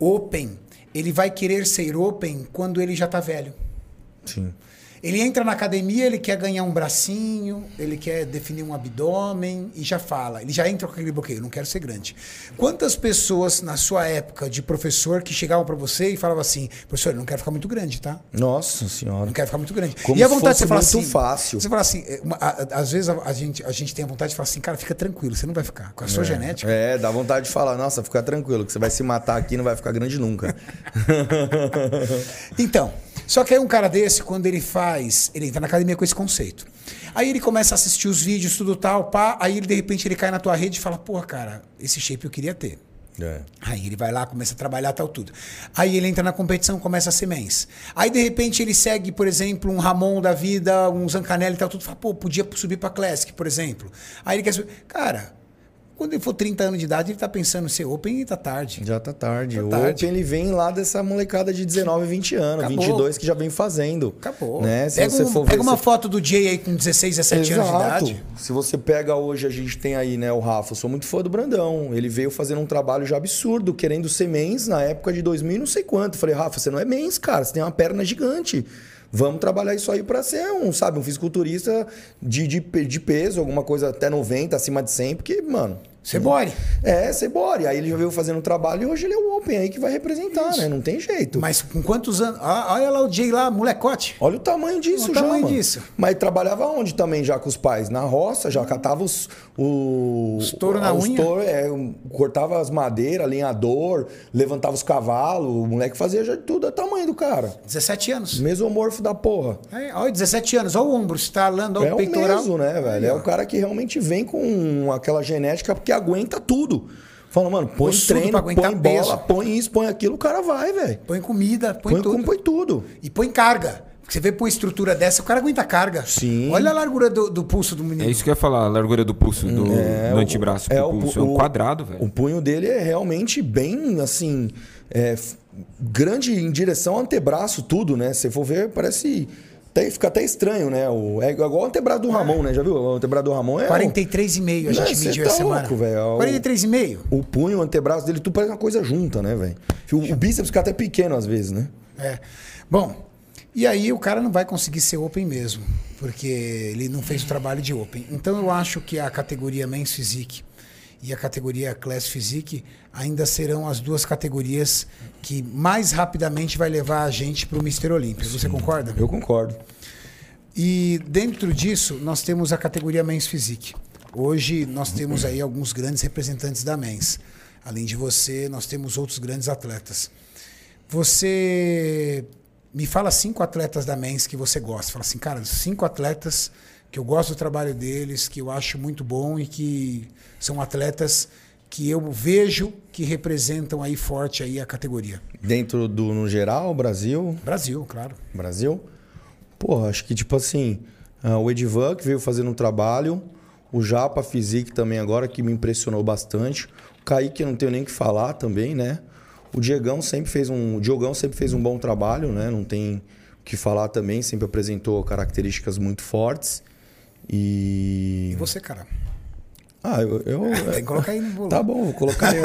open, ele vai querer ser open quando ele já tá velho. Sim. Ele entra na academia, ele quer ganhar um bracinho, ele quer definir um abdômen e já fala. Ele já entra com aquele bloqueio, não quero ser grande. Quantas pessoas na sua época de professor que chegavam para você e falavam assim: professor, eu não quero ficar muito grande, tá? Nossa senhora. Não quero ficar muito grande. Como e a vontade de você falar muito assim. fácil. Você fala assim, é, uma- a- às vezes a, a gente, a gente tem a vontade de falar assim, cara, fica tranquilo, você não vai ficar. Com a sua genética. É, dá vontade de falar, nossa, fica tranquilo, que você vai se matar aqui e não vai ficar grande nunca. Então, só que aí um cara desse, quando ele faz, ele entra na academia com esse conceito. Aí ele começa a assistir os vídeos, tudo tal, pá, aí ele de repente ele cai na tua rede e fala, porra, cara, esse shape eu queria ter. É. Aí ele vai lá, começa a trabalhar tal tudo. Aí ele entra na competição, começa a ser mens. Aí de repente ele segue, por exemplo, um Ramon da vida, um Zancanelli e tal tudo, fala, pô, podia subir pra Classic, por exemplo. Aí ele quer subir. Cara, quando ele for 30 anos de idade, ele tá pensando em ser open e tá tarde. Já tá tarde. Tá o tarde. Open ele vem lá dessa molecada de 19, 20 anos, Acabou. 22 que já vem fazendo. Acabou. Né? Se Pega, você um- for pega ver, uma você- foto do Jay aí com 16, 17 anos de idade. Se você pega hoje, a gente tem aí, né, o Rafa, eu sou muito fã do Brandão. Ele veio fazendo um trabalho já absurdo, querendo ser mens na época de 2000 e não sei quanto. Eu falei, Rafa, você não é mens, cara, você tem uma perna gigante. Vamos trabalhar isso aí pra ser um, sabe, um fisiculturista de, de, de peso, alguma coisa até 90, acima de 100, porque, mano. Você bore. É, você bore. Aí ele já veio fazendo trabalho e hoje ele é o Open aí que vai representar, né? Não tem jeito. Mas com quantos anos? Ah, olha lá o Jay lá, molecote. Olha o tamanho disso O já, tamanho mano. disso. Mas trabalhava onde também já com os pais? Na roça, já catava os... o- Os touro na unha? touro, é, cortava as madeiras, alinhador, levantava os cavalos. O moleque fazia já tudo. É o tamanho do cara. 17 anos. Mesomorfo da porra. É, olha, 17 anos. Olha o ombro estalando, olha é o o peitoral. mesmo, né, velho? Aí, É o cara que realmente vem com aquela genética porque aguenta tudo. Fala, mano, põe Ossudo treino, pra aguentar põe bola, peso. põe isso, põe aquilo, o cara vai, velho. Põe comida, põe, Põe, tudo. põe, põe tudo. E põe carga. Porque você vê por estrutura dessa, o cara aguenta carga. Sim. Olha a largura do, do pulso do É menino. isso que eu ia falar, a largura do pulso, do, É, do o- antebraço é pro o- pulso. é um o- quadrado, velho. O punho dele é realmente bem, assim, é, grande em direção ao antebraço, tudo, né? Se for ver, parece. Até, fica até estranho, né? O, é igual o antebraço do Ramon, né? Já viu? O antebraço do Ramon é. o- 43,5 a Não, gente cê mediu tá essa semana. louco, velho. O- 43,5? O punho, o antebraço dele, tudo parece uma coisa junta, né, velho? O, o bíceps fica até pequeno às vezes, né? É. Bom, e aí o cara não vai conseguir ser open mesmo, porque ele não fez o trabalho de open. Então eu acho que a categoria Men's Physique e a categoria Class Physique ainda serão as duas categorias que mais rapidamente vai levar a gente para o Mister Olímpia. Você concorda? Eu concordo. E dentro disso, nós temos a categoria Men's Physique. Hoje nós temos aí alguns grandes representantes da Men's. Além de você, nós temos outros grandes atletas. Você me fala cinco atletas da Men's que você gosta. Fala assim, cara, cinco atletas que eu gosto do trabalho deles, que eu acho muito bom e que são atletas que eu vejo que representam aí forte aí a categoria. Dentro do, no geral, Brasil, Brasil, claro. Brasil. Pô, acho que tipo assim, ah, o Edivan que veio fazendo um trabalho, o Japa Physique também agora que me impressionou bastante. O Kaique eu não tenho nem o que falar também, né? O Diegão sempre fez um, o Diogão sempre fez um bom trabalho, né? Não tem o que falar também, sempre apresentou características muito fortes. E E você, cara? Ah, eu, eu Tem que colocar aí no bolo. Tá bom, vou colocar eu.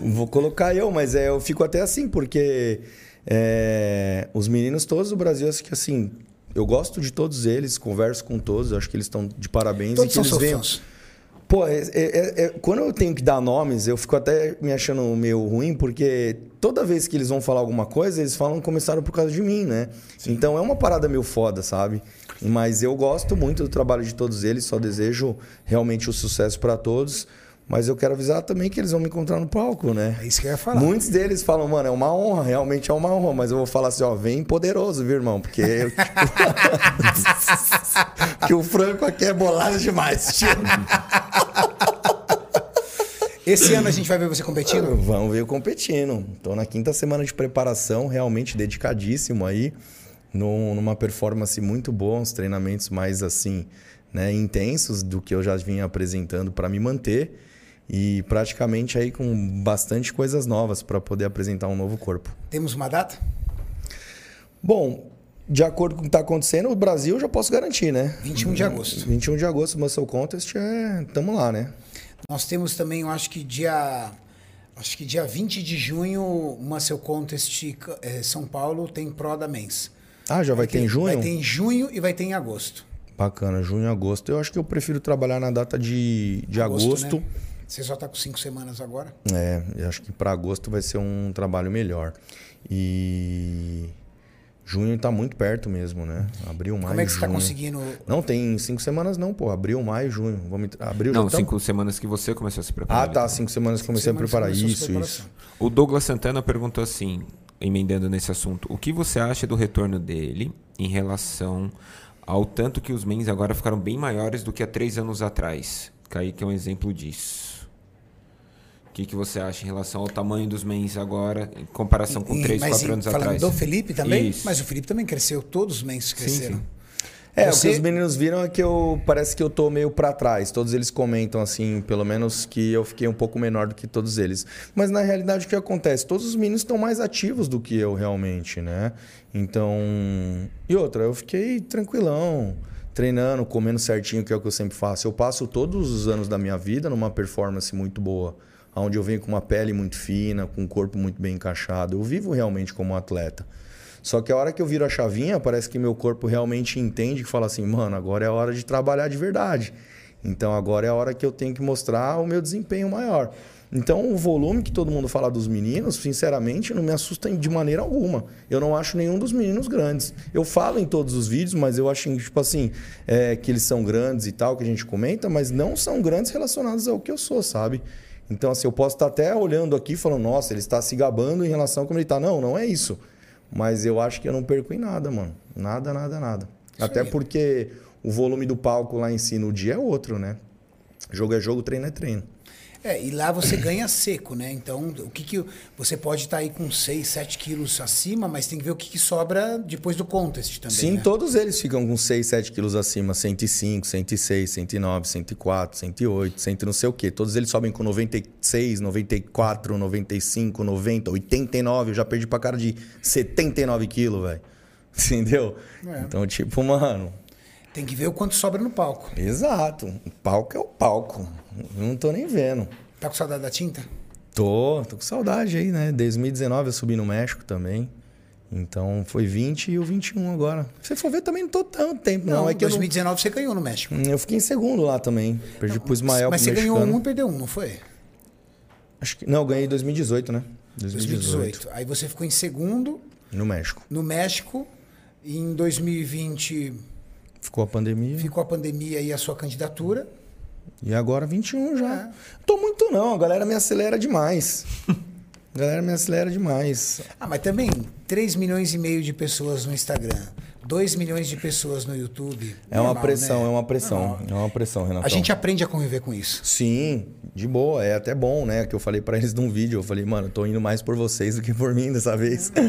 vou colocar eu, mas é, eu fico até assim, porque é, os meninos todos do Brasil, acho que assim, eu gosto de todos eles, converso com todos, acho que eles estão de parabéns Todos e que eles venham. fãs. Pô, é- é- é- é- quando eu tenho que dar nomes, eu fico até me achando meio ruim, porque toda vez que eles vão falar alguma coisa, eles falam que começaram por causa de mim, né? Então é uma parada meio foda, sabe? Mas eu gosto muito do trabalho de todos eles, só desejo realmente o sucesso pra todos. Mas eu quero avisar também que eles vão me encontrar no palco, né? É isso que eu ia falar. Muitos deles falam, mano, é uma honra, realmente é uma honra, mas eu vou falar assim, ó, vem poderoso, viu, irmão? Porque eu, que o Franco aqui é bolado demais, tio. Esse ano a gente vai ver você competindo? Vamos ver eu competindo. Tô na quinta semana de preparação, realmente dedicadíssimo aí, num- numa performance muito boa, uns treinamentos mais assim, né, intensos do que eu já vinha apresentando para me manter e praticamente aí com bastante coisas novas para poder apresentar um novo corpo. Temos uma data? Bom, de acordo com o que está acontecendo, o Brasil já posso garantir, né? 21 de agosto. 21 de agosto, Muscle Contest, é... tamo lá, né? Nós temos também, eu acho que dia. Acho que dia 20 de junho, Muscle Contest eh, São Paulo tem Pro da Mens. Ah, já vai ter em junho? Vai ter em junho e vai ter em agosto. Bacana, junho e agosto. Eu acho que eu prefiro trabalhar na data de, de agosto. né? Você só tá com cinco semanas agora? É, eu acho que para agosto vai ser um trabalho melhor. E junho tá muito perto mesmo, né? Abril, maio, Como é que você tá junho. conseguindo? Não, tem cinco semanas não, pô. Abril, maio, junho. Vamos... Abril Não, tá... cinco semanas que você começou a se preparar. Ah, tá. Vitor. Cinco semanas que comecei a Semanas preparar. a Isso, preparação. isso. O Douglas Santana perguntou assim, emendando nesse assunto, o que você acha do retorno dele em relação ao tanto que os mens agora ficaram bem maiores do que há três anos atrás? Kaique é um exemplo disso. O que, que você acha em relação ao tamanho dos mens agora, em comparação com três, quatro anos falando atrás? do Felipe também? Isso. Mas o Felipe também cresceu, todos os mens cresceram. sim. É, Você- o que os meninos viram é que eu parece que eu tô meio pra trás. Todos eles comentam assim, pelo menos que eu fiquei um pouco menor do que todos eles. Mas na realidade o que acontece? Todos os meninos estão mais ativos do que eu realmente, né? Então, e outra, eu fiquei tranquilão, treinando, comendo certinho, que é o que eu sempre faço. Eu passo todos os anos da minha vida numa performance muito boa, onde eu venho com uma pele muito fina, com um corpo muito bem encaixado. Eu vivo realmente como um atleta. Só que a hora que eu viro a chavinha, parece que meu corpo realmente entende e fala assim, mano, agora é a hora de trabalhar de verdade. Então agora é a hora que eu tenho que mostrar o meu desempenho maior. Então o volume que todo mundo fala dos meninos, sinceramente, não me assusta de maneira alguma. Eu não acho nenhum dos meninos grandes. Eu falo em todos os vídeos, mas eu acho, tipo assim, é, que eles são grandes e tal, que a gente comenta, mas não são grandes relacionados ao que eu sou, sabe? Então, assim, eu posso estar até olhando aqui e falando, nossa, ele está se gabando em relação a como ele está. Não, não é isso. Mas eu acho que eu não perco em nada, mano. Nada, nada, nada. Até aí. porque o volume do palco lá em si no dia é outro, né? Jogo é jogo, treino é treino. É, e lá você ganha seco, né? Então, o que que você pode estar aí com 6, 7 quilos acima, mas tem que ver o que, que sobra depois do contest também. Sim, né? todos eles ficam com 6, 7 quilos acima, 105, 106, 109, 104, 108, 100 não sei o quê. Todos eles sobem com 96, 94, 95, 90, 89. Eu já perdi pra cara de 79 quilos, velho. Entendeu? É. Então, tipo, mano, Tem que ver o quanto sobra no palco. exato. O palco é o palco. Não tô nem vendo. Tá com saudade da tinta? Tô, tô com saudade aí, né? 2019 eu subi no México também. Então foi 20 e o 21 agora. Se você for ver, também não tô tanto tempo, não. Não, é que eu, não- 2019 você ganhou no México. eu fiquei em segundo lá também. Perdi pro Ismael, Mas pro você ganhou mexicano. um e perdeu um, não foi? Acho que, não, eu ganhei em 2018, né? 2018. Aí você ficou em segundo No México. no México. E em 2020 Ficou a pandemia. ficou a pandemia e a sua candidatura. E agora 21 já. É. Tô muito não, a galera me acelera demais. a galera me acelera demais. Ah, mas também 3 milhões e meio de pessoas no Instagram, 2 milhões de pessoas no YouTube. É uma Normal, pressão, né? é uma pressão. É uma pressão, Renato. A gente aprende a conviver com isso. Sim, de boa. É até bom, né? Que eu falei pra eles num vídeo. Eu falei, mano, eu tô indo mais por vocês do que por mim dessa vez.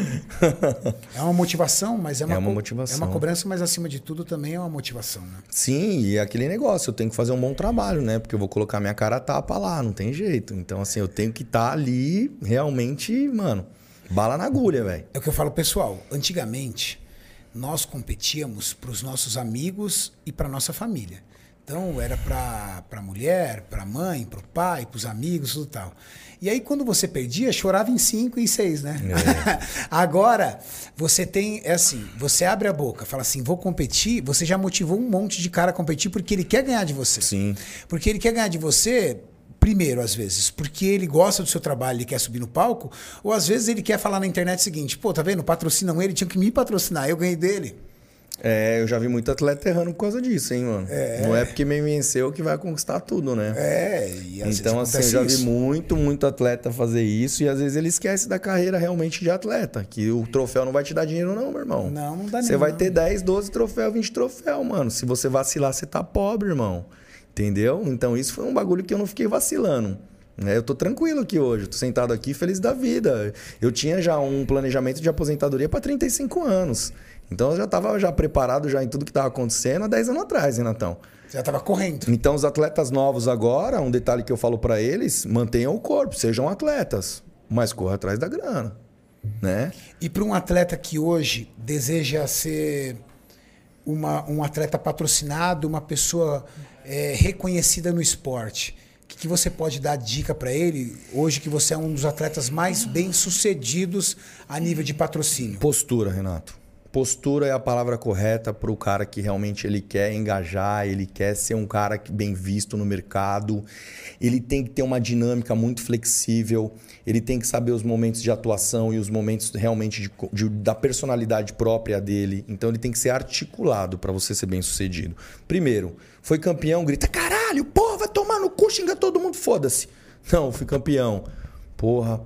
É uma motivação, mas é uma, É uma motivação. É uma cobrança, mas acima de tudo também é uma motivação, né? Sim, e é aquele negócio, eu tenho que fazer um bom trabalho, né? Porque eu vou colocar minha cara a tapa lá, não tem jeito. Então, assim, eu tenho que estar ali realmente, mano, bala na agulha, velho. É o que eu falo, pessoal. Antigamente, nós competíamos para os nossos amigos e para nossa família. Então, era para a mulher, para a mãe, para o pai, para os amigos, tudo tal. E aí, quando você perdia, chorava em cinco e em seis, né? É. Agora, Você tem, é assim, você abre a boca, fala assim, vou competir, você já motivou um monte de cara a competir porque ele quer ganhar de você. Sim. Porque ele quer ganhar de você, primeiro, às vezes, porque ele gosta do seu trabalho, ele quer subir no palco, ou às vezes ele quer falar na internet o seguinte, pô, tá vendo? Patrocinam ele, tinham que me patrocinar, eu ganhei dele. É, eu já vi muito atleta errando por causa disso, hein, mano? Não é porque me venceu que vai conquistar tudo, né? É, e às Então, vezes assim, eu já vi isso. muito, muito atleta fazer isso e às vezes ele esquece da carreira realmente de atleta. Que o troféu não vai te dar dinheiro, não, meu irmão. Não, não dá Você vai não. ter 10, 12 troféus, 20 troféus, mano. Se você vacilar, você tá pobre, irmão. Entendeu? Então, isso foi um bagulho que eu não fiquei vacilando. né? Eu tô tranquilo aqui hoje, tô sentado aqui feliz da vida. Eu tinha já um planejamento de aposentadoria para 35 anos. Então eu já tava já preparado já em tudo que tava acontecendo há 10 anos atrás, Renatão. Você já tava correndo. Então, os atletas novos agora, um detalhe que eu falo pra eles, mantenham o corpo, sejam atletas, mas corra atrás da grana, né? E para um atleta que hoje deseja ser uma, um atleta patrocinado, uma pessoa é, reconhecida no esporte, o que, que você pode dar dica para ele hoje que você é um dos atletas mais bem sucedidos a nível de patrocínio? Postura, Renato. Postura é a palavra correta para o cara que realmente ele quer engajar, ele quer ser um cara bem visto no mercado. Ele tem que ter uma dinâmica muito flexível. Ele tem que saber os momentos de atuação e os momentos realmente de de- da personalidade própria dele. Então ele tem que ser articulado para você ser bem sucedido. Primeiro, foi campeão, grita: caralho, porra, vai tomar no cu, xinga todo mundo, foda-se. Não, fui campeão. Porra,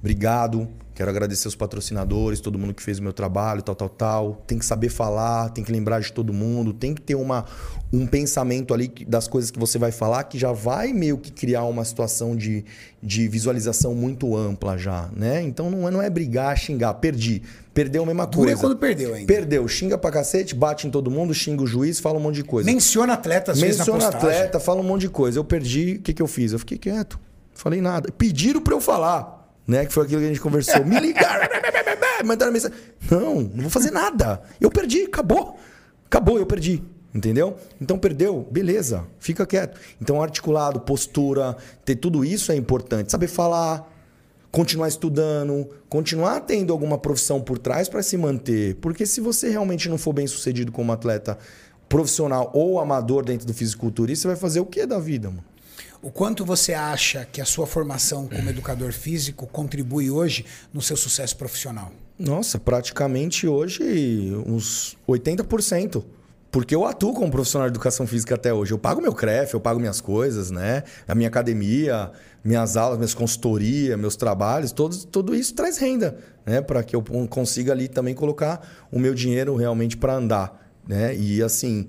obrigado. Quero agradecer os patrocinadores, todo mundo que fez o meu trabalho, tal, tal, tal. Tem que saber falar, tem que lembrar de todo mundo, tem que ter uma, um pensamento ali das coisas que você vai falar que já vai meio que criar uma situação de, de visualização muito ampla já, né? Então não é, não é brigar, xingar. Perdi. Perdeu a mesma Dura coisa. quando perdeu ainda. Perdeu. Xinga pra cacete, bate em todo mundo, xinga o juiz, fala um monte de coisa. Menciona atleta às Menciona atleta, fala um monte de coisa. Eu perdi, o que, que eu fiz? Eu fiquei quieto. Falei nada. Pediram pra eu falar, né? Que foi aquilo que a gente conversou. Me ligaram, mandaram mensagem. Não, não vou fazer nada. Eu perdi, acabou. Acabou, eu perdi. Entendeu? Então perdeu, beleza, fica quieto. Então, articulado, postura, ter tudo isso é importante. Saber falar, continuar estudando, continuar tendo alguma profissão por trás para se manter. Porque se você realmente não for bem sucedido como atleta profissional ou amador dentro do fisiculturismo, você vai fazer o que da vida, mano? O quanto você acha que a sua formação como educador físico contribui hoje no seu sucesso profissional? Nossa, praticamente hoje uns 80%. Porque eu atuo como profissional de educação física até hoje. Eu pago meu CREF, eu pago minhas coisas, né? A minha academia, minhas aulas, minhas consultorias, meus trabalhos, todos, tudo isso traz renda, né? Para que eu consiga ali também colocar o meu dinheiro realmente para andar, né? E assim,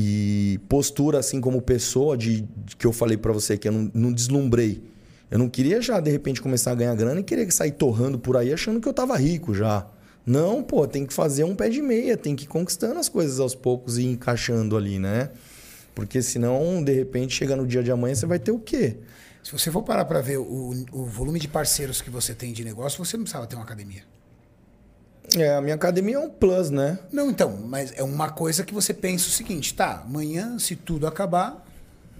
e postura assim como pessoa de, de que eu falei para você que eu não, não deslumbrei. Eu não queria já de repente começar a ganhar grana e querer sair torrando por aí achando que eu tava rico já. Não, pô, tem que fazer um pé de meia, tem que ir conquistando as coisas aos poucos e encaixando ali, né? Porque senão, de repente, chega no dia de amanhã, você vai ter o quê? Se você for parar para ver o, o volume de parceiros que você tem de negócio, você não precisava ter uma academia. É, a minha academia é um plus, né? Não, então, mas é uma coisa que você pensa o seguinte, tá, amanhã, se tudo acabar,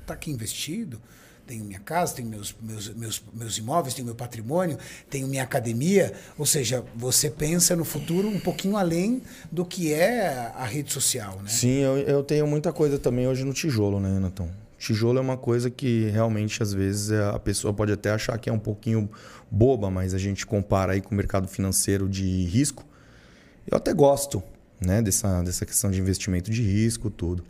tá aqui investido, tenho minha casa, tenho meus, meus, meus, meus imóveis, tenho meu patrimônio, tenho minha academia, ou seja, você pensa no futuro um pouquinho além do que é a rede social, né? Sim, eu, eu tenho muita coisa também hoje no tijolo, né, Natão? Tijolo é uma coisa que realmente, às vezes, é, a pessoa pode até achar que é um pouquinho boba, mas a gente compara aí com o mercado financeiro de risco. Eu até gosto, né, dessa, dessa questão de investimento de risco, tudo.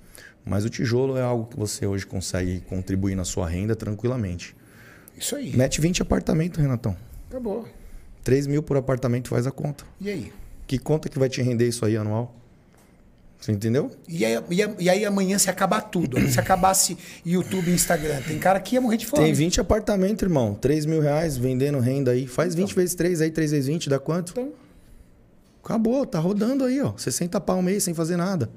Mas o tijolo é algo que você hoje consegue contribuir na sua renda tranquilamente. Isso aí. Mete 20 apartamentos, Renatão. Acabou. 3 mil por apartamento faz a conta. E aí? Que conta que vai te render isso aí anual? Você entendeu? E aí, e aí- amanhã se acabar tudo. Se acabasse YouTube e Instagram, tem cara que ia morrer de fome. Tem 20 apartamentos, irmão. 3 mil reais vendendo renda aí. Faz 20 vezes 3 aí, 3 vezes 20, dá quanto? Então, Acabou, tá rodando aí, ó. 60 pau mês sem fazer nada.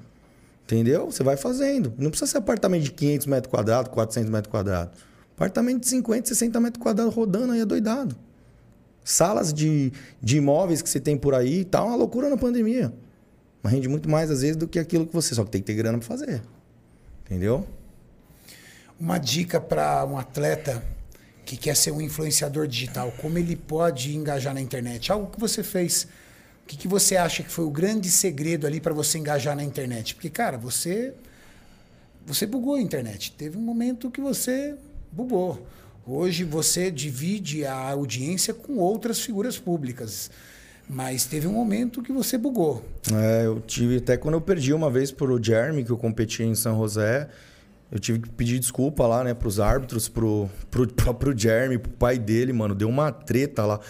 Entendeu? Você vai fazendo. Não precisa ser apartamento de 500 metros quadrados, 400 metros quadrados. Apartamento de 50, 60 metros quadrados rodando aí é doidado. Salas de, de imóveis que você tem por aí, tá uma loucura na pandemia. Mas rende muito mais às vezes do que aquilo que você. Só tem que ter grana pra fazer. Entendeu? uma dica para um atleta que quer ser um influenciador digital, como ele pode engajar na internet? Algo que você fez O que, que você acha que foi o grande segredo ali para você engajar na internet? Porque, cara, você você bugou a internet. Teve um momento que você bugou. Hoje você divide a audiência com outras figuras públicas. Mas teve um momento que você bugou. É, eu tive até quando eu perdi uma vez pro Jeremy, que eu competi em São José. Eu tive que pedir desculpa lá, né, pros árbitros, pro, pro próprio Jeremy, pro pai dele, mano. Deu uma treta lá.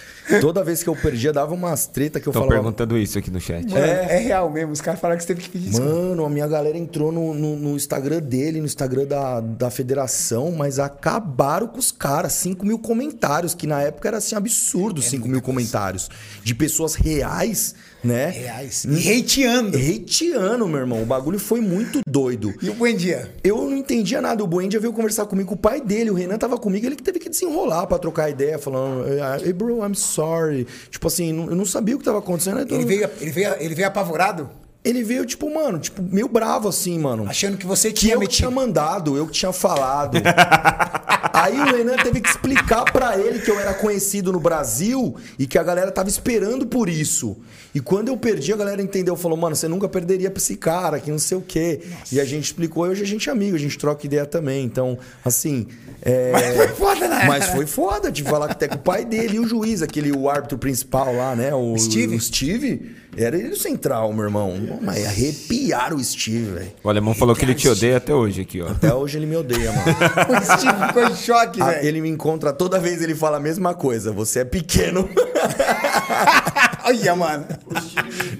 Toda vez que eu perdia, dava umas treta que eu Estão falava. perguntando isso aqui no chat. Mano, é, real mesmo. Os caras falaram que você teve que pedir desculpa. Mano, a minha galera entrou no, no, no Instagram dele, no Instagram da, da federação, mas acabaram com os caras. 5 mil comentários, que na época era assim absurdo, 5 mil comentários. De pessoas reais, né? Reais. E hateando. Hateando, meu irmão. O bagulho foi muito doido. E o bom dia? Eu não entendia nada. O Buendia veio conversar comigo com o pai dele. O Renan tava comigo. Ele que teve que desenrolar pra trocar ideia, falando: Hey, bro, I'm sorry. Tipo assim, eu não sabia o que tava acontecendo. Então, Ele veio, ele, veio, ele veio apavorado, ele veio, tipo, mano, tipo, meio bravo assim, mano. achando que você Que tinha eu que metido. tinha mandado, eu que tinha falado. Aí o Renan teve que explicar pra ele que eu era conhecido no Brasil e que a galera tava esperando por isso. E quando eu perdi, a galera entendeu, falou, mano, você nunca perderia pra esse cara, que não sei o quê. E a gente explicou, e hoje a gente é amigo, a gente troca ideia também. Então, assim. É, Mas foi foda, né? Mas foi foda de falar até com o pai dele e o juiz, aquele o árbitro principal lá, né? O Steve? O Steve. Era ele o central, meu irmão. Mas arrepiaram o Steve, velho. O alemão falou que ele te odeia até hoje aqui, ó. Até hoje ele me odeia, mano. O Steve ficou em choque, Ah, velho. ele me encontra toda vez ele fala a mesma coisa. Você é pequeno. Olha, mano.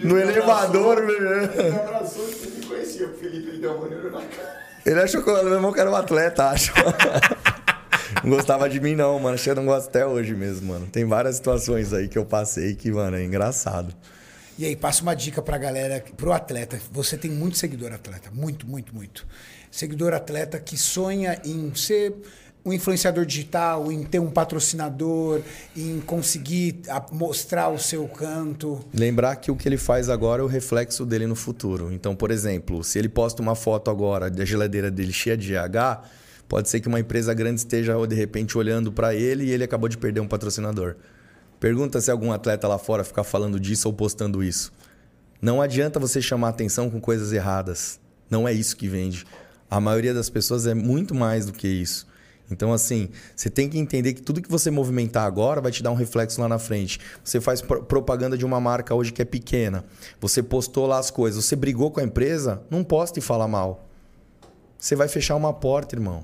No elevador, meu. Ele me abraçou e ele me conhecia. O Felipe ele deu uma maneira na cara. Ele achou que o meu irmão que era um atleta, acho. Não gostava de mim, não, mano. Acho que eu não gosto até hoje mesmo, mano. Tem várias situações aí que eu passei que, mano, é engraçado. E aí, passa uma dica pra galera, pro atleta. Você tem muito seguidor atleta, muito, muito, muito. Seguidor atleta que sonha em ser um influenciador digital, em ter um patrocinador, em conseguir mostrar o seu canto. Lembrar que o que ele faz agora é o reflexo dele no futuro. Então, por exemplo, se ele posta uma foto agora da geladeira dele cheia de GH, pode ser que uma empresa grande esteja de repente olhando para ele e ele acabou de perder um patrocinador. Pergunta se algum atleta lá fora ficar falando disso ou postando isso. Não adianta você chamar atenção com coisas erradas. Não é isso que vende. A maioria das pessoas é muito mais do que isso. Então, assim, você tem que entender que tudo que você movimentar agora vai te dar um reflexo lá na frente. Você faz pro- propaganda de uma marca hoje que é pequena. Você postou lá as coisas. Você brigou com a empresa, não posta e fala mal. Você vai fechar uma porta, irmão.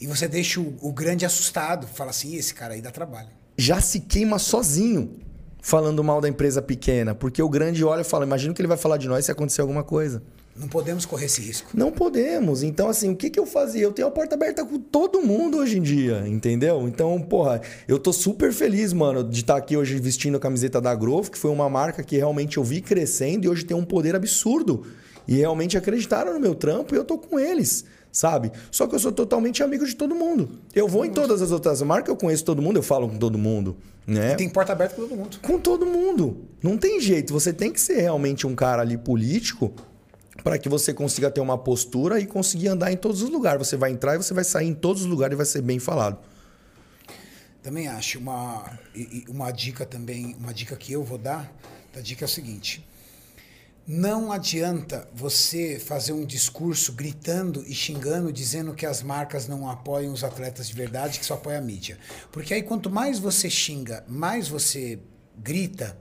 E você deixa o, o grande assustado, fala assim, "Ih, esse cara aí dá trabalho. Já se queima sozinho falando mal da empresa pequena. Porque o grande olha e fala: imagina o que ele vai falar de nós se acontecer alguma coisa. Não podemos correr esse risco. Não podemos. Então, assim, o que, que eu fazia? Eu tenho a porta aberta com todo mundo hoje em dia, entendeu? Então, porra, eu tô super feliz, mano, de estar aqui hoje vestindo a camiseta da Growth, que foi uma marca que realmente eu vi crescendo e hoje tem um poder absurdo. E realmente acreditaram no meu trampo e eu tô com eles, sabe? Só que eu sou totalmente amigo de todo mundo. Eu vou em todas as outras marcas, eu conheço todo mundo, eu falo com todo mundo, né? Tem porta aberta para todo mundo. com todo mundo. Não tem jeito. Você tem que ser realmente um cara ali político para que você consiga ter uma postura e conseguir andar em todos os lugares. Você vai entrar e você vai sair em todos os lugares e vai ser bem falado. Também acho uma, uma dica também, uma dica que eu vou dar, a dica é o seguinte: não adianta você fazer um discurso gritando e xingando, dizendo que as marcas não apoiam os atletas de verdade, que só apoia a mídia. Porque aí quanto mais você xinga, mais você grita,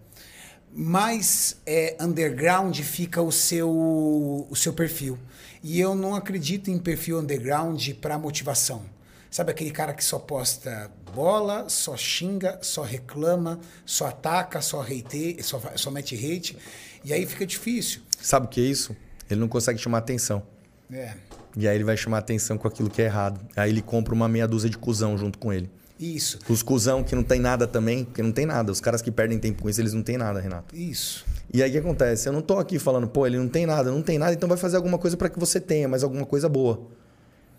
mais é, underground fica o seu, o seu perfil. E eu não acredito em perfil underground para motivação. Sabe aquele cara que só posta bola, só xinga, só reclama, só ataca, só hate, só, só mete hate. E aí fica difícil. Sabe o que é isso? Ele não consegue chamar atenção. É, E aí ele vai chamar atenção com aquilo que é errado. Aí ele compra uma meia dúzia de cuzão junto com ele. Isso, Os cuzão que não tem nada também, porque não tem nada. Os caras que perdem tempo com isso, eles não têm nada, Renato. isso. E aí o que acontece? Eu não tô aqui falando, pô, ele não tem nada, não tem nada, então vai fazer alguma coisa para que você tenha, mas alguma coisa boa.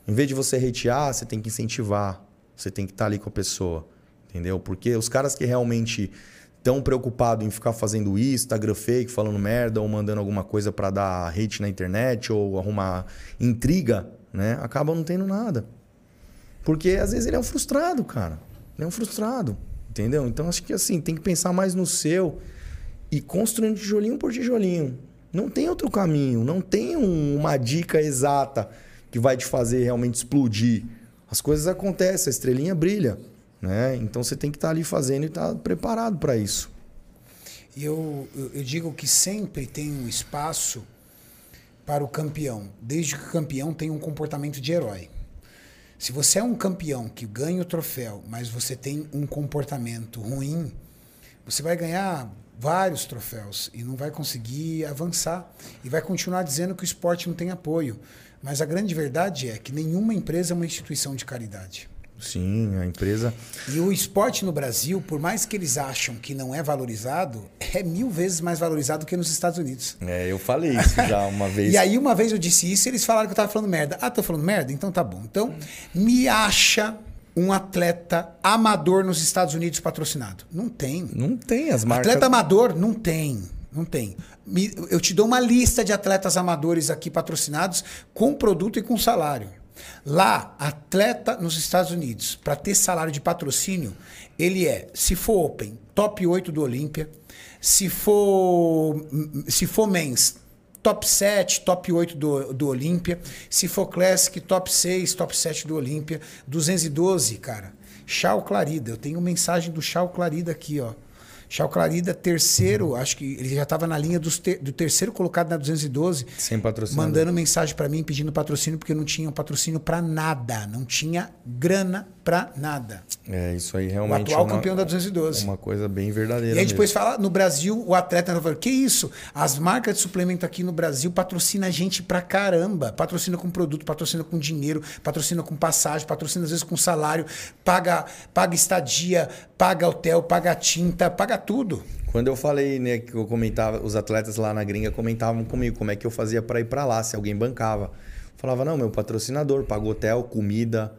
Em vez de você hatear, você tem que incentivar. Você tem que estar ali com a pessoa. Entendeu? Porque os caras que realmente estão preocupados em ficar fazendo Instagram fake, falando merda, ou mandando alguma coisa para dar hate na internet, ou arrumar intriga, né? Acabam não tendo nada. Porque às vezes ele é um frustrado, cara. Ele é um frustrado. Entendeu? Então acho que assim, tem que pensar mais no seu e construindo tijolinho por tijolinho. Não tem outro caminho, não tem um- uma dica exata que vai te fazer realmente explodir. As coisas acontecem, a estrelinha brilha, né? Então você tem que estar ali fazendo e estar preparado para isso. E eu, eu digo que sempre tem um espaço para o campeão, desde que o campeão tenha um comportamento de herói. Se você é um campeão que ganha o troféu, mas você tem um comportamento ruim, você vai ganhar vários troféus e não vai conseguir avançar. E vai continuar dizendo que o esporte não tem apoio. Mas a grande verdade é que nenhuma empresa é uma instituição de caridade. Sim, a empresa. E o esporte no Brasil, por mais que eles acham que não é valorizado, é mil vezes mais valorizado que nos Estados Unidos. É, eu falei isso já uma vez. E aí, uma vez eu disse isso, eles falaram que eu tava falando merda. Ah, tô falando merda? Então tá bom. Então, me acha um atleta amador nos Estados Unidos patrocinado. Não tem. Não tem as marcas. Atleta amador? Não tem. Não tem. Eu te dou uma lista de atletas amadores aqui patrocinados com produto e com salário. Lá, atleta nos Estados Unidos, para ter salário de patrocínio, ele é, se for Open, top 8 do Olímpia. Se for, se for Men's, top 7, top 8 do, do Olímpia. Se for Classic, top 6, top 7 do Olímpia. 212, cara. Chau Clarida. Eu tenho mensagem do Chau Clarida aqui, ó. Chau Clarida, terceiro, acho que ele já estava na linha ter- do terceiro colocado na 212. Sem patrocínio. Mandando mensagem para mim pedindo patrocínio, porque não tinha patrocínio para nada. Não tinha grana para nada. É, isso aí O realmente atual é uma, campeão da 212. uma coisa bem verdadeira. E aí depois mesmo. fala, no Brasil, o atleta fala, que isso? As marcas de suplemento aqui no Brasil patrocina a gente pra caramba. Patrocina com produto, patrocina com dinheiro, patrocina com passagem, patrocina às vezes com salário, paga, paga estadia, paga hotel, paga tinta, paga tudo. Quando eu falei, né, que eu comentava, os atletas lá na gringa comentavam comigo como é que eu fazia para ir para lá, se alguém bancava. Falava, não, meu patrocinador pagou hotel, comida,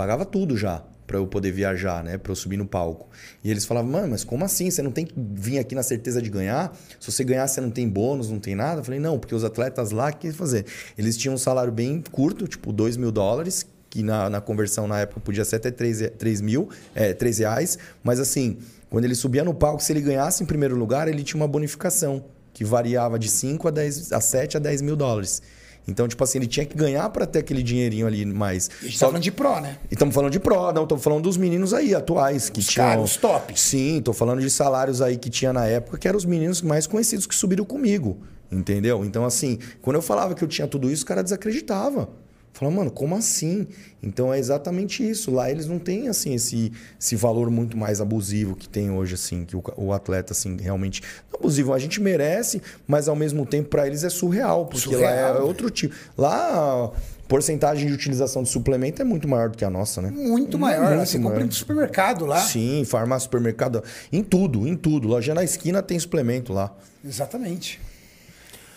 pagava tudo já para eu poder viajar, né, para eu subir no palco. E eles falavam, mano, mas como assim? Você não tem que vir aqui na certeza de ganhar? Se você ganhar, você não tem bônus, não tem nada? Eu falei, não, porque os atletas lá, que fazer? Eles tinham um salário bem curto, tipo 2 mil dólares, que na, na conversão na época podia ser até 3, 3 mil, é, 3 reais, mas assim, quando ele subia no palco, se ele ganhasse em primeiro lugar, ele tinha uma bonificação, que variava de 5 a, 10, a 7 a 10 mil dólares. Então, tipo assim, ele tinha que ganhar para ter aquele dinheirinho ali mais. E a gente Só- tá falando de pró, né? e estamos falando de pro, não, estamos falando dos meninos aí, atuais, que Os tinham. caras, os tops. Sim, tô falando de salários aí que tinha na época, que eram os meninos mais conhecidos que subiram comigo. Entendeu? Então, assim, quando eu falava que eu tinha tudo isso, o cara desacreditava. Falava, mano, como assim? Então é exatamente isso. Lá eles não têm, assim, esse, esse valor muito mais abusivo que tem hoje, assim, que o, o atleta, assim, realmente. Não abusivo, a gente merece, mas ao mesmo tempo, para eles é surreal, porque lá Surreal, é né? outro tipo. Lá, a porcentagem de utilização de suplemento é muito maior do que a nossa, né? Muito maior. Muito Você compra maior. no supermercado lá. Sim, farmácia, supermercado, em tudo, em tudo. Loja na esquina tem suplemento lá. Exatamente.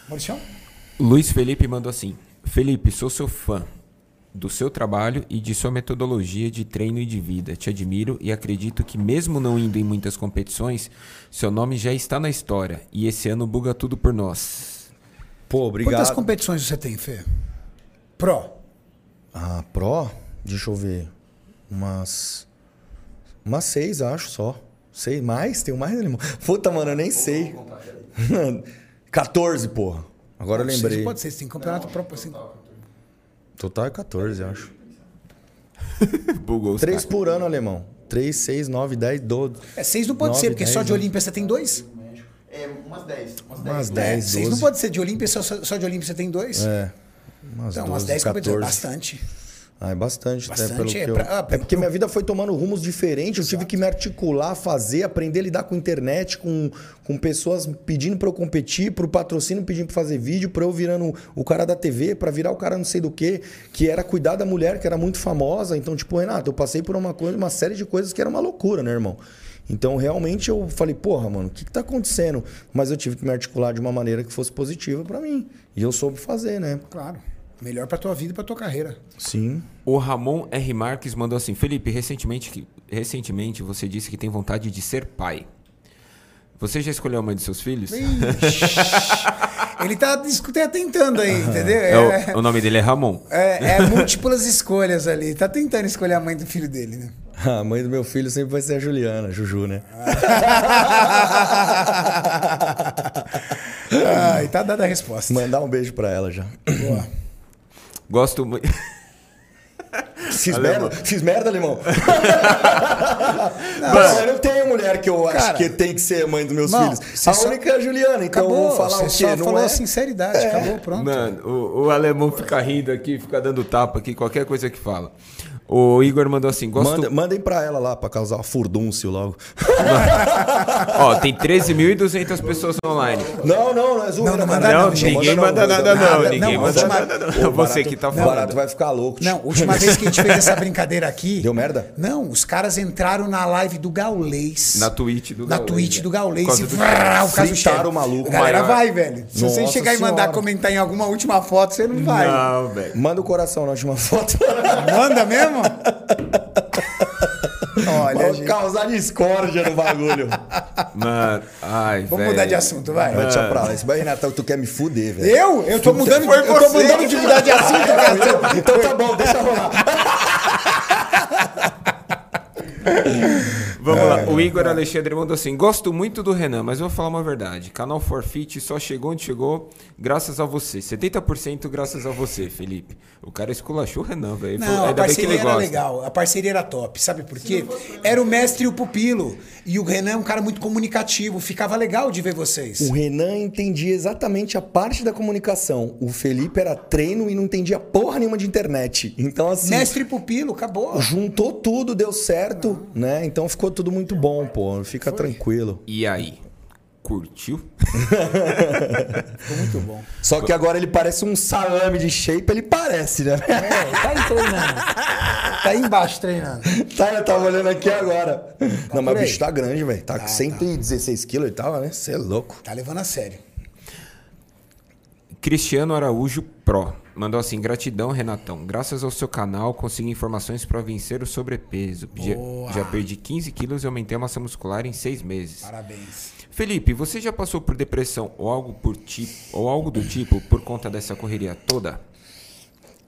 Maurício? Luiz Felipe mandou assim: Felipe, sou seu fã do seu trabalho e de sua metodologia de treino e de vida. Te admiro e acredito que, mesmo não indo em muitas competições, seu nome já está na história e esse ano buga tudo por nós. Pô, obrigado. Quantas competições você tem, Fê? Pró. Ah, Pro? Deixa eu ver. Umas. Umas seis, acho só. Sei mais? Tem mais, alemão? Puta, mano, eu nem sei. 14, porra. Agora eu Seis lembrei. Pode ser, você tem campeonato próprio. Assim. Total é 14, acho. Bugou os Três por ano, alemão. 3, 6, 9, 10, 12. É, seis não pode Nove, ser, porque só dez, de né? Olímpia você tem dois. É, umas 10. Umas 10. Umas É, 10, seis 12. não pode ser de Olímpia, só, só de Olímpia você tem dois. É. Umas então, 12, umas 10 competições. 14. Bastante. Ah, é bastante, até Bastante, pelo é eu... pra- ah, É porque minha vida foi tomando rumos diferentes, eu tive que me articular, fazer, aprender a lidar com internet, com, com pessoas pedindo pra eu competir, pro patrocínio pedindo pra fazer vídeo, pra eu virando o cara da TV, pra virar o cara não sei do que, que era cuidar da mulher, que era muito famosa. Então, tipo, Renato, eu passei por uma coisa, uma série de coisas que era uma loucura, né, irmão? Então, realmente, eu falei, porra, mano, o que, que tá acontecendo? Mas eu tive que me articular de uma maneira que fosse positiva pra mim. E eu soube fazer, né? Claro. Melhor pra tua vida e pra tua carreira. Sim. O Ramon R. Marques mandou assim: Felipe, recentemente, que- recentemente você disse que tem vontade de ser pai. Você já escolheu a mãe dos seus filhos? Ele tá discutindo, tentando aí, entendeu? É o, o nome dele é Ramon. É, é múltiplas escolhas ali. Tá tentando escolher a mãe do filho dele, né? A mãe do meu filho sempre vai ser a Juliana, Juju, né? Ai, tá dada a resposta. Mandar um beijo pra ela já. Boa. Gosto muito. Fiz Alemão. merda, fiz merda, alemão. Não, eu não tenho mulher que eu acho Cara, que tem que ser mãe dos meus não, filhos. A só- única é a Juliana, então Acabou. eu vou falar o quê? só Não falou é? a sinceridade. Acabou, pronto. Mano, o, o alemão fica rindo aqui, fica dando tapa aqui, qualquer coisa que fala. O Igor mandou assim: gosto. Manda- mandem pra ela lá, pra causar furdúncio logo. Ó, tem 13.200 pessoas online. Não, não, não é zoeira. Não, não manda não, ninguém manda nada, não. Ninguém não, manda última- nada, não. Você que tá O barato falando. vai ficar louco. Não, última vez que a gente fez essa brincadeira aqui. Deu merda? Não, os caras entraram na live do Gaulês. Na Twitch do Na Gaulês, Twitch né? do Gaulês. E vrá, o caso Fritaram o maluco. A galera vai, velho. Se você chegar e mandar comentar em alguma última foto, você não vai. Não, velho. Manda o coração na última foto. Manda mesmo? Olha, Vai gente. causar discórdia no bagulho. Mano, ai, Vamos velho. mudar de assunto, vai. Vai, deixa pra lá. Esse vai, Renatão, tu quer me fuder, velho. Eu? Eu tô mudando, Foi eu tô você. mudando de mudar de assunto, cara. Então tá bom, deixa rolar. Vamos lá. O Igor Alexandre mandou assim: Gosto muito do Renan, mas vou falar uma verdade. Canal Forfeit só chegou onde chegou graças a você. 70% graças a você, Felipe. O cara esculachou o Renan, velho. Não, a parceria era legal. A parceria era top. Sabe por quê? Era o mestre e o pupilo. E o Renan é um cara muito comunicativo. Ficava legal de ver vocês. O Renan entendia exatamente a parte da comunicação. O Felipe era treino e não entendia porra nenhuma de internet. Então, assim. Mestre e pupilo, acabou. Juntou tudo, deu certo, né? Então ficou tudo muito bom, pô. Fica tranquilo. E aí? Curtiu? Ficou muito bom. Só que agora ele parece um salame de shape, ele parece, né? É, tá aí treinando. Tá aí embaixo treinando. Tá, eu tava olhando aqui agora. Não, mas o bicho tá grande, velho. Tá com Tá, 116 quilos e tal, né? Você é louco. Tá levando a sério. Cristiano Araújo Pro mandou assim: gratidão, Renatão. Graças ao seu canal, consegui informações para vencer o sobrepeso. Já, Boa. já perdi 15 quilos e aumentei a massa muscular em seis meses. Parabéns. Felipe, você já passou por depressão ou algo, por tipo, ou algo do tipo por conta dessa correria toda?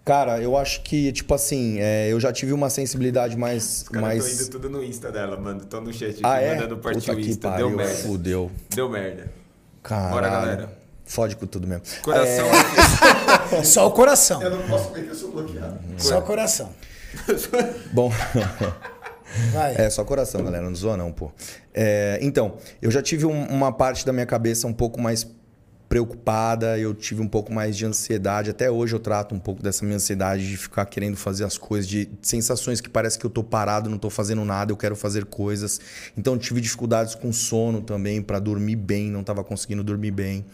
Cara, eu acho que, tipo assim, é, eu já tive uma sensibilidade mais. mais... tudo no Insta dela, mano. Tô no chat Ah, é? Puta que pariu, fudeu. Deu merda. Caralho. Bora, galera. Fode com tudo mesmo. Coração É. Só o coração. Eu não posso ver que eu sou bloqueado. Só o coração. Bom. Vai. É, só coração, galera, não zoa não, pô. É, então, eu já tive um- uma parte da minha cabeça um pouco mais preocupada, eu tive um pouco mais de ansiedade. Até hoje eu trato um pouco dessa minha ansiedade de ficar querendo fazer as coisas, de sensações que parece que eu tô parado, não tô fazendo nada, eu quero fazer coisas. Então, eu tive dificuldades com sono também, para dormir bem, não tava conseguindo dormir bem.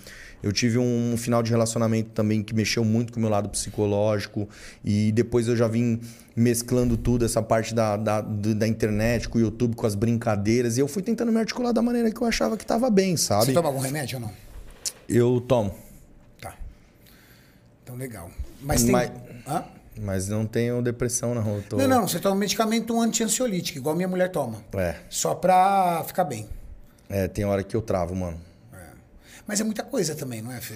Eu tive um final de relacionamento também que mexeu muito com o meu lado psicológico. E depois eu já vim mesclando tudo, essa parte da, da, da internet, com o YouTube, com as brincadeiras. E eu fui tentando me articular da maneira que eu achava que estava bem, Você sabe? toma algum remédio ou não? Eu tomo. Tá. Então, legal. Mas tem... Mas- Hã? Mas não tenho depressão, não. Tô... Não, não. Você toma um medicamento anti-ansiolítico, igual minha mulher toma. É, Só pra ficar bem. é, tem hora que eu travo, mano. Mas é muita coisa também, não é, Fê?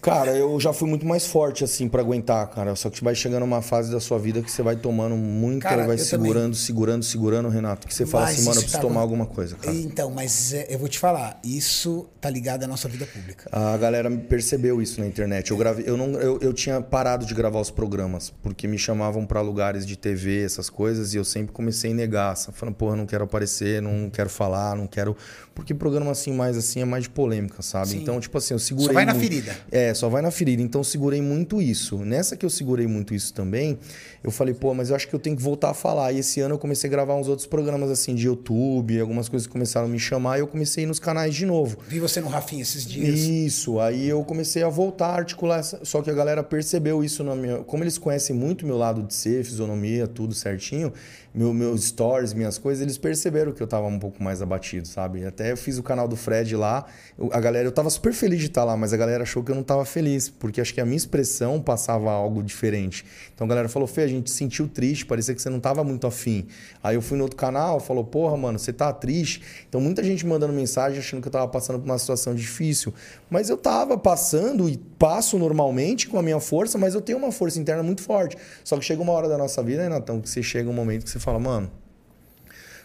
Cara, eu já fui muito mais forte, assim, pra aguentar, cara. Só que vai chegando uma fase da sua vida que você vai tomando muita, Cara, vai segurando, segurando, segurando, Renato. Que você fala Mas assim, mano, eu preciso tá tomar alguma coisa, cara. Então, mas é, eu vou te falar, isso tá ligado à nossa vida pública. A galera percebeu isso na internet. Eu, gravei, eu, não, eu, eu tinha parado de gravar os programas, porque me chamavam pra lugares de TV, essas coisas, e eu sempre comecei a negar. sabe? Falando, porra, não quero aparecer, não quero falar, não quero. Porque programa assim, mais assim, é mais de polêmica, sabe? Sim. Então, tipo assim, eu segurei. vai na muito- ferida. É, só vai na ferida. Então, eu segurei muito isso. Nessa que eu segurei muito isso também, eu falei, pô, mas eu acho que eu tenho que voltar a falar. E esse ano eu comecei a gravar uns outros programas assim de YouTube, algumas coisas começaram a me chamar, e eu comecei a ir nos canais de novo. Vi você no Rafinha esses dias. Isso, aí eu comecei a voltar a articular, só que a galera percebeu isso na minha. Como eles conhecem muito meu lado de ser, fisionomia, tudo certinho, meu, meus stories, minhas coisas, eles perceberam que eu tava um pouco mais abatido, sabe? Até eu fiz o canal do Fred lá, eu- a galera, eu tava super feliz de estar lá, mas a galera achou que eu não tava feliz, porque acho que a minha expressão passava algo diferente. Então a galera falou, Fê, a gente se sentiu triste, parecia que você não tava muito afim. Aí eu fui no outro canal, falou, porra, mano, você tá triste. Então muita gente mandando mensagem achando que eu tava passando por uma situação difícil. Mas eu tava passando e passo normalmente com a minha força, mas eu tenho uma força interna muito forte. Só que chega uma hora da nossa vida, Renatão, que você chega um momento que você fala, mano,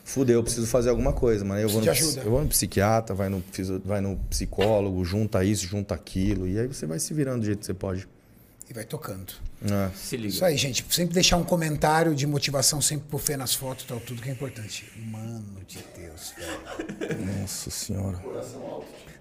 fudeu, eu preciso fazer alguma coisa, mano. Aí Eu vou, no, eu vou no psiquiatra, vai no, vai no psicólogo, junta isso, junta aquilo. E aí você vai se virando do jeito que você pode. E vai tocando. É. Se liga. Isso aí, gente. Sempre deixar um comentário de motivação sempre pro Fê nas fotos, tal, tudo que é importante. Mano de Deus, velho. Nossa senhora.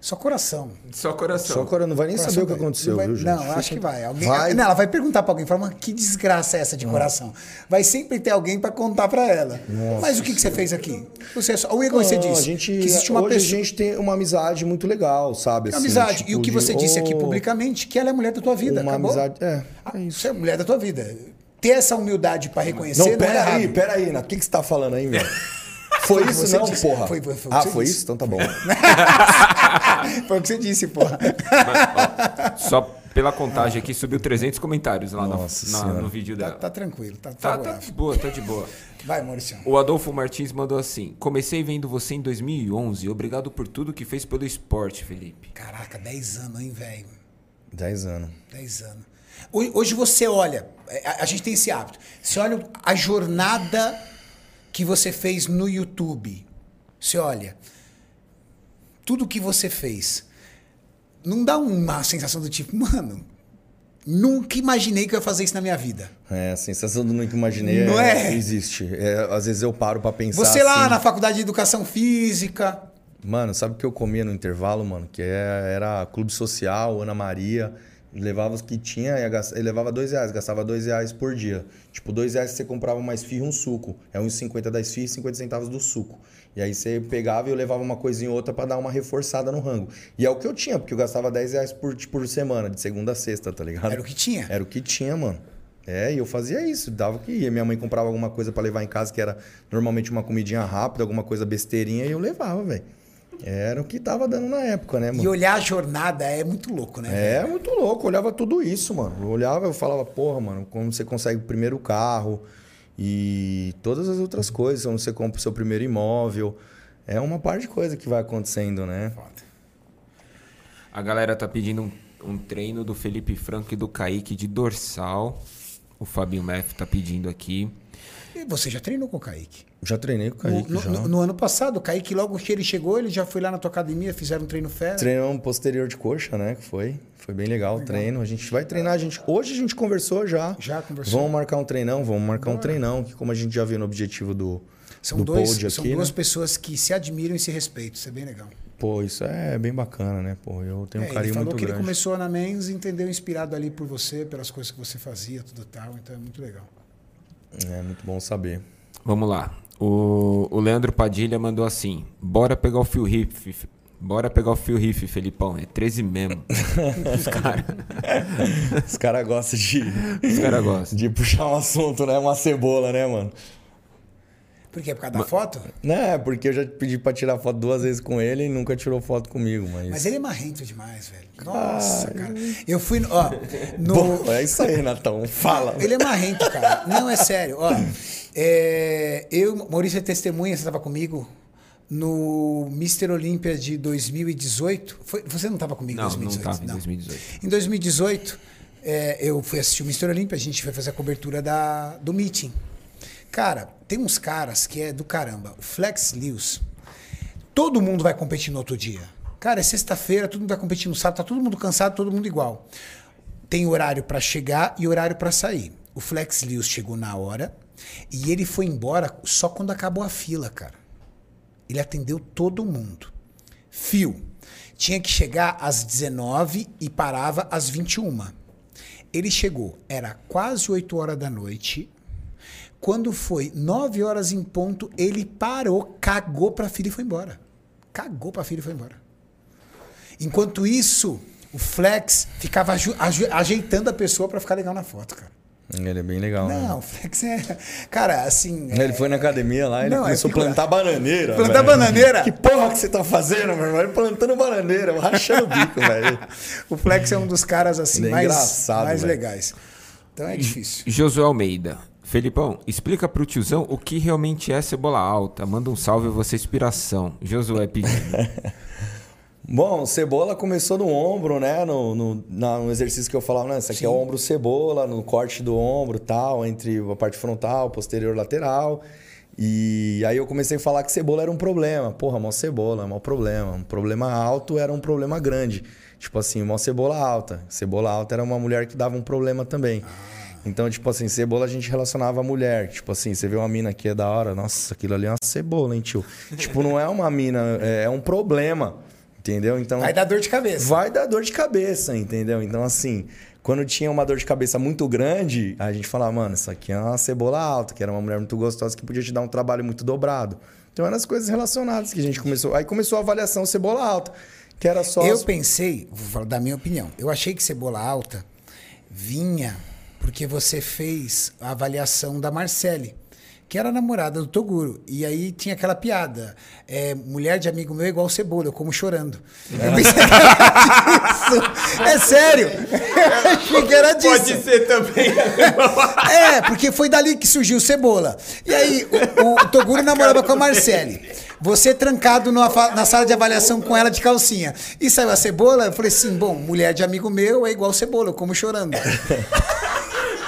Só coração. Só coração. Só agora não vai nem Coração saber o que vai- aconteceu, não vai- viu, gente? Não, acho que vai. Alguém, Vai. Não, ela vai perguntar pra alguém, fala, "Mano, que desgraça é essa de coração? Vai sempre ter alguém pra contar pra ela. Mas o que, que você fez aqui? Você é só... O Igor, você disse a gente, que existe uma hoje pessoa... a gente tem uma amizade muito legal, sabe? assim, amizade. e tipo o que de- você disse aqui Oh, publicamente, que ela é mulher da tua vida, Uma acabou? amizade. É, Ah, é isso. Você é mulher da tua vida. Ter essa humildade pra reconhecer Não, é pera aí, errado. pera aí, Nath. O que, que você tá falando aí, velho? Foi isso, não, disse. porra? Foi- foi- foi ah, foi disse. isso? Então tá bom. Foi o que você disse, porra. Só pela contagem aqui subiu 300 comentários lá no- Nossa na- Senhora. no vídeo Tá, dela. tá tranquilo, tá Tá, tá favorável. de boa, tá de boa. Vai, Maurício. O Adolfo Martins mandou assim: Comecei vendo você em 2011. Obrigado por tudo que fez pelo esporte, Felipe. Caraca, 10 anos, hein, velho? 10 anos. 10 anos. Hoje, você olha, é, a, a gente tem esse hábito. Você olha a jornada que você fez no YouTube. Você olha tudo que você fez. Não dá uma sensação do tipo, mano, nunca imaginei que eu ia fazer isso na minha vida. É, a sensação do nunca imaginei Não é? existe. É, às vezes eu paro pra pensar Você lá assim, na faculdade de educação física, Mano, sabe o que eu comia no intervalo, mano? Que é- era clube social, Ana Maria. Levava os que tinha, ele levava dois reais, gastava dois reais por dia. Tipo, dois reais você comprava uma esfirra e um suco. É uns 50 da esfirra e 50 centavos do suco. E aí você pegava e eu levava uma coisinha ou outra pra dar uma reforçada no rango. E é o que eu tinha, porque eu gastava 10 reais por, por semana, de segunda a sexta, tá ligado? era o que tinha. Era o que tinha, mano. É, e eu fazia isso, dava o que ia. Minha mãe comprava alguma coisa pra levar em casa, que era normalmente uma comidinha rápida, alguma coisa besteirinha, e eu levava, velho. Era o que tava dando na época, né, E mano? olhar a jornada é muito louco, né? É muito louco, eu olhava tudo isso, mano. Eu olhava, eu falava, porra, mano, como você consegue o primeiro carro e todas as outras coisas, como você compra o seu primeiro imóvel. É uma par de coisa que vai acontecendo, né? Foda. A galera tá pedindo um, um treino do Felipe Franco e do Kaique de dorsal. O Fabinho Meff tá pedindo aqui. E você já treinou com o Kaique? Já treinei com o Kaique, no, já. no- no ano passado, o Kaique, logo que ele chegou, ele já foi lá na tua academia, fizeram um treino fera. Treinamos um posterior de coxa, né? Que foi. Foi bem legal, o treino. A gente vai treinar. A gente, hoje a gente conversou já. Já conversou. Vamos marcar um treinão, vamos marcar um treinão, que como a gente já viu no objetivo do, São, do dois, pod são aqui, duas né? pessoas que se admiram e se respeitam. Isso é bem legal. Pô, isso é bem bacana, né? Pô, eu tenho É, um ele carinho falou muito que grande. ele começou na Men's e entendeu inspirado ali por você, pelas coisas que você fazia, tudo tal. Então é muito legal. É muito bom saber. Vamos lá. O, o Leandro Padilha mandou assim: Bora pegar o fio riff. Bora pegar o fio riff, Felipão. É 13 mesmo. Os caras Os caras gostam de, os cara gostam. de puxar um assunto, né? Uma cebola, né, mano? Por quê? Por causa da foto? Né, porque eu já pedi pra tirar foto duas vezes com ele e nunca tirou foto comigo, mas. Mas ele é marrento demais, velho. Nossa, cara. Eu fui, no- ó, no... Bom, é isso aí, Natão. Fala. Ele é marrento, cara. Não, é sério. Ó, é, eu, Maurício é testemunha, você estava comigo no Mr. Olímpia de 2018. Foi, você não estava comigo em Não, não 2018? tava em 2018. Em 2018, é, eu fui assistir o Mr. Olímpia, a gente foi fazer a cobertura da, do meeting. Cara, tem uns caras que é do caramba. O Flex Lewis, todo mundo vai competir no outro dia. Cara, é sexta-feira, todo mundo vai competir no sábado, tá todo mundo cansado, todo mundo igual. Tem horário para chegar e horário para sair. O Flex Lewis chegou na hora e ele foi embora só quando acabou a fila, cara. Ele atendeu todo mundo. Fio. Tinha que chegar às 19 e parava às 21. Ele chegou, era quase 8 horas da noite. Quando foi 9 horas em ponto, ele parou, cagou pra filha e foi embora. Cagou pra filha e foi embora. Enquanto isso, o Flex ficava ajeitando a pessoa pra ficar legal na foto, cara. Ele é bem legal, né? Não, o Flex é. Cara, assim. é- Ele foi na academia lá, ele Não, é começou a plantar bananeira. Plantar velho. bananeira? Que porra que você tá fazendo, meu irmão? Ele plantando bananeira, rachando o bico, velho. O Flex é um dos caras assim é mais, mais velho. legais. Então é difícil. Josué Almeida. Felipão, explica pro tiozão o que realmente é cebola alta. Manda um salve, você é inspiração. Josué pedindo. Bom, cebola começou no ombro, né? No, no, no exercício que eu falava, né? Isso aqui é o ombro cebola, no corte do ombro tal, entre a parte frontal, posterior lateral. E aí eu comecei a falar que cebola era um problema. Porra, mó cebola, mó problema. Um problema alto era um problema grande. Tipo assim, mó cebola alta. Cebola alta era uma mulher que dava um problema também. Então, tipo assim, cebola a gente relacionava a mulher. Tipo assim, você vê uma mina que é da hora, nossa, aquilo ali é uma cebola, hein, tio? tipo, não é uma mina, é é um problema. Entendeu? Então. Vai dar dor de cabeça. Vai dar dor de cabeça, entendeu? Então, assim, quando tinha uma dor de cabeça muito grande, a gente falava, mano, isso aqui é uma cebola alta, que era uma mulher muito gostosa que podia te dar um trabalho muito dobrado. Então, eram as coisas relacionadas que a gente começou. Aí começou a avaliação cebola alta, que era só. Eu as- pensei, vou falar da minha opinião, eu achei que cebola alta vinha porque você fez a avaliação da Marcele, que era namorada do Toguro. E aí tinha aquela piada: é, mulher de amigo meu é igual cebola, eu como chorando. Eu pensei que era disso. É sério. Eu achei que era disso. ser também. É, porque foi dali que surgiu o Cebola. E aí, o, o Toguro namorava com a Marcele. Você trancado numa na sala de avaliação com ela de calcinha. E saiu a Cebola, eu falei assim, bom, mulher de amigo meu é igual Cebola, eu como chorando.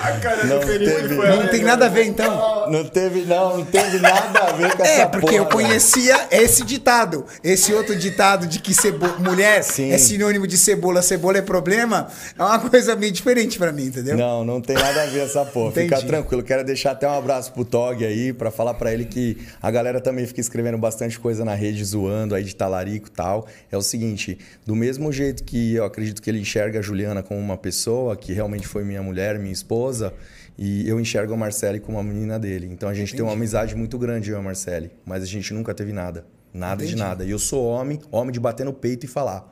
A cara Não do Felipe foi Não tem nada a ver, então. Não teve, não, não teve nada a ver com essa É, porque eu porra, conhecia esse ditado. Esse outro ditado de que cebo... mulher Sim. é sinônimo de cebola, cebola é problema, é uma coisa meio diferente pra mim, entendeu? Não, não tem nada a ver essa porra. Fica Entendi. tranquilo. Quero deixar até um abraço pro Tog aí, pra falar pra ele que a galera também fica escrevendo bastante coisa na rede, zoando aí de talarico e tal. É o seguinte, do mesmo jeito que eu acredito que ele enxerga a Juliana como uma pessoa, que realmente foi minha mulher, minha esposa, e eu enxergo a Marcele como uma menina dele. Então a gente tem uma amizade muito grande, eu e a Marcele, mas a gente nunca teve nada. Nada de Entendi. nada. E eu sou homem, homem de bater no peito e falar.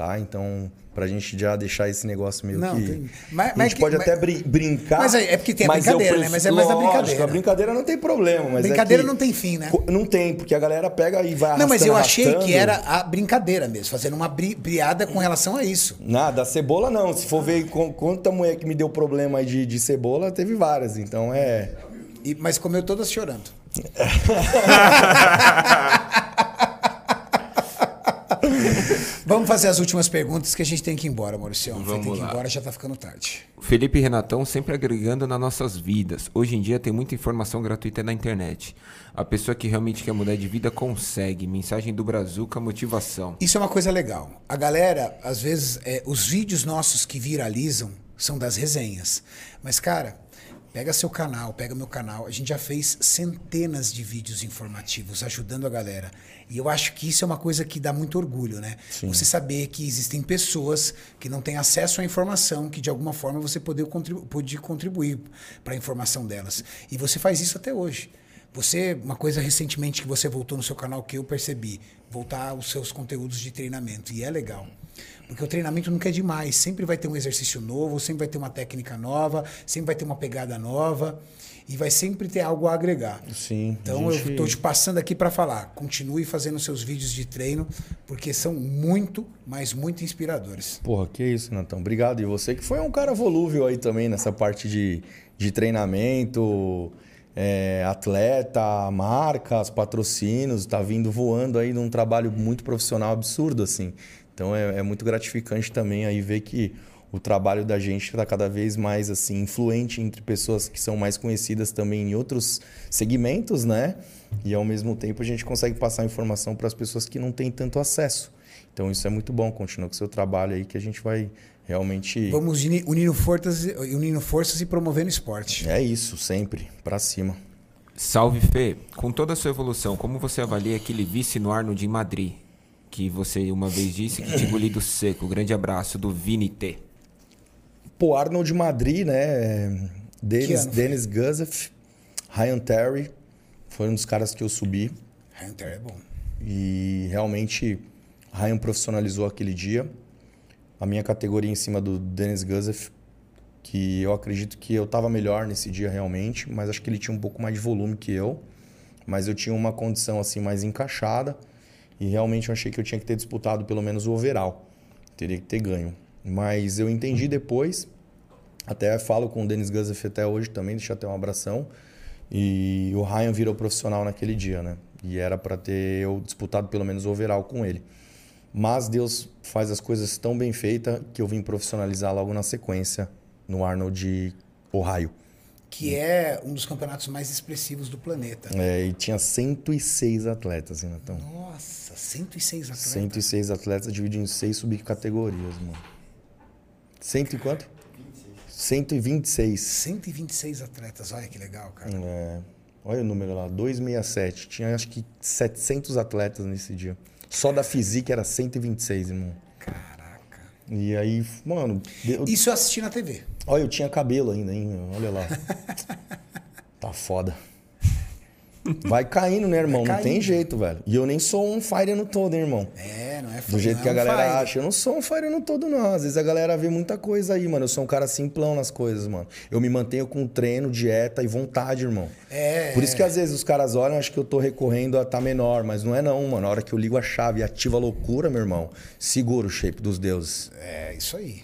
Tá? Então, pra gente já deixar esse negócio meio Não, que. tem- mas- a gente que- pode mas- até brin- brincar. Mas é- é porque tem a brincadeira, né? prefiro- Mas é mais a brincadeira. A brincadeira não tem problema, mas. é Brincadeira que- não tem fim, né? Não tem, porque a galera pega e vai Não, mas eu achei que arrastando. era a brincadeira mesmo, fazendo uma bri- briada com relação a isso. Nada, a cebola não. Se for ver com- quanta mulher que me deu problema de, de cebola, teve várias. Então é. E- mas comeu todas chorando. Vamos fazer as últimas perguntas que a gente tem que ir embora, Maurício. Vamos ter que ir lá. embora, já tá ficando tarde. Felipe e Renatão sempre agregando nas nossas vidas. Hoje em dia tem muita informação gratuita na internet. A pessoa que realmente quer mudar de vida consegue. Mensagem do Brazuca, motivação. Isso é uma coisa legal. A galera, às vezes, é, os vídeos nossos que viralizam são das resenhas. Mas, cara, pega seu canal, pega meu canal. A gente já fez centenas de vídeos informativos ajudando a galera. E eu acho que isso é uma coisa que dá muito orgulho, né? Você saber que existem pessoas que não têm acesso à informação, que de alguma forma você poder contribu pode contribuir para a informação delas. E você faz isso até hoje. Você, uma coisa recentemente que você voltou no seu canal que eu percebi, voltar aos seus conteúdos de treinamento. E é legal. Porque o treinamento nunca é demais. Sempre vai ter um exercício novo, sempre vai ter uma técnica nova, sempre vai ter uma pegada nova. E vai sempre ter algo a agregar. Sim, Então a eu gente- estou te passando aqui para falar. Continue fazendo seus vídeos de treino, porque são muito, mas muito inspiradores. Porra, que isso, Natão. Obrigado. E você que foi um cara volúvel aí também nessa parte de, de treinamento, é, atleta, marcas, patrocínios, tá vindo voando aí num trabalho muito profissional absurdo, assim. Então é, é muito gratificante também aí ver que o trabalho da gente está cada vez mais assim influente entre pessoas que são mais conhecidas também em outros segmentos, né? E ao mesmo tempo a gente consegue passar informação para as pessoas que não têm tanto acesso. Então isso é muito bom. Continua com o seu trabalho aí que a gente vai realmente. Vamos uni- unindo forças, unindo forças e promovendo esporte. É isso, sempre para cima. Salve Fê, com toda a sua evolução, como você avalia aquele vice no Arnold em Madrid? Que você uma vez disse que tinha engolido seco. Grande abraço do Vini T. Pô, Arnold Madrid, né? Dennis? Dennis Guzef, Ryan Terry, foram um dos caras que eu subi. Hunter é bom. E realmente, Ryan profissionalizou aquele dia. A minha categoria em cima do Dennis Guzef, que eu acredito que eu estava melhor nesse dia realmente, mas acho que ele tinha um pouco mais de volume que eu. Mas eu tinha uma condição assim mais encaixada e realmente eu achei que eu tinha que ter disputado pelo menos o overall. Teria que ter ganho. Mas eu entendi depois, até falo com o Dennis Guzef até hoje também, deixa até um abração. E o Ryan virou profissional naquele dia, né? E era para ter eu disputado pelo menos o overall com ele. Mas Deus faz as coisas tão bem feitas que eu vim profissionalizar logo na sequência no Arnold Ohio. que é um dos campeonatos mais expressivos do planeta. É, e tinha 106 atletas, Renatão. Nossa, 106 atletas. 106 atletas divididos em seis subcategorias, mano. Cento e quanto? 126. 126 atletas, olha que legal, cara. É, olha o número lá, 267. Tinha acho que 700 atletas nesse dia. Só da física era 126, irmão. Caraca. E aí, mano, eu- Isso eu assisti na TV. olha, eu tinha cabelo ainda, hein? Olha lá. tá foda. Vai caindo, né, irmão? Vai Não tem caindo. jeito, velho. E eu nem sou um fire no todo, hein, irmão? É, não é Do jeito que a é galera fire. acha. Eu não sou um fire no todo, não. Às vezes a galera vê muita coisa aí, mano. Eu sou um cara simplão nas coisas, mano. Eu me mantenho com treino, dieta e vontade, irmão. É, Por isso que às vezes os caras olham, acho que eu tô recorrendo a tá menor, mas não é não, mano. Na hora que eu ligo a chave e ativo a loucura, meu irmão, segura o shape dos deuses. É, isso aí.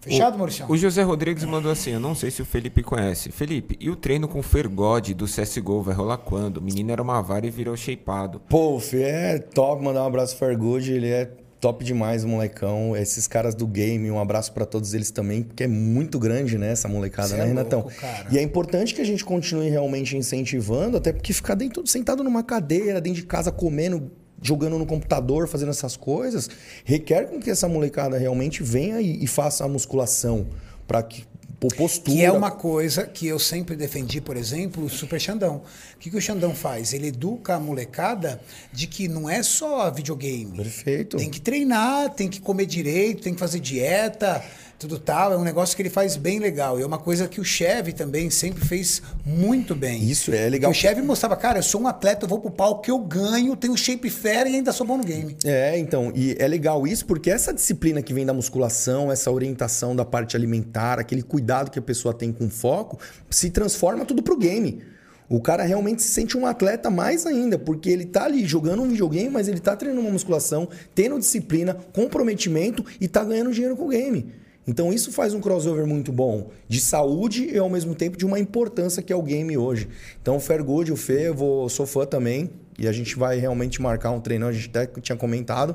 Fechado, Maurício? O José Rodrigues mandou assim: Eu não sei se o Felipe conhece. Felipe, e o treino com o Fergode do CSGO vai rolar quando? O menino era uma vara e virou shapeado. Pô, Fê é top, mandar um abraço pro Fairgood, ele é top demais, molecão. Esses caras do game, um abraço pra todos eles também, porque é muito grande, né, essa molecada, Cê né, é Renatão? louco, cara. E é importante que a gente continue realmente incentivando, até porque ficar dentro, sentado numa cadeira, dentro de casa, comendo, jogando no computador, fazendo essas coisas, requer com que essa molecada realmente venha e, e faça a musculação, pra que por postura. Que é uma coisa que eu sempre defendi, por exemplo, o Super Xandão. O que, que o Xandão faz? Ele educa a molecada de que não é só videogame. Perfeito. Tem que treinar, tem que comer direito, tem que fazer dieta, tudo tal. É um negócio que ele faz bem legal. E é uma coisa que o Chevy também sempre fez muito bem. Isso, é legal. Porque o Chevy mostrava, cara, eu sou um atleta, eu vou pro palco que eu ganho, tenho shape fera e ainda sou bom no game. É, então, e é legal isso porque essa disciplina que vem da musculação, essa orientação da parte alimentar, aquele cuidado que a pessoa tem com foco, se transforma tudo pro game. O cara realmente se sente um atleta mais ainda, porque ele tá ali jogando um videogame, mas ele tá treinando uma musculação, tendo disciplina, comprometimento e tá ganhando dinheiro com o game. Então isso faz um crossover muito bom de saúde e ao mesmo tempo de uma importância que é o game hoje. Então o Fairgood, o Fê, eu vou, sou fã também e a gente vai realmente marcar um treinão, a gente até tinha comentado,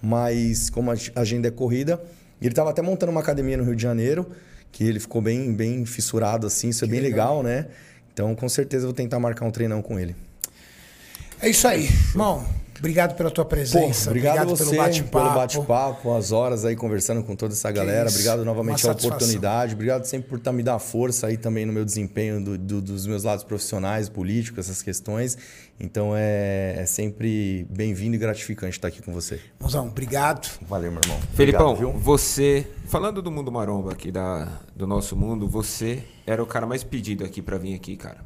mas como a agenda é corrida, ele estava até montando uma academia no Rio de Janeiro, que ele ficou bem, bem fissurado assim, isso é bem legal, né? Então com certeza eu vou tentar marcar um treinão com ele. É isso aí. Irmão, obrigado pela tua Pô, presença. obrigado, a você pelo bate-papo. pelo bate-papo, as horas aí conversando com toda essa galera. Obrigado novamente pela oportunidade. Obrigado sempre por tá, me dar força aí também no meu desempenho do- do- dos meus lados profissionais, políticos, essas questões. Então é, é sempre bem-vindo e gratificante estar aqui com você. Mozão, obrigado. Valeu, meu irmão. Felipão, Obrigado, viu? você, falando do mundo maromba aqui, da, do nosso mundo, você era o cara mais pedido aqui pra vir aqui, cara.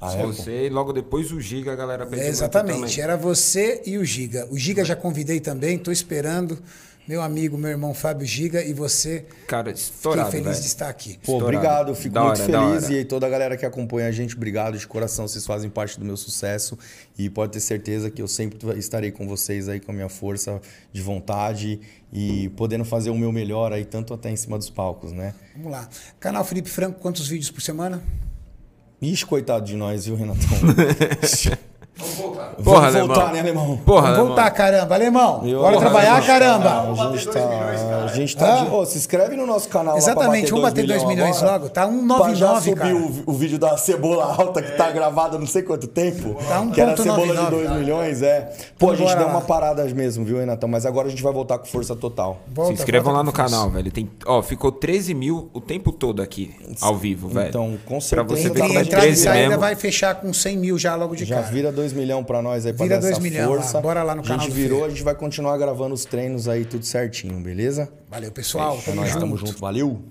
Ah, é, você, e logo depois o Giga, a galera pediu É, exatamente, era você e o Giga. O Giga já convidei também, estou esperando. Meu amigo, meu irmão Fábio Giga e você. Cara, Fiquei estourado, feliz velho. de estar aqui. Pô, Estourado. obrigado, fico Da muito hora, feliz e toda a galera que acompanha a gente, obrigado de coração, vocês fazem parte do meu sucesso e pode ter certeza que eu sempre estarei com vocês aí com a minha força de vontade e podendo fazer o meu melhor aí tanto até em cima dos palcos, né? Vamos lá. Canal Felipe Franco, quantos vídeos por semana? Ixi, coitado de nós, viu, Renatão? Vamos voltar. Porra, Vamos voltar, alemão. né, alemão? Porra, Vamos alemão. voltar, caramba. Alemão, Eu- bora Porra, trabalhar, alemão. caramba. A Vamos gente tá, milhões, cara. a gente tá Ah. de... Ô, se inscreve no nosso canal Exatamente, vamos bater dois milhões agora, logo. Tá um Pra já 99, subir cara. o, o vídeo da cebola alta que tá gravado há não sei quanto tempo. Tá que era a cebola 1.99, de 2 cara. milhões, é. Pô, a gente deu uma parada mesmo, viu, Renatão? Mas agora a gente vai voltar com força total. Volta, Se inscrevam lá no canal, velho. Tem, ó, ficou 13 mil o tempo todo aqui, ao vivo, velho. Então, com Pra certeza você tá ver como é pra entrada e 13 saída mesmo. vai fechar com 100 mil já logo de Já cara. vira 2 milhões pra nós aí, pra Vira dar dois essa milhão lá. força. Bora lá no A canal gente do virou, Fê. a gente vai continuar gravando os treinos aí tudo certinho, beleza? Valeu, pessoal. É Tamo junto. tamo junto. Valeu!